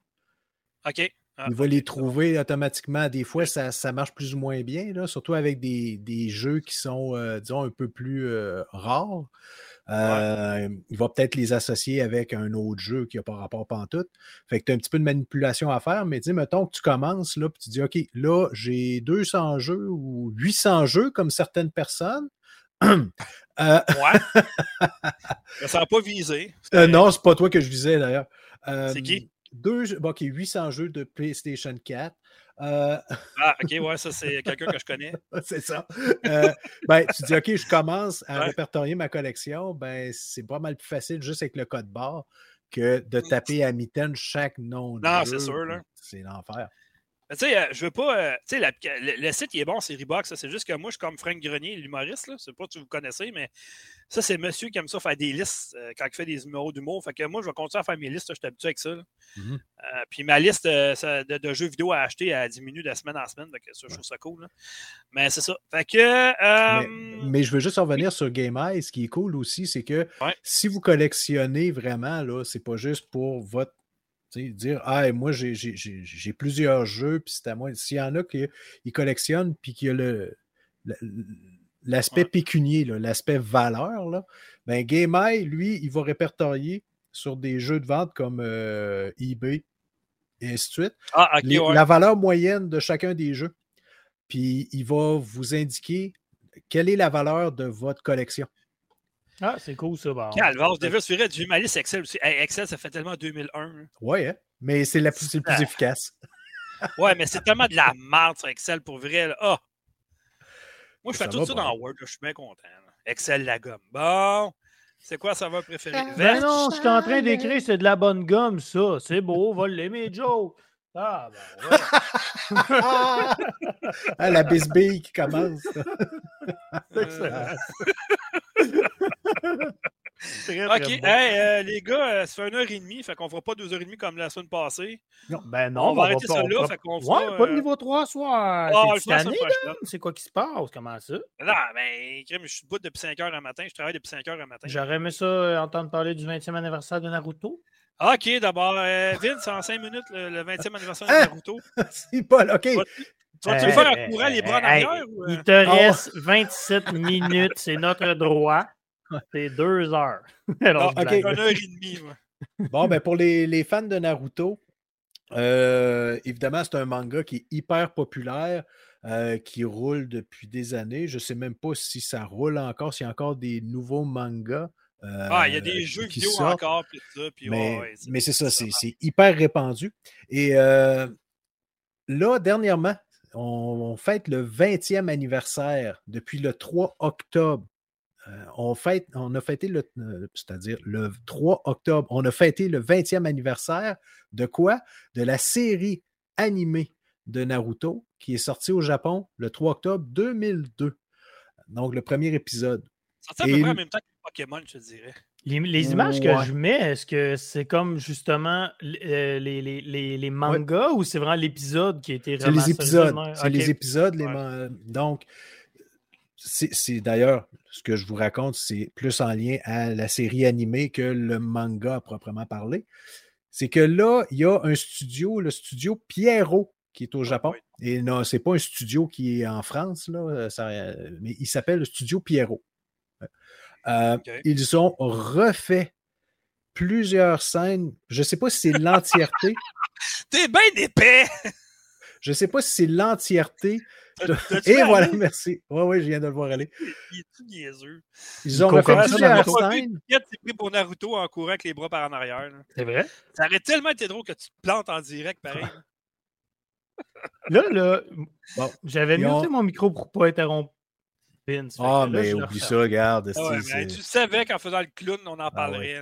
OK. Ah, il va les trouver automatiquement. Des fois, ça, marche plus ou moins bien, là, surtout avec des, jeux qui sont, euh, disons, un peu plus euh, rares. Euh, il va peut-être les associer avec un autre jeu qui n'a pas rapport pantoute. Fait que tu as un petit peu de manipulation à faire, mais dis, mettons que tu commences, là, puis tu dis, OK, là, j'ai 200 jeux ou 800 jeux comme certaines personnes. Euh, ouais. ça n'a pas visé. Euh, non, c'est pas toi que je visais d'ailleurs. c'est qui? Deux, bon, OK, 800 jeux de PlayStation 4. ah, ok, ouais, ça c'est quelqu'un que je connais. c'est ça. ben, tu dis, ok, je commence à répertorier ma collection, ben, c'est pas mal plus facile juste avec le code barre que de mmh. taper à mitaine chaque nom. Non, c'est sûr, là. C'est l'enfer. Tu sais, euh, je veux pas. Euh, tu sais, le, site, il est bon, c'est Reebok. C'est juste que moi, je suis comme Frank Grenier, l'humoriste. Je sais pas si vous connaissez, mais ça, c'est monsieur qui aime ça faire des listes euh, quand il fait des numéros d'humour. Fait que moi, je vais continuer à faire mes listes. Je suis habitué avec ça. Mmh puis ma liste de, jeux vidéo à acheter, elle diminue de semaine en semaine. Fait que ça, je trouve ça cool. Mais c'est ça. Fait que. Mais, je veux juste revenir sur Game Eye. Ce qui est cool aussi, c'est que si vous collectionnez vraiment, là, c'est pas juste pour votre dire Ah, moi, j'ai plusieurs jeux, puis c'est à moi. S'il y en a qui collectionnent, puis qu'il y a le, l'aspect pécunier, l'aspect valeur, là, ben GameEye, lui, il va répertorier sur des jeux de vente comme euh, eBay et ainsi de suite ah, la valeur moyenne de chacun des jeux. Puis il va vous indiquer quelle est la valeur de votre collection. Ah, c'est cool ça. Bon. Calvaire, déjà, je du ma liste Excel aussi. Excel, ça fait tellement 2001. Ouais, hein? mais c'est le plus ah. efficace. ouais, mais c'est tellement de la merde sur Excel pour vrai. Là. Ah! Moi, je fais tout ça dans Word. je suis bien content. Excel, la gomme. Bon. C'est quoi ça va préférer? Ben non, je suis en train d'écrire, c'est de la bonne gomme, ça. C'est beau, va l'aimer, Joe. Ah, ben ouais. ah, la bisbille qui commence. ok, euh, les gars, euh, ça fait une heure et demie, fait qu'on fera pas deux heures et demie comme la semaine passée. Non, ben non, on va arrêter ça là. Fait qu'on fera, ouais, pas de euh, niveau 3 soir. Ah, c'est quoi qui se passe? Comment ça? Non, ben, je suis debout depuis 5 heures le matin, je travaille depuis 5 heures le matin. J'aurais aimé ça entendre parler du 20e anniversaire de Naruto. Ok, d'abord, Vince, en 5 minutes, le, 20e anniversaire de hein? Naruto. c'est pas OK. Tu vas-tu faire un courant les bras en arrière? Il te reste 27 minutes, c'est notre droit. C'est deux heures. Alors, Une heure et demie. bon, ben pour les, fans de Naruto, euh, évidemment, c'est un manga qui est hyper populaire, euh, qui roule depuis des années. Je ne sais même pas si ça roule encore, s'il y a encore des nouveaux mangas. Euh, ah, il y a des jeux vidéo encore, puis ça. mais c'est ça, c'est hyper répandu. Et là, dernièrement, on, fête le 20e anniversaire depuis le 3 octobre euh, on, fête, on a fêté le, euh, c'est-à-dire le 3 octobre, on a fêté le 20e anniversaire de quoi? De la série animée de Naruto qui est sortie au Japon le 3 octobre 2002. Donc, le premier épisode. Ça à peu près en même temps que Pokémon, je dirais. Les, images que je mets, est-ce que c'est comme justement euh, les, les, mangas ou c'est vraiment l'épisode qui a été C'est les épisodes. C'est les épisodes. Donc, c'est d'ailleurs ce que je vous raconte, c'est plus en lien à la série animée que le manga à proprement parler. C'est que là, il y a un studio, le studio Pierrot, qui est au Japon. Et non, c'est pas un studio qui est en France, là, mais il s'appelle le Studio Pierrot. Ils ont refait plusieurs scènes. Je ne sais pas si c'est l'entièreté. T'es bien épais! Je ne sais pas si c'est l'entièreté. Et voilà, merci. Oui, oui, je viens de le voir aller. Il est tout niaiseux? Ils ont refait plusieurs scènes. Tu pris pour Naruto en courant avec les bras par en arrière. C'est vrai? Ça aurait tellement été drôle que tu te plantes en direct, pareil. Là, là, bon, j'avais mis mon micro pour ne pas interrompre Vince. Ah, mais oublie ça, regarde. Ah tu savais qu'en faisant le clown, on en ah parlerait.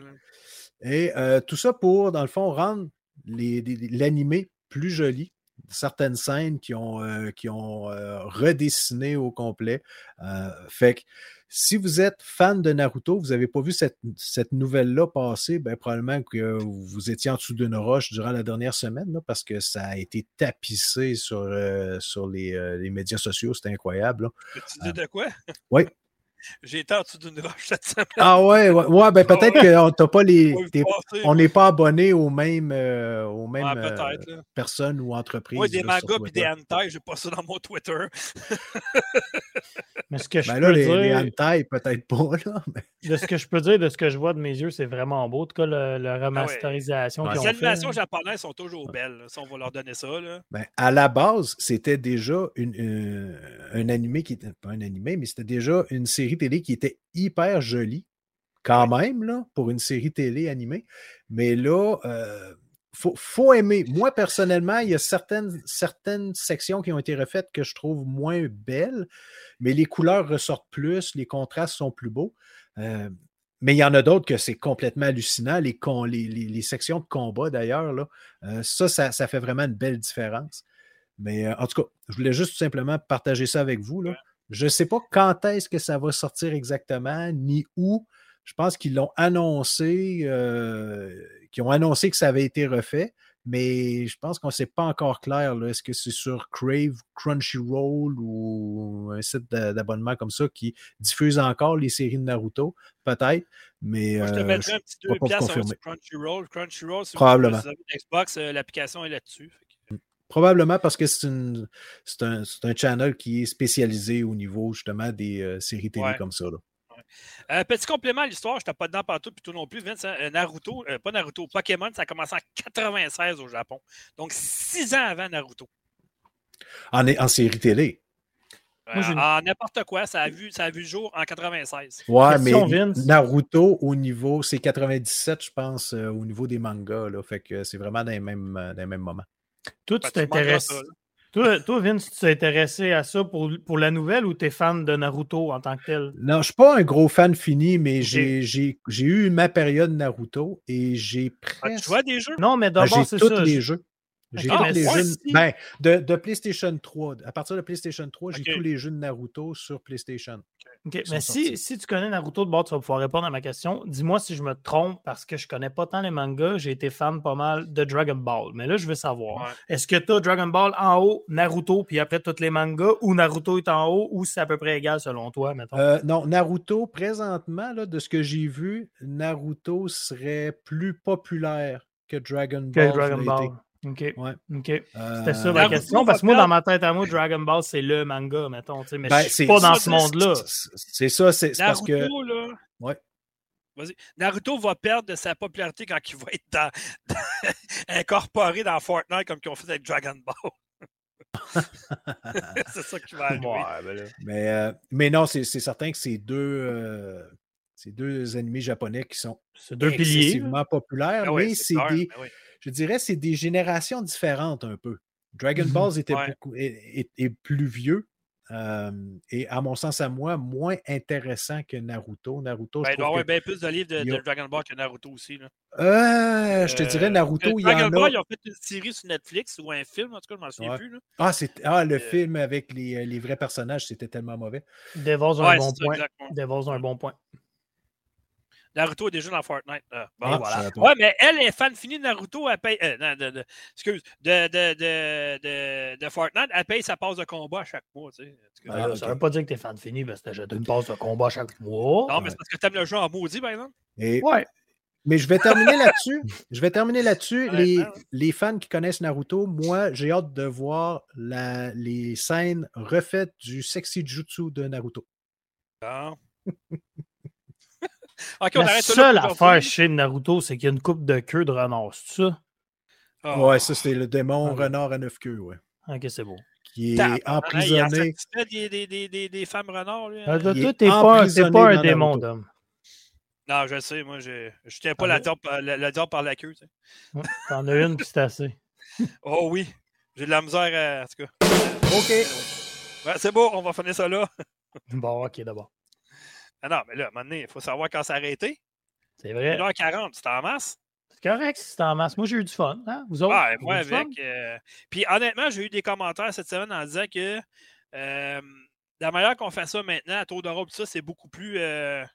Et euh, tout ça pour, dans le fond, rendre l'animé plus joli. Certaines scènes qui ont, euh, qui ont euh, redessiné au complet. fait que si vous êtes fan de Naruto, vous n'avez pas vu cette, cette nouvelle-là passer, ben, probablement que vous étiez en dessous d'une roche durant la dernière semaine, parce que ça a été tapissé sur, sur les, les, médias sociaux. C'était incroyable. Tu dis de quoi? Oui. J'ai été en dessous d'une roche cette semaine. Ah ouais, ouais, ouais ben peut-être qu'on t'a pas les. on n'est pas abonné aux mêmes, euh, aux mêmes euh, personnes ou entreprises. Oui, des mangas et des hentai, j'ai pas ça dans mon Twitter. mais ce que je ben peux là, les, dire... les hentai, peut-être pas. Là, De ce que je peux dire, de ce que je vois de mes yeux, c'est vraiment beau. En tout cas, la ah remasterisation. Les animations japonaises sont toujours belles. Si on va leur donner ça. Là. Ben, à la base, c'était déjà une, une, un animé qui était. Pas un animé, mais c'était déjà une série télé qui était hyper jolie, quand même, là, pour une série télé animée. Mais là, il euh, faut, aimer. Moi, personnellement, il y a certaines, certaines sections qui ont été refaites que je trouve moins belles, mais les couleurs ressortent plus, les contrastes sont plus beaux. Euh, mais il y en a d'autres que c'est complètement hallucinant. Les, les, sections de combat, d'ailleurs, là, euh, ça, ça, fait vraiment une belle différence. Mais en tout cas, je voulais juste tout simplement partager ça avec vous. Là. Je ne sais pas quand est-ce que ça va sortir exactement, ni où. Je pense qu'ils l'ont annoncé, euh, qu'ils ont annoncé que ça avait été refait, mais je pense qu'on ne sait pas encore clair. Est-ce que c'est sur Crave, Crunchyroll ou un site d'abonnement comme ça qui diffuse encore les séries de Naruto? Peut-être, mais. je te euh, mettrais un petit deux piastres sur Crunchyroll. Crunchyroll, si Probablement. vous avez une Xbox, euh, l'application est là-dessus. Probablement parce que c'est un, un, channel qui est spécialisé au niveau justement des euh, séries télé comme ça. Euh, petit complément à l'histoire, je n'étais pas dedans partout, puis tout non plus. Vince, hein, Naruto, euh, pas Naruto, Pokémon, ça a commencé en 96 au Japon. Donc six ans avant Naruto. En, en série télé. en n'importe quoi, ça a, vu, ça a vu le jour en 96. Ouais, mais Naruto, au niveau, c'est 97, je pense, au niveau des mangas. Là, fait que c'est vraiment dans les mêmes, dans les mêmes moments. Toi, tu t'intéresses. Toi, toi, Vince, tu t'es intéressé à ça pour, pour la nouvelle ou tu es fan de Naruto en tant que tel? Non, je ne suis pas un gros fan fini, mais j'ai eu ma période Naruto et j'ai presque. Ah, tu vois des jeux? Non, mais ben, d'abord, c'est ça. J'ai tous les jeux. J'ai tous les jeux. Ben, de, de, PlayStation 3. À partir de PlayStation 3, j'ai tous les jeux de Naruto sur PlayStation. OK, mais si, si, tu connais Naruto de bord, tu vas pouvoir répondre à ma question. Dis-moi si je me trompe parce que je connais pas tant les mangas. J'ai été fan pas mal de Dragon Ball. Mais là, je veux savoir est-ce que tu as Dragon Ball en haut, Naruto, puis après tous les mangas, ou Naruto est en haut, ou c'est à peu près égal selon toi, mettons? Euh, Non, Naruto, présentement, là, de ce que j'ai vu, Naruto serait plus populaire que Dragon Ball. Que Dragon Ball. OK. Ouais. OK. C'était ça ma question. Parce que moi, dans ma tête à moi, Dragon Ball, c'est le manga, mettons. Mais ben, je suis pas dans ce monde-là. C'est ça, c'est parce que. Là, ouais. Vas-y. Naruto va perdre de sa popularité quand il va être dans, incorporé dans Fortnite comme ils ont fait avec Dragon Ball. c'est ça qui va arriver. Ben mais, euh, mais non, c'est certain que c'est deux, euh, deux animés japonais qui sont deux excessivement populaires, ah mais c'est des, ben je dirais, c'est des générations différentes un peu. Dragon mmh Ball était beaucoup, est, plus vieux. et à mon sens, à moi, moins intéressant que Naruto. Naruto, ben, il doit y avoir bien plus de livres de, Dragon Ball que Naruto aussi. Là. Euh, je te dirais, euh, Naruto, il y Dragon en Ball, a... ils ont fait une série sur Netflix ou un film, en tout cas, je m'en souviens plus. Là. Ah, ah, le euh, film avec les, les, vrais personnages, c'était tellement mauvais. Devos a un bon point. Devos a un bon point. Naruto est déjà dans Fortnite. bon, ah, voilà. Ouais, mais elle est fan finie de Naruto. Elle paye, euh, de, de, excuse, de, de, de, Fortnite. Elle paye sa passe de combat à chaque mois. Tu sais. Ah, ça ne veut pas dire que tu es fan fini parce que tu as une passe de combat chaque mois. Non, mais c'est parce que tu aimes le jeu en maudit, par exemple. Et, ouais. Mais je vais terminer là-dessus. Je vais terminer là-dessus. les, les, fans qui connaissent Naruto, moi, j'ai hâte de voir la, les scènes refaites du sexy jutsu de Naruto. Ah. la seule affaire chez Naruto, c'est qu'il y a une coupe de queue de renard, c'est ça? Ah. Ouais, ça, c'est le démon renard à neuf queues, ouais. Ok, c'est bon. Qui est emprisonné. Il des, des, des, des, femmes renards, lui. Ah, toi, t'es pas, pas un démon, d'homme. Non, je sais, moi, je ne tiens pas ah, la, diable, la, la par la queue. Tu sais. T'en as une, puis c'est assez. oh oui, j'ai de la misère, en tout cas. OK. Ouais, c'est bon, on va finir ça là. bon, OK, d'abord. Ah non, mais là, maintenant, il faut savoir quand s'arrêter. C'est vrai. 1h40, c'est en masse. C'est correct si c'est en masse. Moi, j'ai eu du fun. Hein? Vous autres? Ouais, moi, avec. Euh, puis honnêtement, j'ai eu des commentaires cette semaine en disant que euh, la manière qu'on fait ça maintenant à Tour d'Europe, ça, c'est beaucoup plus. Euh,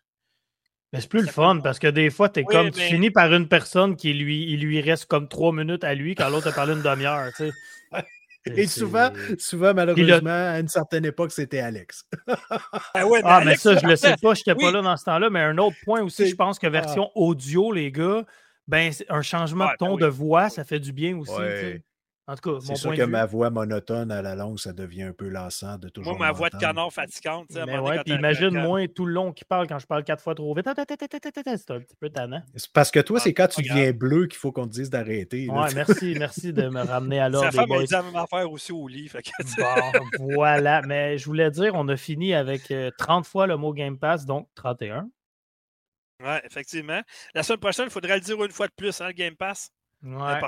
mais c'est plus le fun parce que des fois, es comme, tu finis par une personne qui lui, il lui reste comme trois minutes à lui quand l'autre a parlé une demi-heure. Et souvent, souvent, malheureusement, à une certaine époque, c'était Alex. ah, ouais, mais, ah, mais ça, je le sais pas, je n'étais pas là dans ce temps-là. Mais un autre point aussi, je pense que version ah. audio, les gars, ben, un changement de ton ben de voix, ça fait du bien aussi. En tout cas, c'est sûr que ma voix monotone à la longue, ça devient un peu lassant de toujours. Moi, ma voix de canard fatigante. Mais ouais, puis imagine moi tout le long qui parle quand je parle quatre fois trop vite. C'est un petit peu tannant. C'est parce que toi, c'est quand tu deviens bleu qu'il faut qu'on te dise d'arrêter. Ouais, merci, merci de me ramener à l'ordre. Sa femme a dit la même affaire aussi au lit. bon, voilà. Mais je voulais dire, on a fini avec 30 fois le mot Game Pass, donc 31. Oui, effectivement. La semaine prochaine, il faudrait le dire une fois de plus, hein, le Game Pass. Ouais.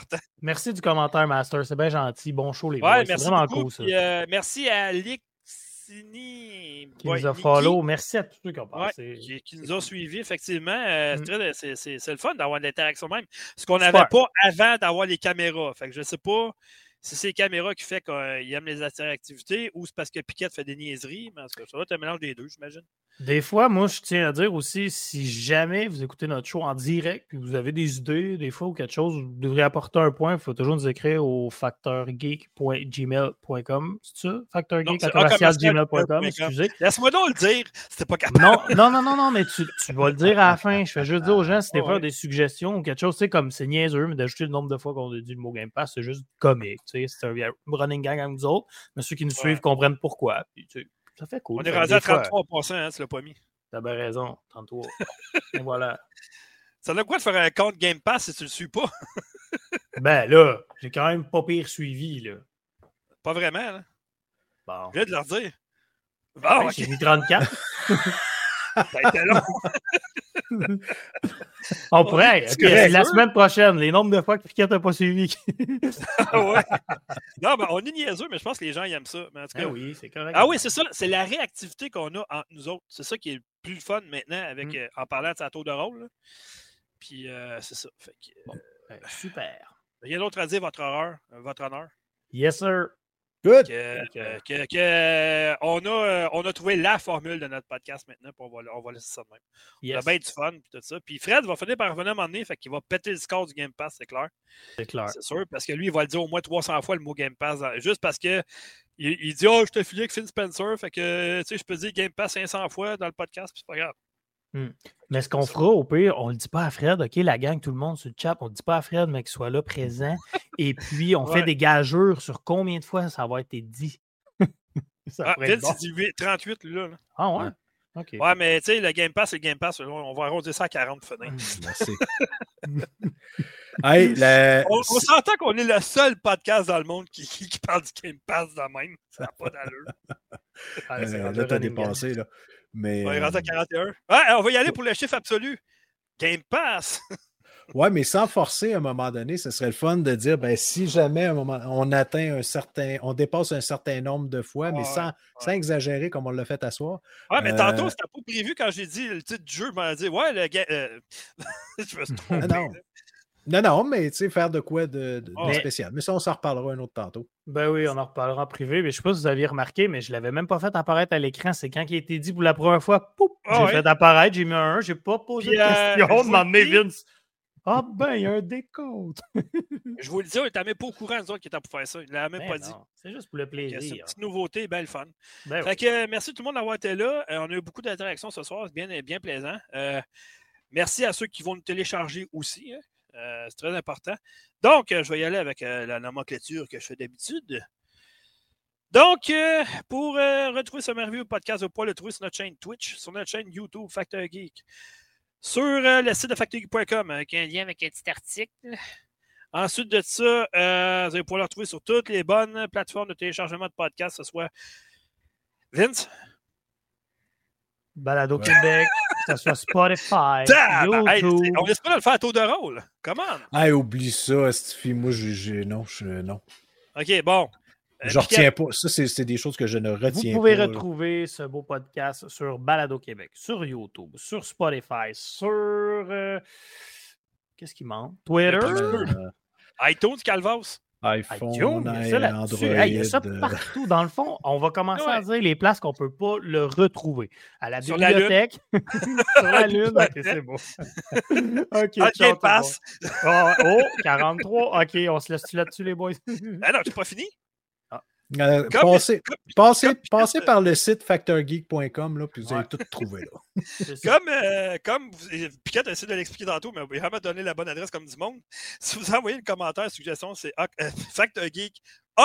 Merci du commentaire, Master. C'est bien gentil. Bon show, les gars. C'est vraiment cool, ça. Euh, merci à Lixini. Qui nous a follow. Merci à tous ceux qui ont passé. qui, nous ont suivis, effectivement. Euh, mm. C'est le fun d'avoir de l'interaction même. Ce qu'on n'avait pas avant d'avoir les caméras. Fait que je ne sais pas si c'est les caméras qui fait qu'il aime les interactivités ou c'est parce que Piquette fait des niaiseries. Mais ça doit être un mélange des deux, j'imagine. Des fois, moi, je tiens à dire aussi, si jamais vous écoutez notre show en direct et vous avez des idées, des fois, ou quelque chose, vous devriez apporter un point, il faut toujours nous écrire au facteurgeek.gmail.com. C'est ça? Facteurgeek.gmail.com, excusez. Laisse-moi donc le dire, c'était pas capable. Non, non, non, non, non mais tu, tu, vas le dire à la fin. Je fais juste dire aux gens, si des fois, des suggestions ou quelque chose, c'est comme c'est niaiseux, mais d'ajouter le nombre de fois qu'on a dit le mot Game Pass, c'est juste comique. C'est un running gang avec nous autres, mais ceux qui nous suivent comprennent pourquoi. Ça fait cool. On est rendu à 33 hein, tu l'as pas mis. T'as bien raison, 33. Et voilà. Ça a quoi de faire un compte Game Pass si tu le suis pas? ben là, j'ai quand même pas pire suivi, là. Pas vraiment, là. Bon. Je viens de leur dire. Bon, J'ai mis 34. Ça a été long. On pourrait. la semaine prochaine, les nombres de fois que Piquet n'a pas suivi. ah ouais. Non, mais on est niaiseux, mais je pense que les gens aiment ça. Mais en tout cas, ah oui, c'est correct. Ah oui, c'est ça. C'est la réactivité qu'on a entre nous autres. C'est ça qui est le plus fun maintenant avec, mm. euh, en parlant de sa tour de rôle. Puis euh, c'est ça. Fait que, euh, ben, super. Rien d'autre à dire, votre horreur, votre honneur. Yes, sir. Good. Que, on, a, euh, on a trouvé la formule de notre podcast maintenant, puis on va, on va laisser ça de même. Yes. On a bien du fun, puis tout ça. Puis Fred va finir par revenir à un moment donné, fait qu'il va péter le score du Game Pass, c'est clair. C'est clair. C'est sûr, parce que lui, il va le dire au moins 300 fois le mot Game Pass, juste parce que il, dit Oh, je te filé avec Finn Spencer, fait que, tu sais, je peux dire Game Pass 500 fois dans le podcast, puis c'est pas grave. Hmm. Mais ce qu'on fera au pire, on ne le dit pas à Fred, OK, la gang, tout le monde sur le chat, on ne dit pas à Fred, mais qu'il soit là présent. Et puis, on fait des gageurs sur combien de fois ça va être dit. ça ah, Fred, bon. dit 38, là, Ah ouais? OK. Ouais, mais tu sais, le Game Pass, le Game Pass. On va arrondir ça à 40 fenêtres. Hey, On, s'entend qu'on est le seul podcast dans le monde qui, qui, parle du Game Pass de même. Ça n'a pas d'allure. ah, euh, là, t'as dépassé, là. Mais, on est rendu à 41. Euh, ouais, on va y aller pour le chiffre absolu. Game Pass. ouais, mais sans forcer à un moment donné, ce serait le fun de dire ben, si jamais un moment, on atteint un certain, on dépasse un certain nombre de fois, mais sans, sans, exagérer comme on l'a fait à soi. Ouais, mais tantôt, euh, c'était pas prévu quand j'ai dit le titre du jeu. Je m'en dit ouais, le. Euh... je me suis trompé. non. Non, non, mais tu sais, faire de quoi de, spécial. Mais ça, on s'en reparlera un autre tantôt. Ben oui, on en reparlera en privé. Mais je ne sais pas si vous aviez remarqué, mais je ne l'avais même pas fait apparaître à l'écran. C'est quand il a été dit pour la première fois, poup, ah j'ai fait apparaître, j'ai mis un 1, j'ai pas posé de euh, question, de m'emmener Vince. Ah ben, il y a un décompte. je vous le dis, on n'était même pas au courant, nous autres, qui était pour faire ça. Il ne l'a même ben pas dit. C'est juste pour le plaisir. C'est une petite nouveauté, belle fun. Ben fait que, merci tout le monde d'avoir été là. Euh, on a eu beaucoup d'interactions ce soir, c'est bien, bien plaisant. Euh, Merci à ceux qui vont nous télécharger aussi. Hein. Euh, c'est très important. Donc, je vais y aller avec la nomenclature que je fais d'habitude. Donc, pour retrouver ce merveilleux podcast, vous pouvez le trouver sur notre chaîne Twitch, sur notre chaîne YouTube Factor Geek, sur le site de factorgeek.com, avec un lien avec un petit article. Ensuite de ça, euh, vous allez pouvoir le retrouver sur toutes les bonnes plateformes de téléchargement de podcasts, que ce soit Vince. Balado Québec, que ce soit Spotify, YouTube. on risque pas de le faire à tour de rôle. Comment? Ah, oublie ça, Stifi. Moi, j'ai. Non, je... non. OK, bon. Euh, je retiens pas. Ça, c'est des choses que je ne retiens pas. Vous pouvez retrouver ce beau podcast sur Balado Québec, sur YouTube, sur Spotify, sur. Euh, qu'est-ce qui manque? Twitter? iTunes, Calvas. iPhone, iTunes, Android. il y a ça euh. partout. Dans le fond, on va commencer à dire les places qu'on ne peut pas le retrouver. À la bibliothèque. sur la Lune. OK, c'est beau. OK, okay passe. Oh, 43. OK, on se laisse là-dessus, les boys? ah non, tu pas fini? Euh, passez, passez, par le site factorgeek.com, puis vous allez tout trouver. Là. comme, euh, comme Piquette a essayé de l'expliquer tantôt, mais vous pouvez vraiment donner la bonne adresse comme du monde. Si vous envoyez le commentaire, suggestion, c'est euh, factorgeek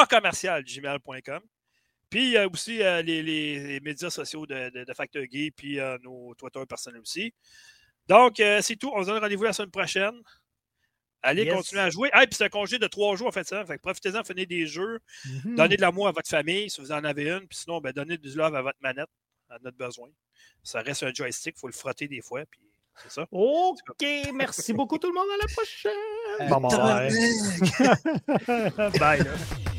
commercial gmail.com. Puis il y a aussi euh, les, les, médias sociaux de, de, Factor Geek, puis nos Twitter personnels aussi. Donc, c'est tout. On se donne rendez-vous la semaine prochaine. Allez continuer à jouer. Ah, puis c'est un congé de trois jours, en fait, ça. Fait profitez-en, faites des jeux. Mm-hmm. Donnez de l'amour à votre famille si vous en avez une. Puis sinon, ben, donnez du love à votre manette, à notre besoin. Ça reste un joystick, il faut le frotter des fois. Puis c'est ça. OK, merci beaucoup tout le monde. À la prochaine. bye. bye.